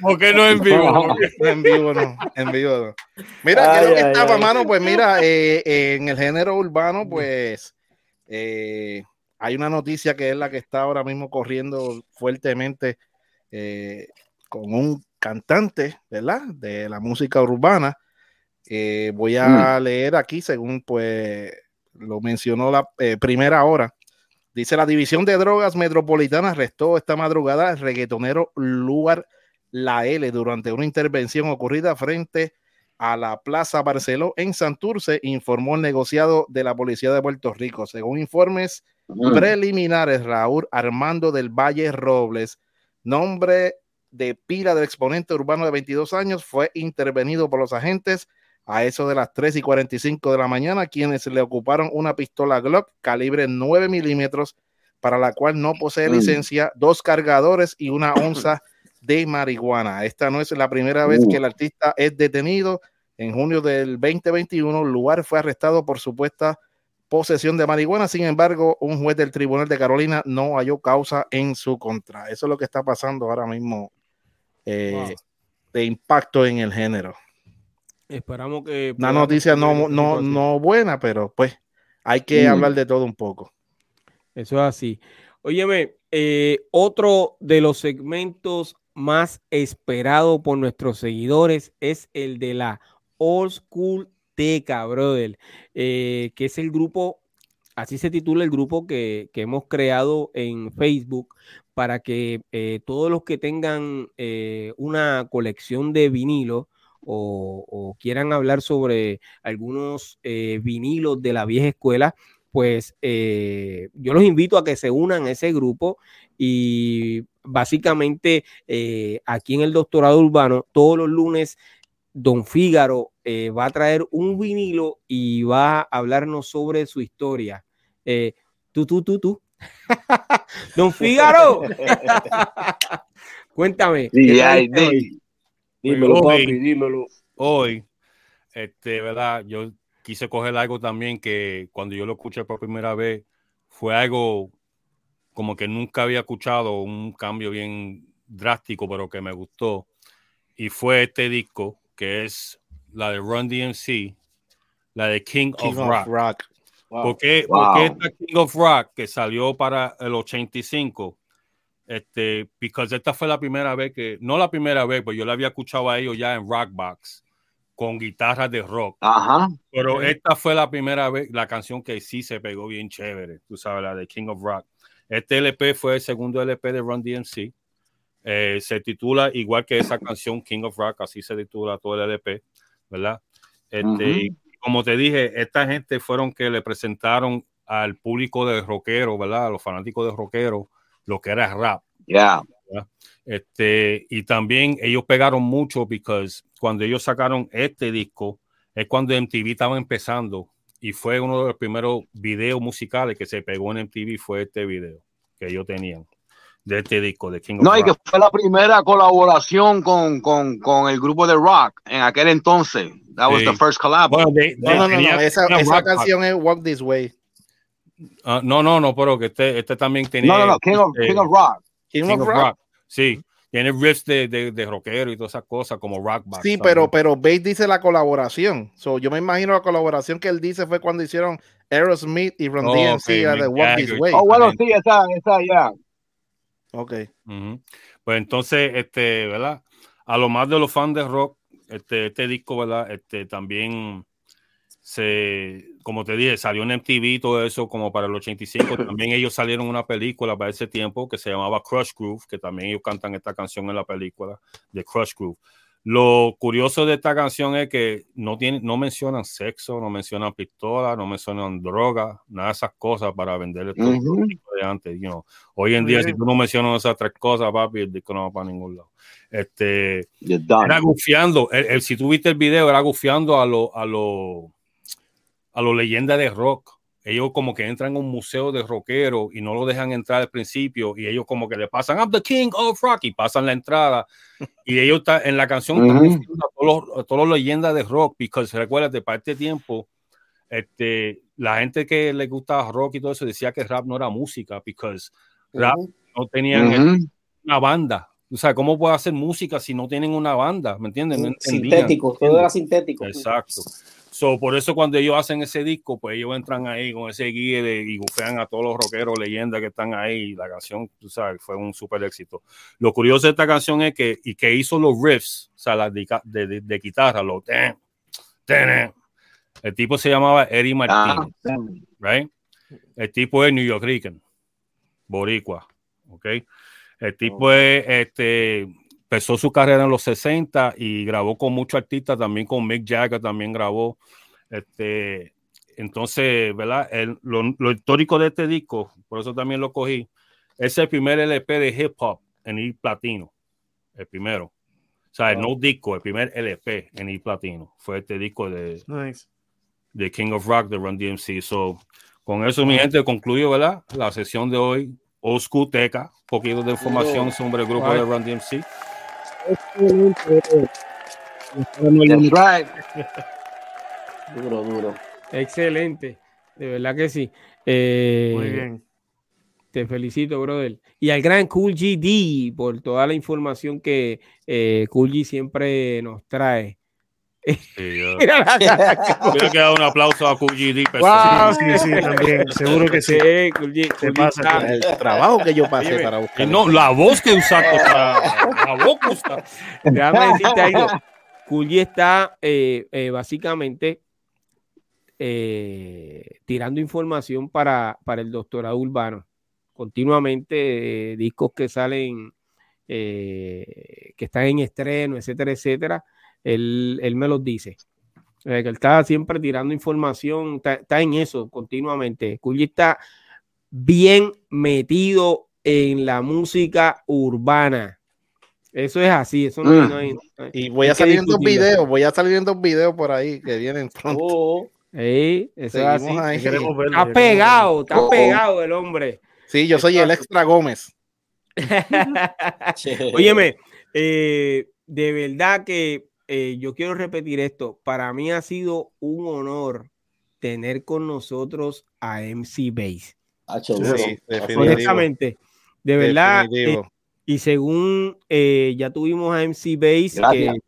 ¿Por qué no en vivo?
No, en vivo no, en vivo no. Mira, ay, ¿qué es lo que estaba, mano? Pues mira, eh, eh, en el género urbano, pues eh, hay una noticia que es la que está ahora mismo corriendo fuertemente eh, con un cantante, ¿verdad? De la música urbana. Eh, voy a mm. leer aquí, según pues lo mencionó la eh, primera hora. Dice la División de Drogas Metropolitana arrestó esta madrugada al reggaetonero Lugar la L durante una intervención ocurrida frente a la Plaza Barceló en Santurce, informó el negociado de la Policía de Puerto Rico. Según informes mm. preliminares, Raúl Armando del Valle Robles, nombre de pila del exponente urbano de 22 años, fue intervenido por los agentes a eso de las 3 y 45 de la mañana, quienes le ocuparon una pistola Glock calibre 9 milímetros, para la cual no posee mm. licencia, dos cargadores y una [laughs] onza de marihuana. Esta no es la primera vez que el artista es detenido. En junio del 2021, el lugar fue arrestado por supuesta posesión de marihuana. Sin embargo, un juez del Tribunal de Carolina no halló causa en su contra. Eso es lo que está pasando ahora mismo eh, de impacto en el género.
Esperamos que...
Una noticia no, no, no buena, pero pues hay que hablar de todo un poco.
Eso es así. Óyeme, eh, otro de los segmentos más esperado por nuestros seguidores es el de la Old School Teca, brother, eh, que es el grupo, así se titula el grupo que, hemos creado en Facebook para que eh, todos los que tengan una colección de vinilos o, quieran hablar sobre algunos vinilos de la vieja escuela, pues yo los invito a que se unan a ese grupo y básicamente eh, aquí en el doctorado urbano, todos los lunes, don Fígaro eh, va a traer un vinilo y va a hablarnos sobre su historia. Eh, tú, tú, tú, tú. [laughs] don Fígaro. [laughs] [laughs] Cuéntame.
Dímelo, hoy, dímelo. Hoy, este, ¿verdad? Yo quise coger algo también que cuando yo lo escuché por primera vez fue algo como que nunca había escuchado un cambio bien drástico, pero que me gustó. Y fue este disco, que es la de Run DMC, la de King, of, Rock. ¿Por, qué, esta King of Rock que salió para el 85? Este, porque esta fue la primera vez que, no la primera vez, pues yo la había escuchado a ellos ya en Rockbox con guitarras de rock.
Ajá.
Pero esta fue la primera vez, la canción que sí se pegó bien chévere, tú sabes, la de King of Rock. Este LP fue el segundo LP de Run DMC. Eh, se titula igual que esa canción King of Rock, así se titula todo el LP, ¿verdad? Este, Como te dije, esta gente fueron que le presentaron al público de rockero, ¿verdad? A los fanáticos de rockero, lo que era rap.
Ya.
Este, y también ellos pegaron mucho porque cuando ellos sacaron este disco, es cuando MTV estaba empezando y fue uno de los primeros videos musicales que se pegó en MTV fue este video que ellos tenían de este disco de King of
No, y que fue la primera colaboración con, con, con, el grupo de rock en aquel entonces. That was the first collab.
no, no, no, esa, esa canción es Walk This Way.
Uh, no, no, no, pero que este, este también tenía.
No, no, no, King of, este, King of Rock.
King, King of, of rock. rock. Sí, tiene riffs de, de, de, rockero y todas esas cosas como rock
Sí, pero, pero Bates dice la colaboración. So, yo me imagino la colaboración que él dice fue cuando hicieron Aerosmith y Ron oh, DMC de Walk This Way.
Oh, bueno, sí, esa, esa ya.
Ok.
Pues entonces, este, ¿verdad? A lo más de los fans de rock, este, este disco, ¿verdad? Este también se, como te dije, salió en MTV todo eso como para el 85. [laughs] También ellos salieron una película para ese tiempo que se llamaba Crush Groove, que también ellos cantan esta canción en la película de Crush Groove. Lo curioso de esta canción es que no, tiene, no mencionan sexo, no mencionan pistola, no mencionan droga, nada de esas cosas para vender el de antes. You Hoy en día, si tú no mencionas esas tres cosas, papi, el disco no va para ningún lado. Este, era gufiando, el, si tú viste el video, era gufiando a los a lo, a los leyendas de rock. Ellos como que entran a un museo de rockero y no lo dejan entrar al principio y ellos como que le pasan I'm the king of rock y pasan la entrada y ellos están en la canción están a todos los, todos los leyendas de rock porque recuerda de parte de tiempo este, la gente que le gustaba rock y todo eso decía que rap no era música porque rap no tenían una banda o sea, ¿cómo puede hacer música si no tienen una banda? ¿Me entienden?
sintético, todo era sintético.
Exacto. So, por eso cuando ellos hacen ese disco, pues ellos entran ahí con ese guía y gufean a todos los rockeros, leyendas que están ahí. La canción, tú sabes, fue un súper éxito. Lo curioso de esta canción es que, y que hizo los riffs, o sea, las de, de, guitarra, los... El tipo se llamaba Eddie Martínez, ah, right? El tipo es New York Rican, boricua, ¿ok? El tipo es, este, empezó su carrera en los 60 y grabó con muchos artistas, también con Mick Jagger, también grabó. Este, entonces, ¿verdad? lo, histórico de este disco, por eso también lo cogí, es el primer LP de hip hop en ir platino, el primero. O sea, el no disco, el primer LP en ir platino. Fue este disco de, de King of Rock de Run DMC. So, con eso, mi gente, concluyo, ¿verdad? La sesión de hoy, Oscuteca, poquito de información sobre el grupo de Run DMC.
Duro, duro. Excelente, de verdad que sí. Eh, Muy bien. Te felicito, brother. Y al gran Cool GD por toda la información que eh, Cool G siempre nos trae.
Sí, [laughs] yo. Quiero que [laughs] un aplauso a Cool GD.
Wow, sí, sí, también. Seguro que sí. sí
pasa el trabajo que yo pasé para buscar.
No, la voz que usaste [laughs] para. La voz que usaste.
Déjame decirte algo. G está eh, eh, básicamente eh, tirando información para, para el doctorado urbano. Continuamente eh, discos que salen, eh, que están en estreno, etcétera, etcétera, él, me los dice. que él está siempre tirando información, está, en eso continuamente. Culli está bien metido en la música urbana. Eso es así, eso no, hay,
mm. Y voy a salir en dos videos, voy a salir en dos videos por ahí que vienen pronto. Oh.
Ey, eso así. está pegado, está oh, oh. pegado el hombre.
Sí, yo soy el extra Gómez. [laughs]
Óyeme, eh, de verdad que eh, yo quiero repetir esto. Para mí ha sido un honor tener con nosotros a MC Base. Sí, Honestamente, de verdad, eh, y según eh, ya tuvimos a MC Base,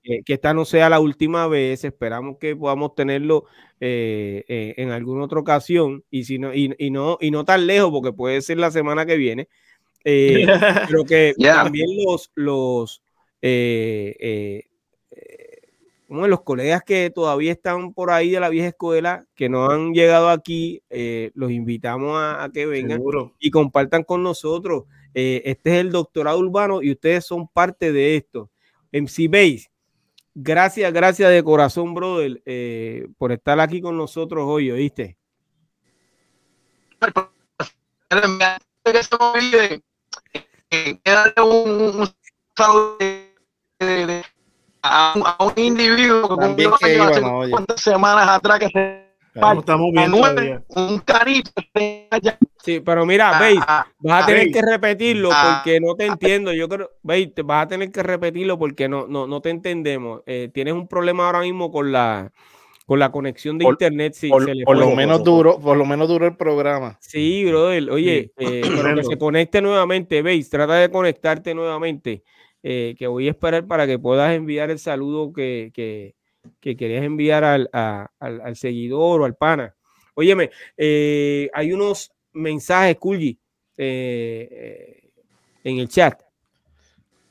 que, esta no sea la última vez, esperamos que podamos tenerlo eh, eh, en alguna otra ocasión, y, si no, y, no, y no tan lejos, porque puede ser la semana que viene. [laughs] pero que también los, los, uno de los colegas que todavía están por ahí de la vieja escuela, que no han llegado aquí, los invitamos a, que vengan y compartan con nosotros. Eh, este es el doctorado urbano y ustedes son parte de esto. MC Base, gracias, gracias de corazón, brother, eh, por estar aquí con nosotros hoy, ¿oíste?
un, saludo a, un individuo que cumplió hace cuántas semanas atrás que se estamos viendo un carito.
Sí, pero mira, ah, veis, ah, vas a tener que repetirlo ah, porque no te entiendo. Yo creo, veis, vas a tener que repetirlo porque no, no, no te entendemos. Eh, tienes un problema ahora mismo con la con la conexión de internet. Sí,
por, lo menos duro, por lo menos duro el programa.
Sí, brother. Oye, eh, que se conecte nuevamente, veis, trata de conectarte nuevamente. Eh, que voy a esperar para que puedas enviar el saludo que, que, que querías enviar al, al, seguidor o al pana. Óyeme, eh, hay unos mensajes, Kulji, eh, eh, en el chat.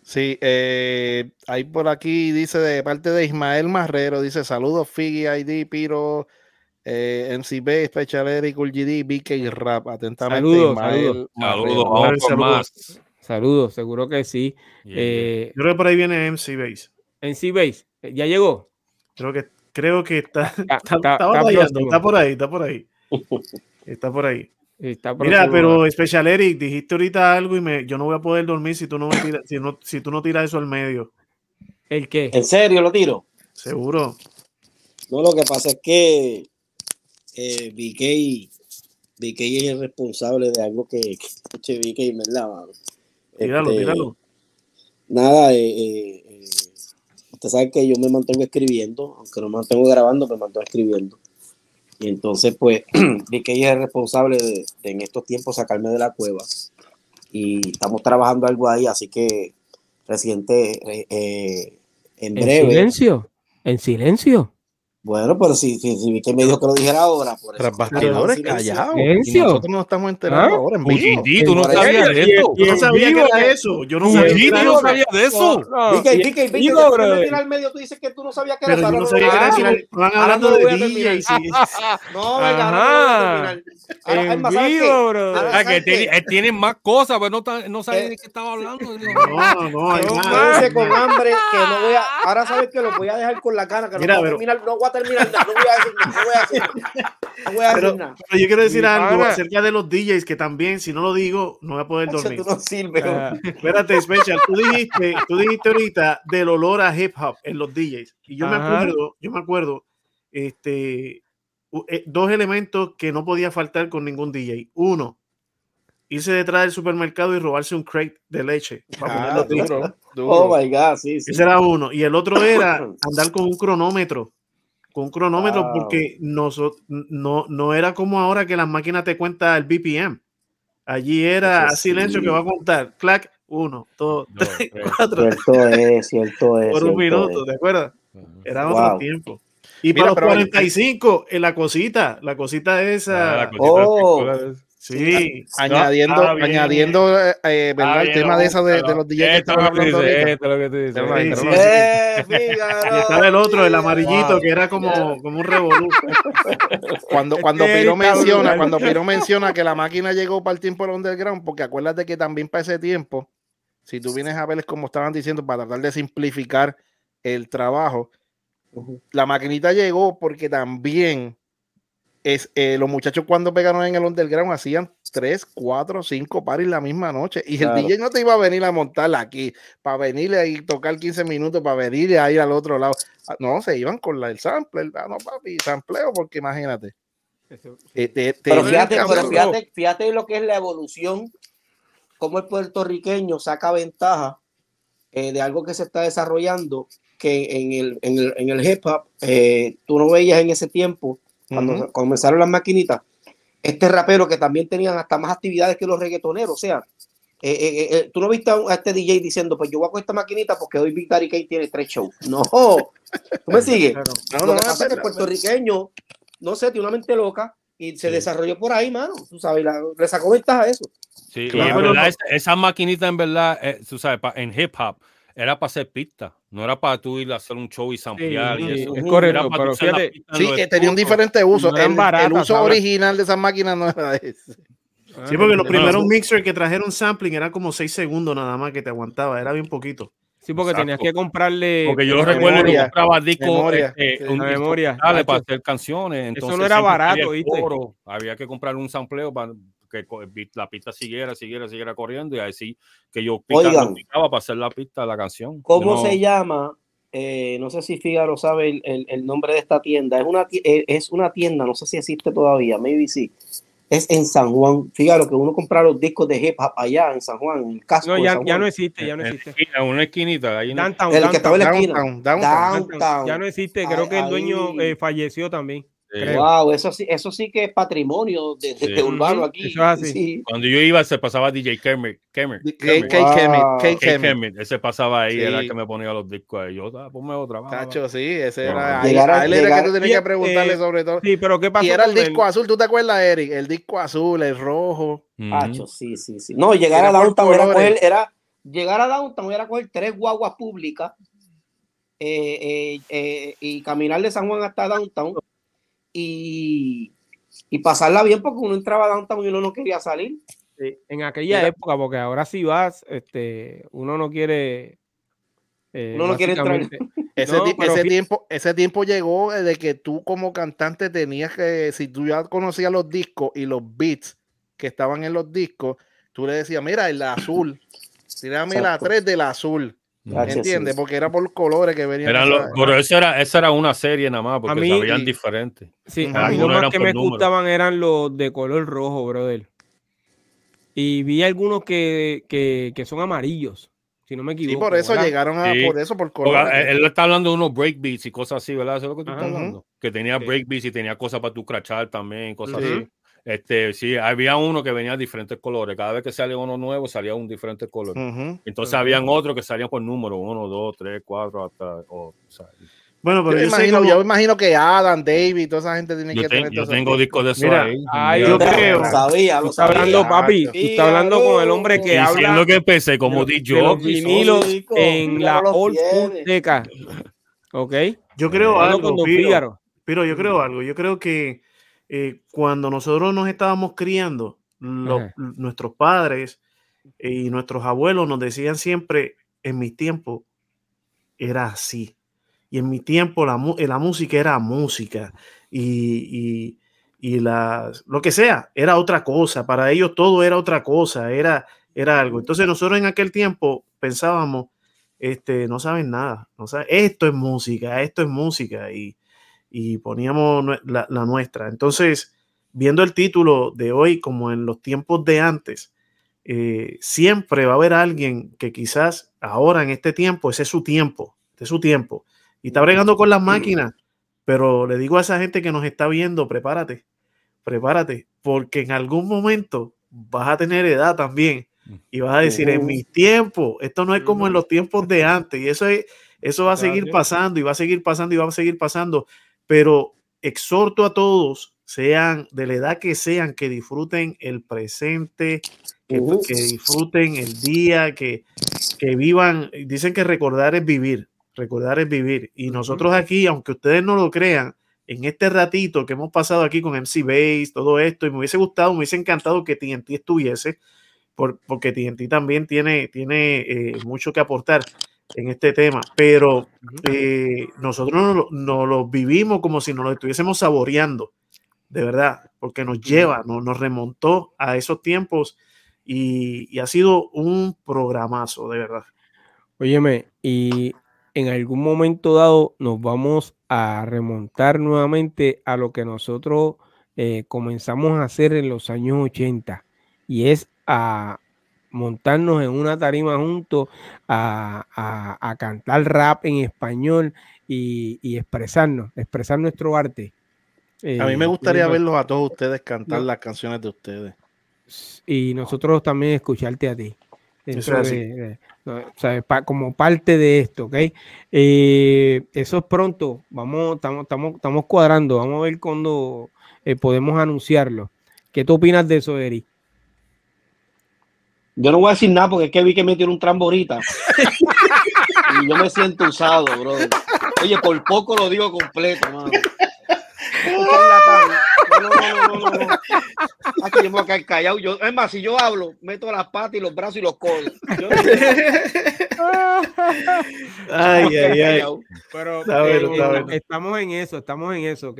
Sí, hay por aquí, dice de parte de Ismael Marrero, dice saludos Figi ID, Piro, eh, MCB, Special Eric, BK Rap, atentamente.
Saludos, saludos. Saludos, saludos. Saludos, seguro que sí.
Yo creo que por ahí viene MC Base.
MC Base, ¿ya llegó?
Creo que, creo que está, está, [laughs] por ahí, está por ahí. Está por ahí. [laughs] Mira, pero Special Eric, dijiste ahorita algo y me, yo no voy a poder dormir si tú no, tiras, si, no si tú no tiras eso al medio.
¿El qué?
¿En serio lo tiro?
Seguro.
No, lo que pasa es que eh, BK, BK es el responsable de algo que, que BK, ¿verdad?
Tíralo, este, tíralo.
Nada, eh, eh, eh Usted sabe que yo me mantengo escribiendo, aunque no me mantengo grabando, me mantengo escribiendo. Y entonces, pues, [clears throat] vi que ella es responsable de, en estos tiempos sacarme de la cueva. Y estamos trabajando algo ahí, así que reciente, eh, en breve.
¿En silencio? ¿En silencio?
Bueno, pero si, si, si que me dijo que lo dijera ahora, por eso.
Tras bastidores callados. Nosotros nos estamos enterando
¿Ah? ahora en vivo. tú no sabías de eso.
Yo no sabía que era eso. Yo no sabía
que no sabía de eso.
Vicky, Vicky, Vicky, al medio tú dices que tú no sabías que era
eso. Pero yo no sabía que era eso. Van hablando de DJs. [laughs]
No, venga, no
en vivo, bro. Tienen más cosas, pero no saben de qué estaba hablando. [laughs]
No, no,
más. con hambre que no voy a. Ahora sabes que lo voy a dejar con la cara, que no voy a terminar, no voy a terminar nada, no voy a decir nada, no voy a decir nada. No voy a decir nada.
Pero yo quiero decir algo acerca de los DJs que también, si no lo digo, no voy a poder dormir.
Tú no sirves. Uh,
espérate, Special, tú dijiste, tú dijiste ahorita del olor a hip hop en los DJs. Y yo me acuerdo, yo me acuerdo, este, eh, dos elementos que no podía faltar con ningún DJ. Uno, irse detrás del supermercado y robarse un crate de leche.
Ah, oh my God, sí,
Ese era uno. Y el otro era [coughs] andar con un cronómetro. Con un cronómetro, porque no, no, no era como ahora que las máquinas te cuentan el BPM. Allí era silencio que va a contar. Clac, uno, dos, tres, cuatro.
Cierto es, cierto [laughs] es.
Por un minuto, ¿de acuerdo? Era otro tiempo. Y para los 45, en la cosita, la cosita esa. Ah,
oh.
Sí,
añadiendo, añadiendo eh, eh ¿verdad? el tema de esa de, de los DJs que estaban hablando
Esto lo que tú dices.
Eh,
y estaba el otro, el amarillito, que era como, como un revolú.
Cuando, [laughs] cuando Piro menciona, cuando Piro menciona que la máquina llegó para el tiempo del underground, porque acuérdate que también para ese tiempo, si tú vienes a ver, como estaban diciendo, para tratar de simplificar el trabajo, la maquinita llegó porque también es, eh, los muchachos cuando pegaron en el underground hacían tres, cuatro, cinco paris la misma noche y el DJ no te iba a venir a montarla aquí para venirle ahí tocar 15 minutos para venirle ahí al otro lado. Ah, no, se iban con la, el sample, ah, no papi, sampleo porque imagínate.
Eh, pero, fíjate, pero fíjate, fíjate lo que es la evolución, cómo el puertorriqueño saca ventaja eh, de algo que se está desarrollando que en el, en el, en el hip hop eh, tú no veías en ese tiempo, cuando comenzaron las maquinitas, este rapero que también tenían hasta más actividades que los reggaetoneros, o sea, eh, eh, tú no viste a, este DJ diciendo, pues yo voy a con esta maquinita porque hoy Big Daddy Kane tiene tres shows. No, [laughs] ¿tú me sigues? No, no, no, el puertorriqueño, no sé, tiene una mente loca y se desarrolló por ahí, mano, tú sabes, le sacó ventaja a eso.
Sí, y en verdad, esa, maquinita en verdad, tú sabes, en hip hop, era para hacer pista, no era para tú ir a hacer un show y samplear. y eso.
Es correcto, pero fíjate, sí, que tenía un diferente uso. el, el, uso original de esas máquinas no era ese.
Sí, porque los primeros mixers que trajeron sampling eran como 6 segundos nada más que te aguantaba, era bien poquito.
Sí, porque tenías que comprarle.
Porque yo lo recuerdo que compraba discos,
memoria,
una memoria para hacer canciones. Entonces,
Eso no era barato, ¿viste?
había que comprar un sampleo para que la pista siguiera, siguiera, siguiera corriendo y así que yo picaba, para hacer la pista de la canción.
¿Cómo se llama? Eh, no sé si Figaro sabe el, el, nombre de esta tienda. Es una, eh, es una tienda, no sé si existe todavía, maybe sí. Es en San Juan. Fíjate que uno compra los discos de hip hop allá en San Juan, en el casco.
No, ya, ya no existe, ya no existe.
En una esquinita. Ahí
downtown, el que estaba en la esquina.
Downtown, Ya no existe, creo que el dueño eh, falleció también.
Wow, eso sí, eso sí que es patrimonio de, de, urbano aquí.
Cuando yo iba se pasaba DJ Kermit.
Kermit. Kermit.
Ese pasaba ahí, era el que me ponía los discos ahí. Yo, ah, ponme otra.
Tacho, sí, ese era. a él era que tú tenías que preguntarle eh, sobre todo.
Sí, pero ¿qué pasó?
Y era el disco azul, ¿tú te acuerdas, Eric? El disco azul, el rojo.
Tacho, sí, sí, sí. No, llegar a Downtown era coger, era, llegar a Downtown era coger tres guaguas públicas eh, eh, y caminar de San Juan hasta Downtown y, pasarla bien porque uno entraba a downtown y uno no quería salir.
en aquella época, porque ahora si vas, este, uno no quiere.
Eh, uno no quiere entrar. [laughs]
Ese, tiempo, ese tiempo llegó de que tú como cantante tenías que, si tú ya conocías los discos y los beats que estaban en los discos, tú le decías, mira, el azul, tírame la 3 del azul. ¿Entiendes? Porque era por colores que venían.
pero esa era, esa era una serie nada más, porque se veían diferentes.
Sí, a mí los que me gustaban eran los de color rojo, brother. Y vi algunos que, que, que son amarillos, si no me equivoco.
Sí, por eso llegaron a, por eso, por color.
Él está hablando de unos breakbeats y cosas así, ¿verdad? Eso es lo que tú estás hablando. Que tenía breakbeats y tenía cosas para tu crachar también, cosas así. Este, sí, había uno que venía de diferentes colores. Cada vez que salía uno nuevo, salía un diferente color. Entonces habían otros que salían por número, uno, dos, tres, cuatro, hasta.
Bueno, pero yo, imagino, yo imagino que Adam, David, toda esa gente tiene que tener.
Yo tengo discos de eso ahí.
yo creo. Sabía, lo sabía. hablando, papi. Tú estás hablando con el hombre que habla.
Diciendo que empecé como DJ. Los
vinilos en la old school deca. ¿Ok?
Yo creo algo, Piro, pero yo creo algo. Yo creo que eh, cuando nosotros nos estábamos criando, nuestros padres y nuestros abuelos nos decían siempre, en mi tiempo era así. Y en mi tiempo la, la música era música y, lo que sea, era otra cosa. Para ellos todo era otra cosa, era, era algo. Entonces nosotros en aquel tiempo pensábamos, este, no saben nada, no saben, esto es música, esto es música y, y poníamos la, la, nuestra. Entonces, viendo el título de hoy como en los tiempos de antes, eh, siempre va a haber alguien que quizás ahora en este tiempo, ese es su tiempo, ese es su tiempo, y está bregando con las máquinas, pero le digo a esa gente que nos está viendo, prepárate, prepárate, porque en algún momento vas a tener edad también y vas a decir, en mi tiempo, esto no es como en los [laughs] tiempos de antes, y eso, es, eso va a seguir pasando y va a seguir pasando y va a seguir pasando, pero exhorto a todos, sean de la edad que sean, que disfruten el presente, que, disfruten el día, que, que, vivan. Dicen que recordar es vivir, recordar es vivir. Y nosotros aquí, aunque ustedes no lo crean, en este ratito que hemos pasado aquí con MC Base, todo esto, y me hubiese gustado, me hubiese encantado que TNT estuviese, por, porque TNT también tiene, tiene eh, mucho que aportar en este tema, pero eh, nosotros no, lo vivimos como si nos lo estuviésemos saboreando, de verdad, porque nos lleva, nos remontó a esos tiempos y, ha sido un programazo, de verdad.
Óyeme, y en algún momento dado nos vamos a remontar nuevamente a lo que nosotros eh, comenzamos a hacer en los años 80 y es a montarnos en una tarima juntos a, cantar rap en español y, expresarnos, expresar nuestro arte.
a mí me eh, gustaría verlos a todos ustedes cantar las canciones de ustedes
y nosotros también escucharte a ti. como parte de esto, ¿ok? Eh, eso es pronto, vamos, estamos, estamos, estamos cuadrando, vamos a ver cuándo eh, podemos anunciarlo. ¿Qué tú opinas de eso, Eri?
Yo no voy a decir nada porque es que vi que metieron un tramborita. y yo me siento usado, bro. Oye, por poco lo digo completo, mano. No, no, no, no, no. Aquí yo me voy a callado. Yo, es más, si yo hablo, meto las patas y los brazos y los codos. Yo
ay, ay, ay. Pero, eh, estamos en eso, estamos en eso, ¿ok?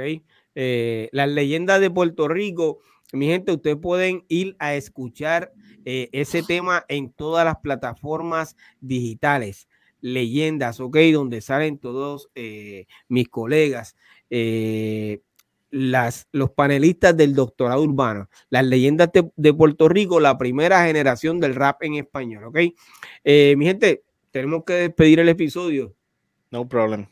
Eh, las leyendas de Puerto Rico, mi gente, ustedes pueden ir a escuchar eh, ese tema en todas las plataformas digitales. Leyendas, ¿ok? Donde salen todos eh, mis colegas. Eh, las, los panelistas del doctorado urbano, las leyendas de, Puerto Rico, la primera generación del rap en español, ¿ok? Mi gente, tenemos que despedir el episodio.
No problem.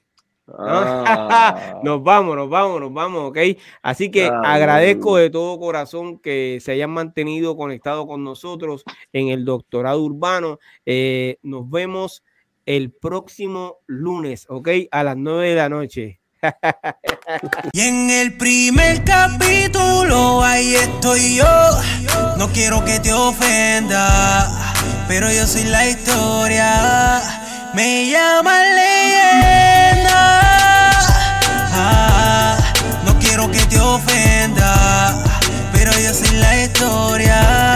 Ah. [laughs] nos vamos, nos vamos, nos vamos, ¿ok? Así que agradezco de todo corazón que se hayan mantenido conectados con nosotros en el doctorado urbano. Eh, nos vemos el próximo lunes, ¿ok? A las 9 de la noche [laughs]
y en el primer capítulo ahí estoy yo. No quiero que te ofenda, pero yo soy la historia. Me llama leyenda. ofenda, pero yo soy la historia.